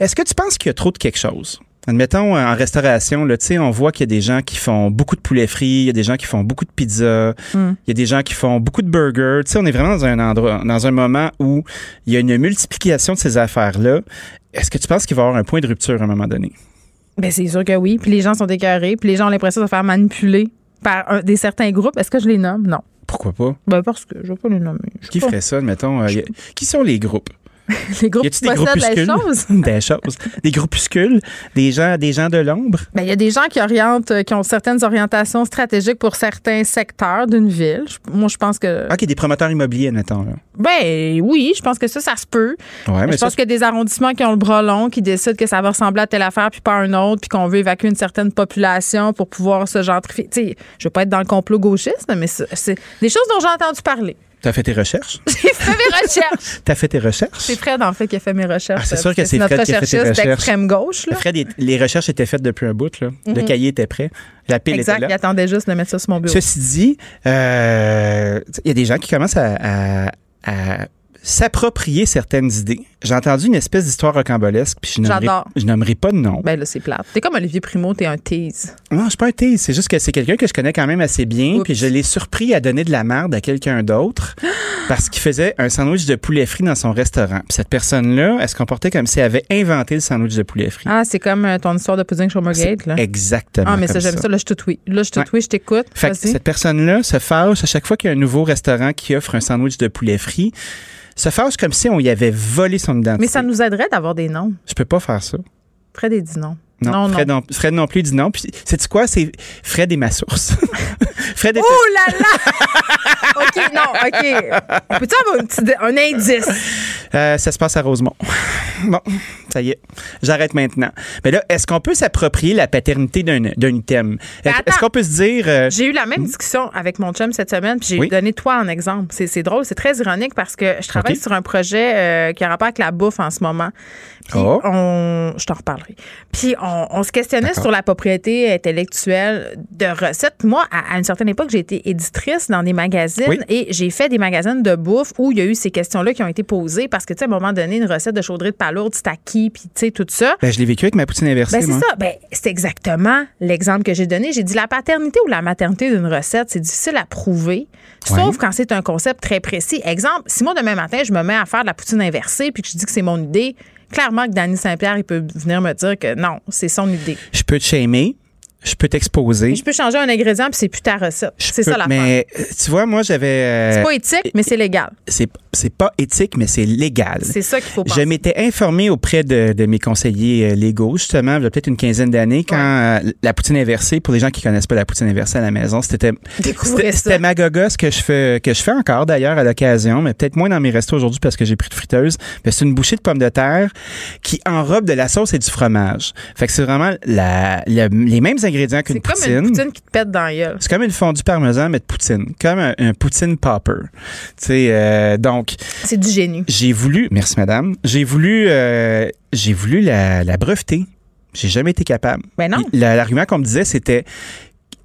Est-ce que tu penses qu'il y a trop de quelque chose? Admettons, en restauration, là, on voit qu'il y a des gens qui font beaucoup de poulet frit, il y a des gens qui font beaucoup de pizza, Hmm. il y a des gens qui font beaucoup de burgers. Tu sais, on est vraiment dans un endroit, dans un moment où il y a une multiplication de ces affaires-là. Est-ce que tu penses qu'il va y avoir un point de rupture à un moment donné? Ben, c'est sûr que oui. Puis les gens sont écœurés. Puis les gens ont l'impression de se faire manipuler par un- des certains groupes. Est-ce que je les nomme? Non. Pourquoi pas? Ben, parce que je vais pas les nommer. Je Qui pas. ferait ça, admettons? euh, qui sont les groupes? Les groupes y a-t-il qui des possèdent groupuscules? la chose? des choses. Des groupuscules? Des gens, des gens de l'ombre? Ben, il y a des gens qui orientent, qui ont certaines orientations stratégiques pour certains secteurs d'une ville. Moi, je pense que. OK, des promoteurs immobiliers, admettons. Là. Ben oui, je pense que ça, ça se peut. Ouais, mais je ça, pense qu'il y a des arrondissements qui ont le bras long, qui décident que ça va ressembler à telle affaire, puis pas à un autre, puis qu'on veut évacuer une certaine population pour pouvoir se gentrifier. Tu sais, je veux pas être dans le complot gauchiste, mais c'est des choses dont j'ai entendu parler. T'as fait tes recherches? J'ai fait mes recherches. T'as fait tes recherches? C'est Fred, en fait, qui a fait mes recherches. Ah, c'est sûr que c'est Fred qui a fait tes recherches. d'extrême gauche. Là. Fred, il- les recherches étaient faites depuis un bout. Là. Le Mhm. cahier était prêt. La pile Exact, était il là. attendait juste de mettre ça sur mon bureau. Ceci dit, euh, il y a des gens qui commencent à, à- à s'approprier certaines idées. J'ai entendu une espèce d'histoire rocambolesque, puis je nommerai, J'adore. je nommerai pas de nom. Ben là, c'est plate. T'es comme Olivier Primo, t'es un tease. Non, je suis pas un tease. C'est juste que c'est quelqu'un que je connais quand même assez bien, puis je l'ai surpris à donner de la merde à quelqu'un d'autre parce qu'il faisait un sandwich de poulet frit dans son restaurant. Puis cette personne-là, elle se comportait comme si elle avait inventé le sandwich de poulet frit. Ah, c'est comme euh, ton histoire de pudding Gate, là. Exactement. Ah, mais ça, j'aime ça. Là, je te oui. Là, je te Ouais. oui, je t'écoute. Fait que cette personne-là se fâche à chaque fois qu'il y a un nouveau restaurant qui offre un sandwich de poulet frit. Se fâche comme si on y avait volé son identité. Mais ça nous aiderait d'avoir des noms. Je peux pas faire ça. Fred et dit non. Non, non, Fred, non. Fred non plus dit non. Puis, sais-tu quoi? C'est Fred est ma source. Fred est Oh là là! OK, non, OK. Peux-tu avoir un, indice? Euh, ça se passe à Rosemont. Bon, ça y est. J'arrête maintenant. Mais là, est-ce qu'on peut s'approprier la paternité d'un d'un item? Est-ce qu'on peut se dire. euh, J'ai eu la même discussion avec mon chum cette semaine, puis j'ai Oui. donné toi en exemple. C'est c'est drôle, c'est très ironique parce que je travaille sur un projet euh, qui a rapport avec la bouffe en ce moment. Puis Oh. on, je t'en reparlerai. Puis on, on se questionnait sur la propriété intellectuelle de recettes. Moi, à, à une certaine époque, j'ai été éditrice dans des magazines Oui. et j'ai fait des magazines de bouffe où il y a eu ces questions-là qui ont été posées parce que, tu sais, à un moment donné, une recette de chaudrée de palourde, c'est à qui, puis tu sais, tout ça. Ben, je l'ai vécu avec ma poutine inversée, Ben, c'est ça. Ben, c'est exactement l'exemple que j'ai donné. J'ai dit la paternité ou la maternité d'une recette, c'est difficile à prouver, sauf quand c'est un concept très précis. Exemple, si moi, demain matin, je me mets à faire de la poutine inversée puis que je dis que c'est mon idée, clairement que Danny Saint-Pierre, il peut venir me dire que non, c'est son idée. Je peux te je peux t'exposer. Je peux changer un ingrédient puis c'est plus ta recette. C'est ça la Mais tu vois, moi, j'avais. euh, C'est pas éthique, mais c'est légal. c'est pas éthique, mais c'est légal. C'est ça qu'il faut Je penser. m'étais informé auprès de, de mes conseillers euh, légaux, justement, il y a peut-être une quinzaine d'années, quand euh, la poutine inversée, pour les gens qui connaissent pas la poutine inversée à la maison, c'était c'était- ma gogosse que je fais que je fais encore d'ailleurs à l'occasion, mais peut-être moins dans mes restos aujourd'hui parce que j'ai pris de friteuse. Mais c'est une bouchée de pommes de terre qui enrobe de la sauce et du fromage. Fait que c'est vraiment la, la- les mêmes ingrédients qu'une C'est comme une poutine qui te pète dans la gueule. C'est comme une fondue parmesan, mais de poutine. Comme un, un poutine popper. Tu sais, euh, donc. C'est du génie. J'ai voulu, merci madame, j'ai voulu, euh, j'ai voulu la, la breveter. J'ai jamais été capable. Ben non. La- L'argument qu'on me disait, c'était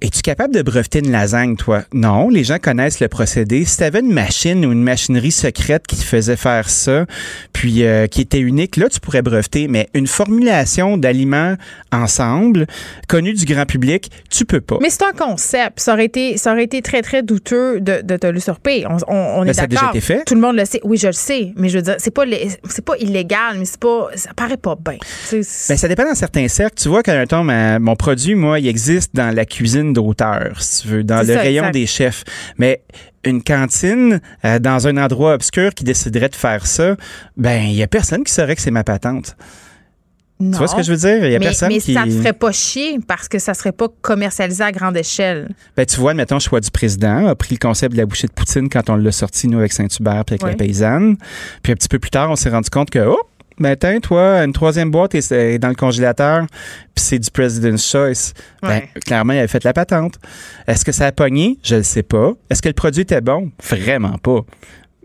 es-tu capable de breveter une lasagne, toi? Non, les gens connaissent le procédé. Si tu avais une machine ou une machinerie secrète qui te faisait faire ça, puis euh, qui était unique, là, tu pourrais breveter. Mais une formulation d'aliments ensemble, connue du grand public, tu peux pas. Mais c'est un concept. Ça aurait été, ça aurait été très, très douteux de, de te l'usurper. On, on, est ça a déjà d'accord. été fait? Tout le monde le sait. Oui, je le sais. Mais je veux dire, c'est pas, c'est pas illégal, mais c'est pas, ça paraît pas bien. Ben, ça dépend dans certains cercles. Tu vois, quand un temps, ma- mon produit, moi, il existe dans la cuisine d'auteur, si tu veux, dans le ça, rayon exact. des chefs. Mais une cantine euh, dans un endroit obscur qui déciderait de faire ça, ben, il y a personne qui saurait que c'est ma patente. non. Tu vois ce que je veux dire? Il y a mais, personne mais qui. ça te ferait pas chier parce que ça serait pas commercialisé à grande échelle. Ben, tu vois, mettons, choix du président a pris le concept de la bouchée de poutine quand on l'a sorti, nous, avec Saint-Hubert puis avec la paysanne. Puis un petit peu plus tard, on s'est rendu compte que, oh, ben, tiens, toi, une troisième boîte est est dans le congélateur, puis c'est du President's Choice. Ben, clairement, il avait fait la patente. Est-ce que ça a pogné? Je le sais pas. Est-ce que le produit était bon? Vraiment pas.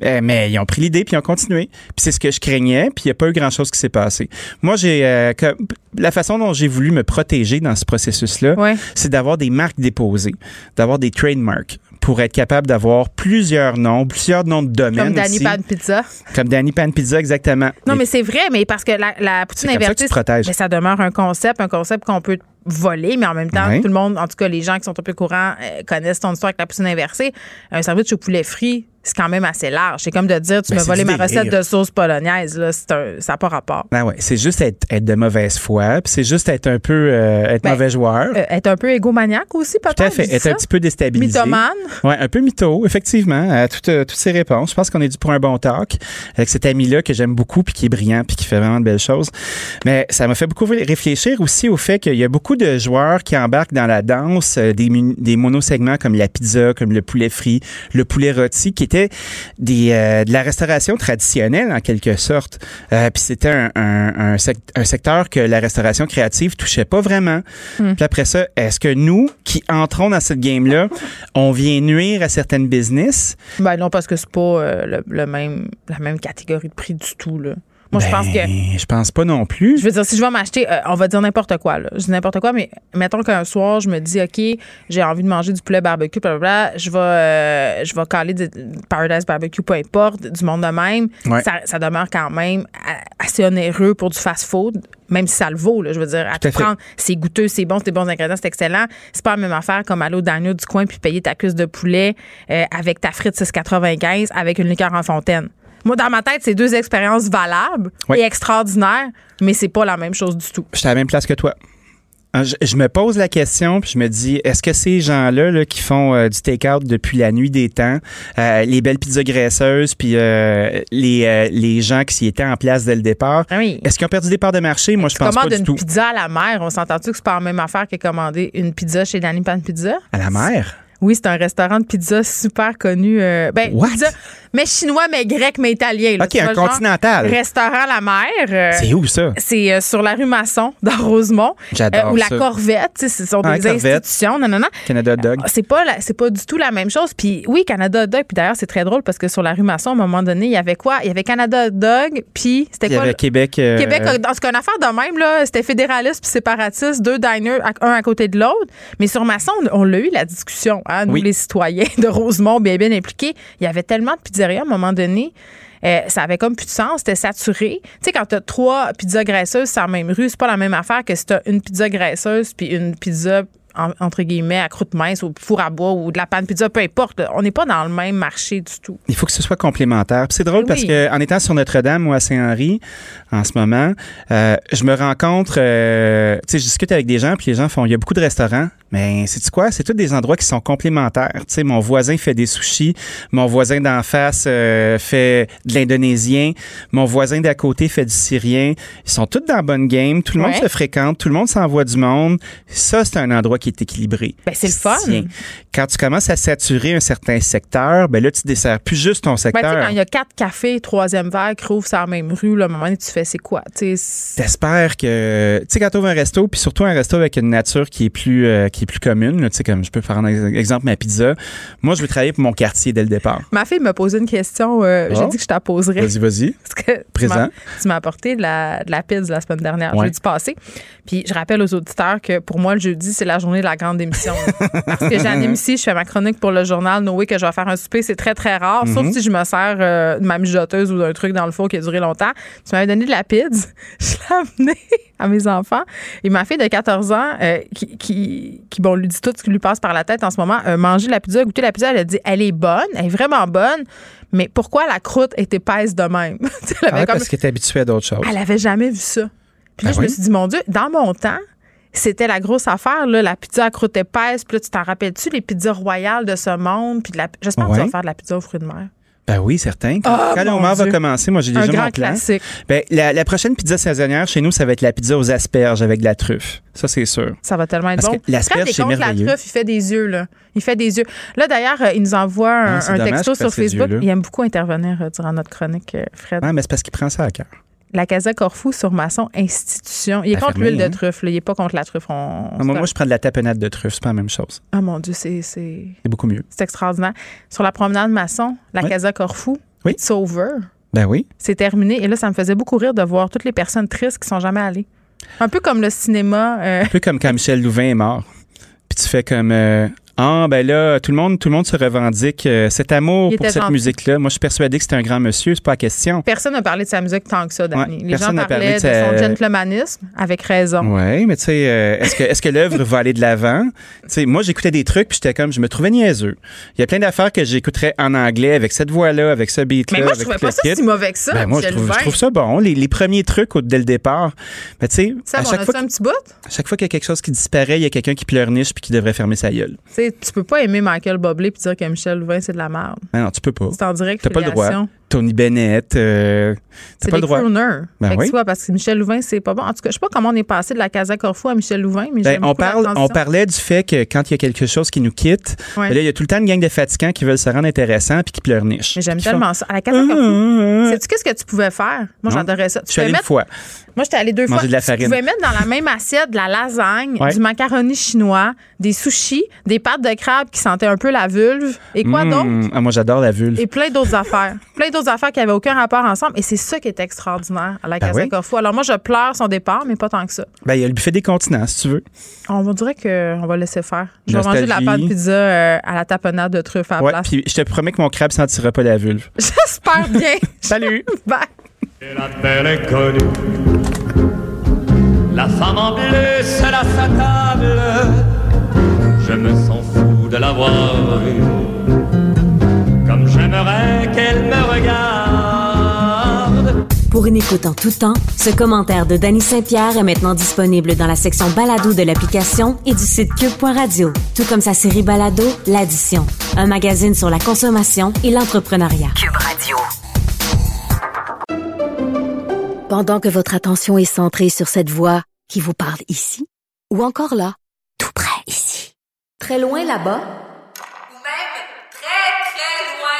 Eh, mais ils ont pris l'idée puis ils ont continué. Puis c'est ce que je craignais, puis il n'y a pas eu grand-chose qui s'est passé. Moi, j'ai euh, la façon dont j'ai voulu me protéger dans ce processus-là, Ouais. c'est d'avoir des marques déposées, d'avoir des trademarks pour être capable d'avoir plusieurs noms, plusieurs noms de domaines Comme Danny aussi. Pan Pizza. Comme Danny Pan Pizza, exactement. Non, mais c'est vrai, mais parce que la, la poutine C'est comme ça que invertie, tu te protèges. mais ça demeure un concept, un concept qu'on peut voler, mais en même temps, tout le monde, en tout cas les gens qui sont un peu courants, euh, connaissent ton histoire avec la poutine inversée. Un sandwich au poulet frit, c'est quand même assez large. C'est comme de dire, tu Ben, m'as volé ma recette de sauce polonaise. Là, c'est un- ça n'a pas rapport. Ah ouais, c'est juste être, être de mauvaise foi, puis c'est juste être un peu euh, être Ben, mauvais joueur. Euh, être un peu égomaniaque aussi, peut-être. Tout à fait, être ça. un petit peu déstabilisé. Mythomane. Ouais, un peu mytho, effectivement, à toutes, euh, toutes ces réponses. Je pense qu'on est dû pour un bon talk avec cet ami-là que j'aime beaucoup, puis qui est brillant, puis qui fait vraiment de belles choses. Mais ça m'a fait beaucoup réfléchir aussi au fait qu'il y a beaucoup beaucoup de joueurs qui embarquent dans la danse euh, des, monosegments comme la pizza, comme le poulet frit, le poulet rôti, qui étaient des, euh, de la restauration traditionnelle en quelque sorte. Euh, Puis c'était un, un, un, sec- un secteur que la restauration créative touchait pas vraiment. Hmm. Puis après ça, est-ce que nous, qui entrons dans cette game-là, on vient nuire à certaines business? Ben non, parce que c'est pas le, le même, la même catégorie de prix du tout. Là. Moi, je pense que. Ben, Je pense pas non plus. Je veux dire, si je vais m'acheter, euh, on va dire n'importe quoi, là. Je dis n'importe quoi, mais mettons qu'un soir, je me dis, OK, j'ai envie de manger du poulet barbecue, blablabla, je vais, euh, je vais caler du Paradise Barbecue, peu importe, du monde de même. Ouais. Ça, ça demeure quand même assez onéreux pour du fast-food, même si ça le vaut, là. Je veux dire, à Tout prendre, c'est goûteux, c'est bon, c'est des bons ingrédients, c'est excellent. C'est pas la même affaire comme aller au diner du coin puis payer ta cuisse de poulet euh, avec ta frite 6,95 avec une liqueur en fontaine. Moi, dans ma tête, c'est deux expériences valables Oui. et extraordinaires, mais c'est pas la même chose du tout. Je suis à la même place que toi. Ah, Je, je me pose la question, puis je me dis, est-ce que ces gens-là là, qui font euh, du take-out depuis la nuit des temps, euh, les belles pizzas graisseuses, puis euh, les, les gens qui s'y étaient en place dès le départ, est-ce qu'ils ont perdu des parts de marché? Moi, je pense pas Commande du une tout. pizza à la mer. On s'entend-tu que c'est pas la même affaire que commander une pizza chez Danny Pan Pizza? À la mer? Oui, c'est un restaurant de pizza super connu. ben, What? pizza, mais chinois, mais grec, mais italien. là. OK, un continental. Restaurant à la mer. euh, C'est où ça? C'est euh, sur la rue Masson, dans Rosemont. J'adore Ou la ça. Corvette. tu sais, Ce sont Ah, des institutions. Non, non, non. Canada Dog. C'est pas, la- pas du tout la même chose. Puis oui, Canada Dog. Puis d'ailleurs, c'est très drôle parce que sur la rue Masson, à un moment donné, il y avait quoi? Il y avait Canada Dog. Puis c'était Il y quoi? avait Québec. euh, Québec, dans ce qu'on a affaire de même, là, c'était fédéraliste puis séparatiste, deux diners, un à côté de l'autre. Mais sur Masson, on, on l'a eu, la discussion, hein, nous, Oui. les citoyens de Rosemont, bien, bien impliqués. Il y avait tellement de pizzerias à un moment donné. euh, ça avait comme plus de sens, c'était saturé. Tu sais, quand t'as trois pizzas graisseuses sur la même rue, c'est pas la même affaire que si t'as une pizza graisseuse puis une pizza en- entre guillemets à croûte mince ou four à bois ou de la panne pizza, peu importe. On n'est pas dans le même marché du tout. Il faut que ce soit complémentaire. Puis c'est drôle Oui. parce que en étant sur Notre-Dame ou à Saint-Henri en ce moment, euh, je me rencontre, euh, tu sais, je discute avec des gens, puis les gens font, il y a beaucoup de restaurants, mais c'est quoi? C'est tous des endroits qui sont complémentaires. Tu sais, mon voisin fait des sushis, mon voisin d'en face euh, fait de l'indonésien, mon voisin d'à côté fait du syrien. Ils sont tous dans la bonne game, tout le monde se fréquente, tout le monde s'envoie du monde. Ça, c'est un endroit qui est équilibré. Ben, c'est le fun. Quand tu commences à saturer un certain secteur, ben là, tu desserres plus juste ton Ben, secteur. quand il y a quatre cafés, troisième verre qui rouvrent sur la même rue, un moment donné, tu fais c'est quoi? T'espères que, tu sais, quand tu ouvres un resto, puis surtout un resto avec une nature qui est plus, euh, qui est plus commune, là, tu sais, comme je peux faire un ex- exemple ma pizza. Moi, je veux travailler pour mon quartier dès le départ. Ma fille m'a posé une question. euh, J'ai Oh. dit que je t'en poserais. Vas-y, vas-y. Présent. Tu m'as apporté de la, de la pizza la semaine dernière, Ouais. jeudi passé. Puis je rappelle aux auditeurs que pour moi, le jeudi, c'est la journée de la grande émission. Parce que j'anime ici, je fais ma chronique pour le journal Noé que je vais faire un souper. C'est très, très rare. Sauf Mhm. si je me sers euh, de ma mijoteuse ou d'un truc dans le four qui a duré longtemps. Tu m'avais donné de la pizza. Je l'ai amenée à mes enfants. Et ma fille de 14 ans, euh, qui, qui, qui, bon, lui dit tout ce qui lui passe par la tête en ce moment, a mangé la pizza, goûté la pizza, elle a dit elle est bonne, elle est vraiment bonne, mais pourquoi la croûte est épaisse de même? Ah avait ouais, comme- parce que t'es habitué à d'autres choses. elle avait jamais vu ça. Puis là, Ben je me suis dit, mon Dieu, dans mon temps, c'était la grosse affaire, là, la pizza à croûte épaisse. Puis là, tu t'en rappelles-tu, les pizzas royales de ce monde? Puis de la... j'espère que tu vas faire de la pizza aux fruits de mer. Ben oui, certain. Quand, Ah, l'homard va commencer, moi, j'ai Un déjà grand mon plan. classique. Ben, la, la prochaine pizza saisonnière chez nous, ça va être la pizza aux asperges avec de la truffe. Ça, c'est sûr. Ça va tellement être Parce bon. l'asperge, c'est merveilleux. La truffe, il fait des yeux, là. Il fait des yeux. Là, d'ailleurs, euh, il nous envoie un, Non, dommage texto sur Facebook. Il aime beaucoup intervenir euh, durant notre chronique, euh, Fred. Ouais, mais c'est parce qu'il prend ça à cœur. La Casa Corfou sur Masson Institution. Il est contre l'huile de hein? truffe. là. Il n'est pas contre la truffe. On, Ah, moi, moi, je prends de la tapenade de truffe. C'est pas la même chose. Ah, mon Dieu, c'est... c'est... Beaucoup mieux. C'est extraordinaire. Sur la promenade Masson, la Oui. Casa Corfou, Oui. It's over. Ben oui. C'est terminé. Et là, ça me faisait beaucoup rire de voir toutes les personnes tristes qui sont jamais allées. Un peu comme le cinéma. euh, Un peu comme quand Michel Louvain est mort. Puis tu fais comme euh, ah ben là tout le monde tout le monde se revendique euh, cet amour pour cette gentil. musique là. Moi je suis persuadé que c'est un grand monsieur, c'est pas la question. personne n'a parlé de sa musique tant que ça, Dani. Ouais, les gens personne n'a parlaient parlé de, de son gentlemanisme, avec raison. Ouais, mais tu sais euh, est-ce que est-ce que l'œuvre va aller de l'avant? Tu sais moi j'écoutais des trucs puis j'étais comme je me trouvais niaiseux. Il y a plein d'affaires que j'écouterais en anglais avec cette voix là, avec ce beat là, Mais moi, je trouvais pas ça kit. si mauvais que ça. Ben, moi je trouve, je trouve ça bon les, les premiers trucs au- dès le départ. Mais tu sais à chaque fois ça un petit bout? à chaque fois qu'il y a quelque chose qui disparaît, il y a quelqu'un qui pleurniche puis qui devrait fermer sa gueule. Tu peux pas aimer Michael Bublé puis dire que Michel Louvain, c'est de la merde. Non, non, tu peux pas. C'est en direct T'as pas le droit. Tony Bennett. euh, C'est pas des le droit. crooners. Ben oui. tu vois, parce que Michel Louvain, c'est pas bon. En tout cas, je sais pas comment on est passé de la Casa Corfou à Michel Louvain, mais Ben, on, la parle, on parlait du fait que quand il y a quelque chose qui nous quitte, Ouais. ben là, il y a tout le temps une gang de fatigants qui veulent se rendre intéressant puis qui pleurnichent. Mais j'aime tellement font, ça. À la Casa Corfou, sais-tu qu'est-ce que tu pouvais faire? Moi, j'adorais ça. Tu Je suis pouvais allé une fois. Moi, j'étais allée deux Manger fois. de la Tu farine. pouvais mettre dans la même assiette de la lasagne, Ouais. du macaroni chinois, des sushis, des pâtes de crabe qui sentaient un peu la vulve. Et quoi Mmh. d'autre? Ah, moi, j'adore la vulve. Et plein d'autres affaires. Plein d'autres affaires qui n'avaient aucun rapport ensemble. Et c'est ça qui est extraordinaire à la Ben Casa oui. Corfou. Alors, moi, je pleure son départ, mais pas tant que ça. Ben, il y a le buffet des continents, si tu veux. On va dirait qu'on va laisser faire. Je vais manger de la pâte pizza euh, à la tapenade de truffes à la Ouais, place. puis je te promets que mon crabe sentira pas la vulve. J'espère bien. Salut. Bye. La belle inconnue. La femme en bleu seule à sa table. Je me sens fou de l'avoir vue. Comme j'aimerais qu'elle me regarde. Pour une écoute en tout temps, ce commentaire de Danny Saint-Pierre est maintenant disponible dans la section balado de l'application et du site cube.radio, tout comme sa série balado L'Addition, un magazine sur la consommation et l'entrepreneuriat. Cube Radio. Pendant que votre attention est centrée sur cette voix qui vous parle ici, ou encore là, tout près ici, très loin là-bas, Ou même très, très loin.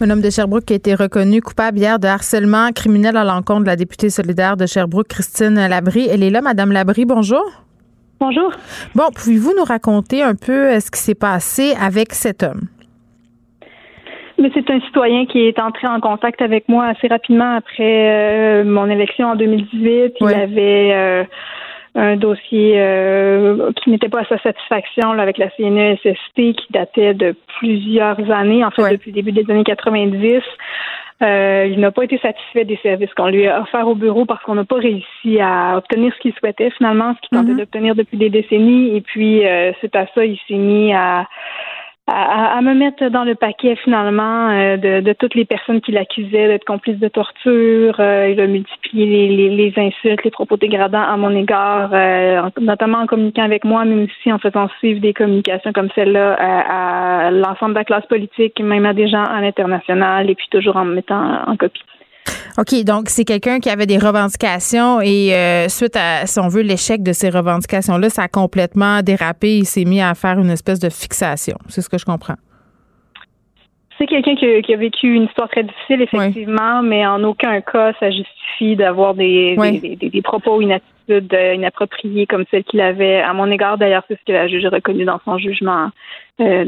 Un homme de Sherbrooke qui a été reconnu coupable hier de harcèlement criminel à l'encontre de la députée solidaire de Sherbrooke, Christine Labrie. Elle est là, Madame Labrie, bonjour. Bonjour. Bon, pouvez-vous nous raconter un peu euh, ce qui s'est passé avec cet homme? Mais c'est un citoyen qui est entré en contact avec moi assez rapidement après euh, mon élection en 2018. Il avait euh, un dossier euh, qui n'était pas à sa satisfaction là, avec la CNESST qui datait de plusieurs années, en fait depuis le début des années 90. Euh, il n'a pas été satisfait des services qu'on lui a offerts au bureau parce qu'on n'a pas réussi à obtenir ce qu'il souhaitait finalement, ce qu'il tentait d'obtenir depuis des décennies. Et puis, euh, c'est à ça, il s'est mis à, à, à me mettre dans le paquet finalement euh, de, de toutes les personnes qui l'accusaient d'être complice de torture. Euh, il a multiplié les, les, les insultes, les propos dégradants à mon égard, euh, en- notamment en communiquant avec moi, mais aussi en faisant suivre des communications comme celle-là à, à l'ensemble de la classe politique, même à des gens à l'international, et puis toujours en me mettant en copie. OK, donc c'est quelqu'un qui avait des revendications et euh, suite à, si on veut, l'échec de ces revendications-là, ça a complètement dérapé. Il s'est mis à faire une espèce de fixation. C'est ce que je comprends. C'est quelqu'un qui, a- qui a vécu une histoire très difficile, effectivement, mais en aucun cas ça justifie d'avoir des, Oui. des, des- des propos, une attitude euh, inappropriée comme celle qu'il avait à mon égard. D'ailleurs, c'est ce que la juge a reconnu dans son jugement euh.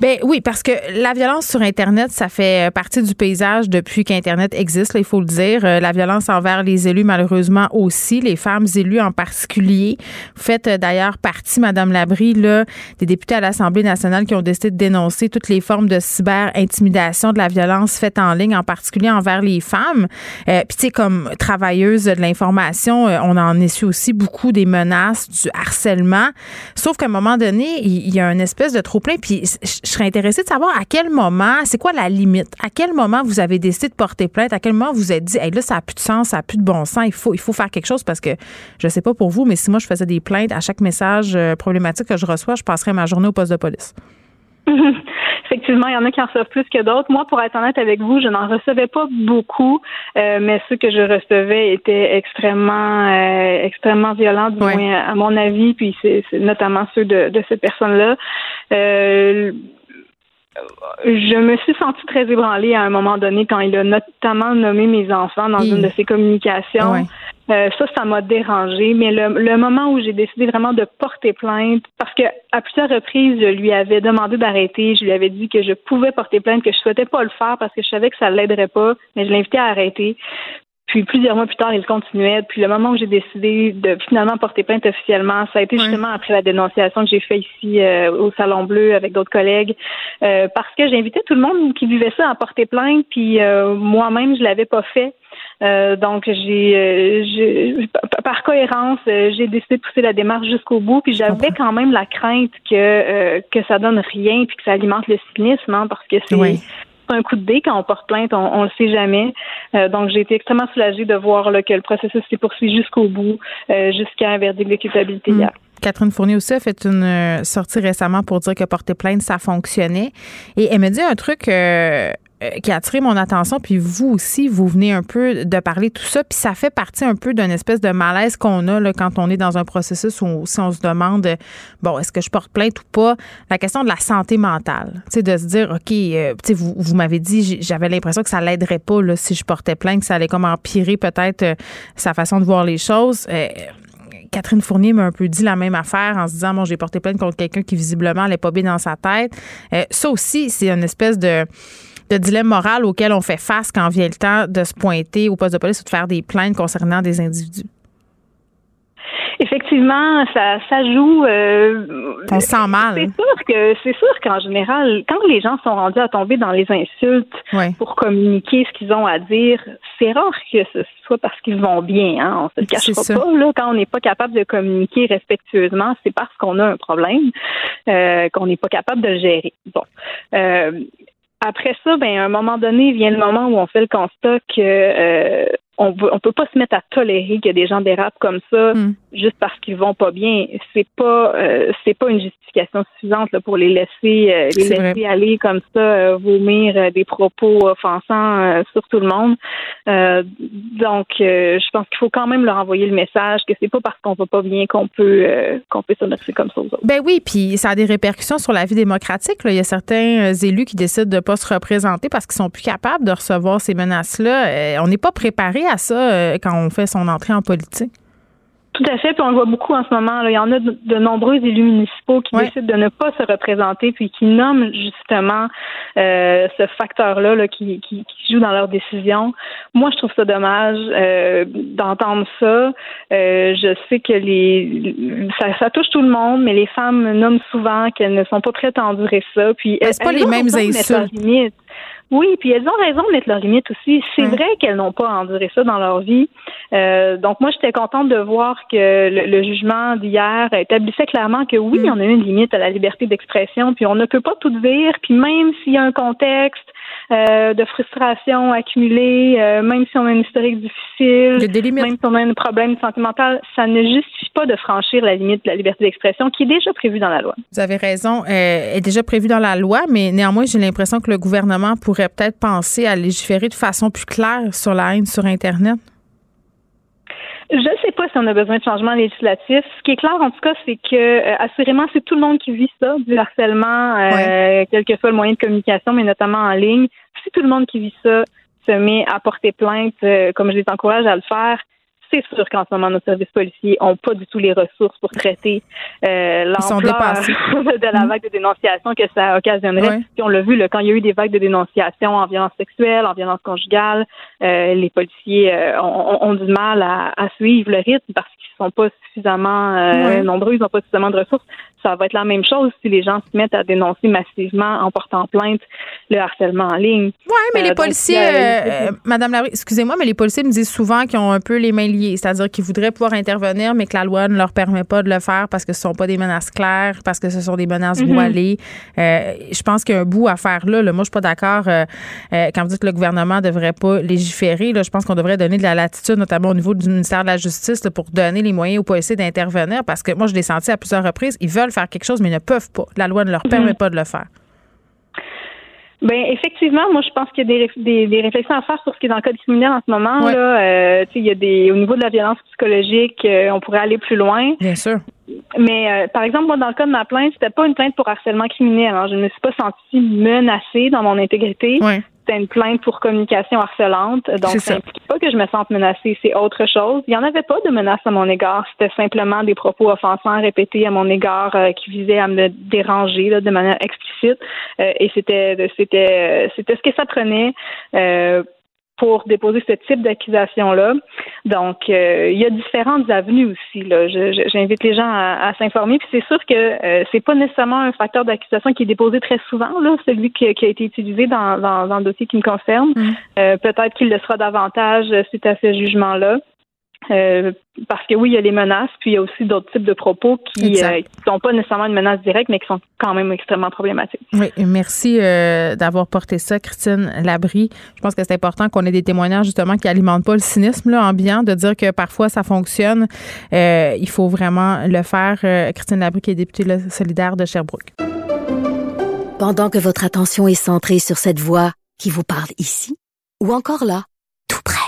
Ben oui, parce que la violence sur Internet, ça fait partie du paysage depuis qu'Internet existe, là, il faut le dire. Euh, La violence envers les élus, malheureusement aussi, les femmes élues en particulier. Vous faites euh, d'ailleurs partie, Madame Labrie, là, des députés à l'Assemblée nationale qui ont décidé de dénoncer toutes les formes de cyber-intimidation, de la violence faite en ligne, en particulier envers les femmes. Euh, Puis tu sais, comme travailleuse de l'information, euh, on en essuie aussi beaucoup des menaces, du harcèlement. Sauf qu'à un moment donné, il il y a une espèce de trop-plein. Puis je serais intéressée de savoir à quel moment, c'est quoi la limite? À quel moment vous avez décidé de porter plainte? À quel moment vous êtes dit, hey, là, ça n'a plus de sens, ça n'a plus de bon sens, il faut, il faut faire quelque chose parce que je sais pas pour vous, mais si moi je faisais des plaintes à chaque message euh, problématique que je reçois, je passerais ma journée au poste de police. Effectivement, il y en a qui en reçoivent plus que d'autres. Moi, pour être honnête avec vous, je n'en recevais pas beaucoup, euh, mais ceux que je recevais étaient extrêmement, euh, extrêmement violents, du moins à mon avis. Puis c'est notamment ceux de, de cette personne-là. Euh, je me suis sentie très ébranlée à un moment donné quand il a notamment nommé mes enfants dans une de ses communications. Euh, ça, ça m'a dérangé. Mais le, le moment où j'ai décidé vraiment de porter plainte, parce que à plusieurs reprises, je lui avais demandé d'arrêter. Je lui avais dit que je pouvais porter plainte, que je souhaitais pas le faire parce que je savais que ça l'aiderait pas, mais je l'invitais à arrêter. Puis plusieurs mois plus tard, il continuait. Puis le moment où j'ai décidé de finalement porter plainte officiellement, ça a été justement après la dénonciation que j'ai fait ici euh, au Salon Bleu avec d'autres collègues, euh, parce que j'invitais tout le monde qui vivait ça à porter plainte. Puis euh, moi-même, je l'avais pas fait. Euh, donc, j'ai, j'ai par cohérence, j'ai décidé de pousser la démarche jusqu'au bout. Puis j'avais quand même la crainte que que ça donne rien puis que ça alimente le cynisme, hein, parce que c'est un coup de dé quand on porte plainte, on, ne le sait jamais. donc j'ai été extrêmement soulagée de voir là, que le processus s'est poursuivi jusqu'au bout, jusqu'à un verdict de culpabilité mm. hier. Catherine Fournier aussi a fait une euh, sortie récemment pour dire que porter plainte, ça fonctionnait. Et elle me dit un truc euh, euh, qui a attiré mon attention, puis vous aussi, vous venez un peu de parler tout ça, puis ça fait partie un peu d'une espèce de malaise qu'on a là, quand on est dans un processus où si on se demande, bon, est-ce que je porte plainte ou pas, la question de la santé mentale, tu sais, de se dire, OK, tu sais, vous, vous m'avez dit, j'avais l'impression que ça l'aiderait pas là, si je portais plainte, que ça allait comme empirer peut-être sa façon de voir les choses. Catherine Fournier m'a un peu dit la même affaire en se disant, bon, j'ai porté plainte contre quelqu'un qui visiblement n'allait pas bien dans sa tête. Euh, ça aussi, c'est une espèce de de dilemme moral auquel on fait face quand vient le temps de se pointer au poste de police ou de faire des plaintes concernant des individus? Effectivement, ça, ça joue. Euh, on sent mal. C'est sûr que c'est sûr qu'en général, quand les gens sont rendus à tomber dans les insultes pour communiquer ce qu'ils ont à dire, c'est rare que ce soit parce qu'ils vont bien. Hein, on se le cachera pas. Là, quand on n'est pas capable de communiquer respectueusement, c'est parce qu'on a un problème, euh, qu'on n'est pas capable de le gérer. Bon. Euh, après ça, ben, à un moment donné, vient le moment où on fait le constat que on on peut pas se mettre à tolérer que des gens dérapent comme ça hmm. juste parce qu'ils vont pas bien. C'est pas euh, c'est pas une justification suffisante là, pour les laisser euh, les laisser aller comme ça euh, vomir des propos offensants sur tout le monde. donc je pense qu'il faut quand même leur envoyer le message que c'est pas parce qu'on va pas bien qu'on peut qu'on peut comme ça aux autres. Ben oui, puis ça a des répercussions sur la vie démocratique. Là. Il y a certains élus qui décident de pas se représenter parce qu'ils sont plus capables de recevoir ces menaces là. on n'est pas préparé à ça euh, quand on fait son entrée en politique? Tout à fait, puis on le voit beaucoup en ce moment. Il y en a de, nombreux élus municipaux qui décident de ne pas se représenter, puis qui nomment justement euh, ce facteur-là qui, joue dans leurs décisions. Moi, je trouve ça dommage euh, d'entendre ça. je sais que les ça, touche tout le monde, mais les femmes nomment souvent qu'elles ne sont pas prêtes à endurer ça. Puis c'est pas les mêmes insultes. Oui, puis elles ont raison de mettre leurs limites aussi. C'est vrai qu'elles n'ont pas enduré ça dans leur vie. Euh, donc moi, j'étais contente de voir que le, jugement d'hier établissait clairement que oui, mm. on a une limite à la liberté d'expression, puis on ne peut pas tout dire, puis même s'il y a un contexte euh, de frustration accumulée, euh, même si on a une historique difficile, même si on a un problème sentimental, ça ne justifie pas de franchir la limite de la liberté d'expression qui est déjà prévue dans la loi. Vous avez raison, euh, est déjà prévue dans la loi, mais néanmoins, j'ai l'impression que le gouvernement pourrait peut-être penser à légiférer de façon plus claire sur la haine sur Internet. Je ne sais pas si on a besoin de changements législatifs. Ce qui est clair, en tout cas, c'est que euh, assurément, c'est tout le monde qui vit ça, du harcèlement, euh, quel que soit le moyen de communication, mais notamment en ligne. Si tout le monde qui vit ça se met à porter plainte, euh, comme je les encourage à le faire, c'est sûr qu'en ce moment, nos services policiers n'ont pas du tout les ressources pour traiter euh, l'ampleur de la mm. vague de dénonciation que ça occasionnerait. Puis on l'a vu, là, quand il y a eu des vagues de dénonciation en violence sexuelle, en violence conjugale, euh, les policiers euh, ont, du mal à, suivre le rythme parce qu'ils sont pas suffisamment euh, nombreux, ils n'ont pas suffisamment de ressources ça va être la même chose si les gens se mettent à dénoncer massivement en portant plainte le harcèlement en ligne. Oui, mais les policiers, Madame Larry, excusez-moi, mais les policiers me disent souvent qu'ils ont un peu les mains liées, c'est-à-dire qu'ils voudraient pouvoir intervenir, mais que la loi ne leur permet pas de le faire parce que ce ne sont pas des menaces claires, parce que ce sont des menaces mhm. voilées. Euh, je pense qu'il y a un bout à faire là. Moi, je suis pas d'accord euh, quand vous dites que le gouvernement ne devrait pas légiférer. Là, je pense qu'on devrait donner de la latitude, notamment au niveau du ministère de la Justice, pour donner les moyens aux policiers d'intervenir, parce que moi, je l'ai senti à plusieurs reprises, ils veulent faire quelque chose, mais ils ne peuvent pas. La loi ne leur permet mhm. pas de le faire. Ben effectivement, moi je pense qu'il y a des, des, réflexions à faire sur ce qui est dans le code criminel en ce moment. Là, euh, il y a des au niveau de la violence psychologique, euh, on pourrait aller plus loin. Bien sûr. Mais euh, par exemple, moi dans le cas de ma plainte, c'était pas une plainte pour harcèlement criminel. Alors, je ne me suis pas sentie menacée dans mon intégrité. Ouais c'était une plainte pour communication harcelante. Donc, ça n'implique pas que je me sente menacée, c'est autre chose. Il n'y en avait pas de menace à mon égard. C'était simplement des propos offensants répétés à mon égard euh, qui visaient à me déranger de manière explicite. Euh, et c'était c'était c'était ce que ça prenait. Pour déposer ce type d'accusation-là. Donc, euh, il y a différentes avenues aussi. Là. J'invite les gens à, s'informer. Puis c'est sûr que euh, c'est pas nécessairement un facteur d'accusation qui est déposé très souvent, là, celui qui, a été utilisé dans, dans, le dossier qui me concerne. Mm. Euh, peut-être qu'il le sera davantage suite à ce jugement-là. Euh, parce que oui, il y a les menaces, puis il y a aussi d'autres types de propos qui ne euh, sont pas nécessairement une menace directe, mais qui sont quand même extrêmement problématiques. Oui, merci euh, d'avoir porté ça, Christine Labrie. Je pense que c'est important qu'on ait des témoignages justement qui alimentent pas le cynisme là, ambiant, de dire que parfois ça fonctionne. il faut vraiment le faire. Christine Labrie, qui est députée solidaire de Sherbrooke. Pendant que votre attention est centrée sur cette voix qui vous parle ici, ou encore là, tout près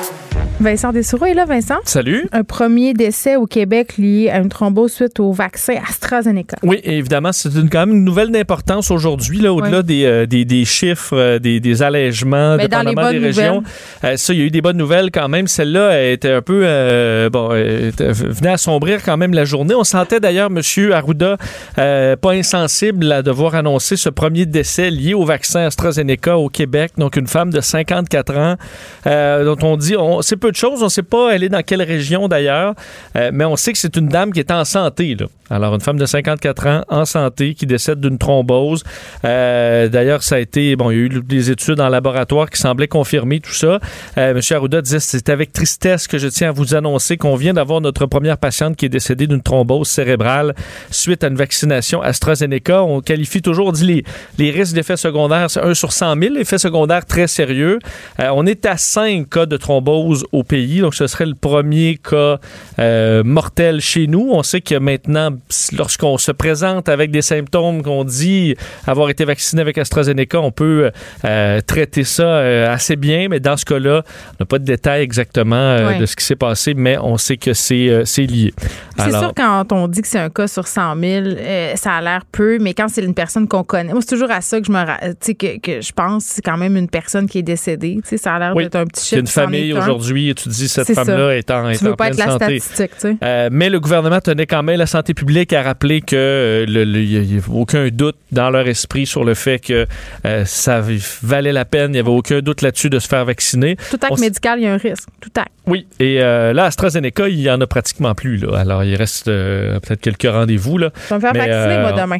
Vincent Dessoureau est là, Vincent. Salut. Un premier décès au Québec lié à une thrombose suite au vaccin AstraZeneca. Oui, évidemment, c'est une, quand même une nouvelle d'importance aujourd'hui, là, au-delà des, euh, des, des, chiffres, euh, des, des allègements, Mais dans les des régions. Euh, ça, il y a eu des bonnes nouvelles quand même. Celle-là était un peu, bon, venait assombrir quand même la journée. On sentait d'ailleurs M. Arruda pas insensible à devoir annoncer ce premier décès lié au vaccin AstraZeneca au Québec. Donc, une femme de 54 ans dont on dit, on, c'est peu de choses. On ne sait pas elle est dans quelle région d'ailleurs, euh, mais on sait que c'est une dame qui est en santé. Alors, une femme de 54 ans en santé qui décède d'une thrombose. Euh, d'ailleurs, ça a été, bon, il y a eu des études en laboratoire qui semblaient confirmer tout ça. Euh, Monsieur Arruda disait, c'est avec tristesse que je tiens à vous annoncer qu'on vient d'avoir notre première patiente qui est décédée d'une thrombose cérébrale suite à une vaccination AstraZeneca. On qualifie toujours, dit les, les risques d'effets secondaires, c'est 1 sur 100 000, effets secondaires très sérieux. Euh, on est à 5 cas de thrombose au pays, donc ce serait le premier cas euh, mortel chez nous. On sait que maintenant, lorsqu'on se présente avec des symptômes qu'on dit avoir été vacciné avec AstraZeneca, on peut euh, traiter ça euh, assez bien, mais dans ce cas-là, on n'a pas de détails exactement de ce qui s'est passé, mais on sait que c'est lié. C'est sûr, quand on dit que c'est un cas sur 100 000, ça a l'air peu, mais quand c'est une personne qu'on connaît, moi, c'est toujours à ça que je me que, que je pense, c'est quand même une personne qui est décédée. ça a l'air d'être un petit chiffre. une famille aujourd'hui, et tu dis cette femme-là est en, tu veux pas être la statistique, mais le gouvernement tenait quand même la santé publique à rappeler que il euh, n'y a aucun doute dans leur esprit sur le fait que euh, ça valait la peine. Il n'y avait aucun doute là-dessus de se faire vacciner. Tout acte médical, il y a un risque. Tout acte. Oui. Et euh, là, AstraZeneca, il n'y en a pratiquement plus. Là. Alors, il reste peut-être quelques rendez-vous. Là. Je vais me faire vacciner, moi, demain.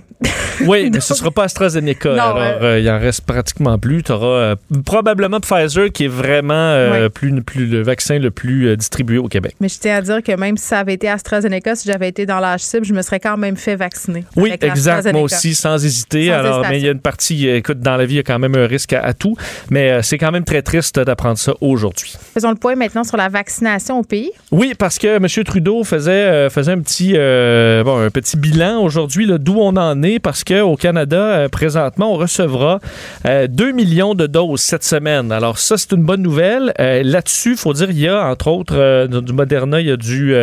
oui, mais ce ne sera pas AstraZeneca. alors, il en reste pratiquement plus. Tu auras probablement Pfizer, qui est vraiment plus, plus, le vaccin le plus distribué au Québec. Mais je tiens à dire que même si ça avait été AstraZeneca, si j'avais été dans l'âge cible, je me serais quand même fait vacciner. Oui, exact. Moi aussi, sans hésiter. Alors, mais il y a une partie, euh, écoute, dans la vie, il y a quand même un risque à, tout. Mais euh, c'est quand même très triste d'apprendre ça aujourd'hui. Faisons le point maintenant sur la vaccination au pays. Oui, parce que M. Trudeau faisait, euh, faisait un petit, bon, un petit bilan aujourd'hui d'où on en est, parce qu'au Canada, présentement, on recevra 2 millions de doses cette semaine. Alors, ça, c'est une bonne nouvelle. Là-dessus, il faut dire, il y a, entre autres, du Moderna, il y a du,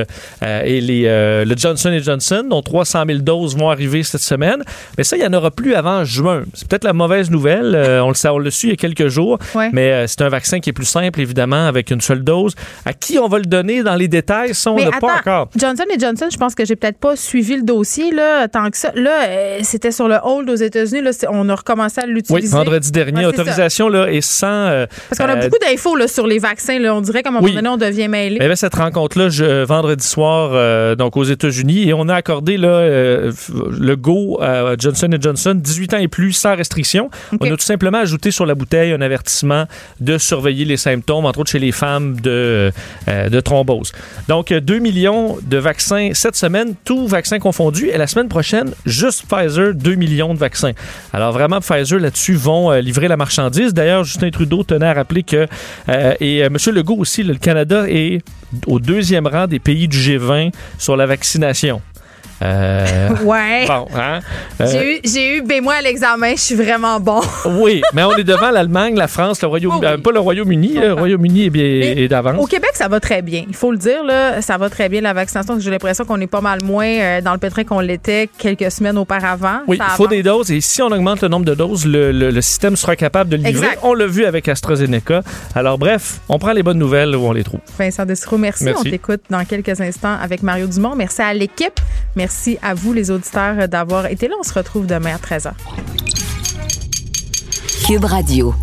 et les, le Johnson Johnson, dont 300 000 doses vont arriver cette semaine. Mais ça, il n'y en aura plus avant juin. C'est peut-être la mauvaise nouvelle. Euh, on, le sait, on le su il y a quelques jours. Mais euh, c'est un vaccin qui est plus simple, évidemment, avec une seule dose. À qui on va le donner dans les détails, ça, on n'a pas encore. Johnson Johnson, je pense que j'ai peut-être pas suivi le dossier là, tant que ça. Là, euh, c'était sur le hold aux États-Unis. Là, on a recommencé à l'utiliser. Oui, vendredi dernier. Autorisation là, est sans. Parce qu'on a beaucoup d'infos sur les vaccins. Là. On dirait qu'à un moment donné, on devient mêlé. Il y avait cette rencontre-là vendredi soir donc aux États-Unis et on a accordé là, le go à Johnson Johnson, 18 ans et plus, sans restriction. On a tout simplement ajouté sur la bouteille un avertissement de surveiller les symptômes, entre autres chez les femmes de, euh, de thrombose. Donc, 2 millions de vaccins cette semaine, tout vaccin confondu. Et la semaine prochaine, juste Pfizer, 2 millions de vaccins. Alors, vraiment, Pfizer, là-dessus, vont euh, livrer la marchandise. D'ailleurs, Justin Trudeau tenait à rappeler que, euh, et M. Legault aussi, le Canada est au deuxième rang des pays du G20 sur la vaccination. Euh, ouais. Bon, hein? Euh, J'ai eu, eu B- moi à l'examen, je suis vraiment bon. oui, mais on est devant l'Allemagne, la France, le Royaume, Oh oui. euh, pas le Royaume-Uni. Le Royaume-Uni est, bien, est d'avance. Au Québec, ça va très bien. Il faut le dire, là, ça va très bien la vaccination. J'ai l'impression qu'on est pas mal moins euh, dans le pétrin qu'on l'était quelques semaines auparavant. Oui, il faut des doses et si on augmente le nombre de doses, le, le- le système sera capable de livrer. Exact. On l'a vu avec AstraZeneca. Alors bref, on prend les bonnes nouvelles où on les trouve. Vincent Descroux, merci. Merci. On t'écoute dans quelques instants avec Mario Dumont. Merci à l'équipe. Merci à vous, les auditeurs, d'avoir été là. On se retrouve demain à 13h. Cube Radio.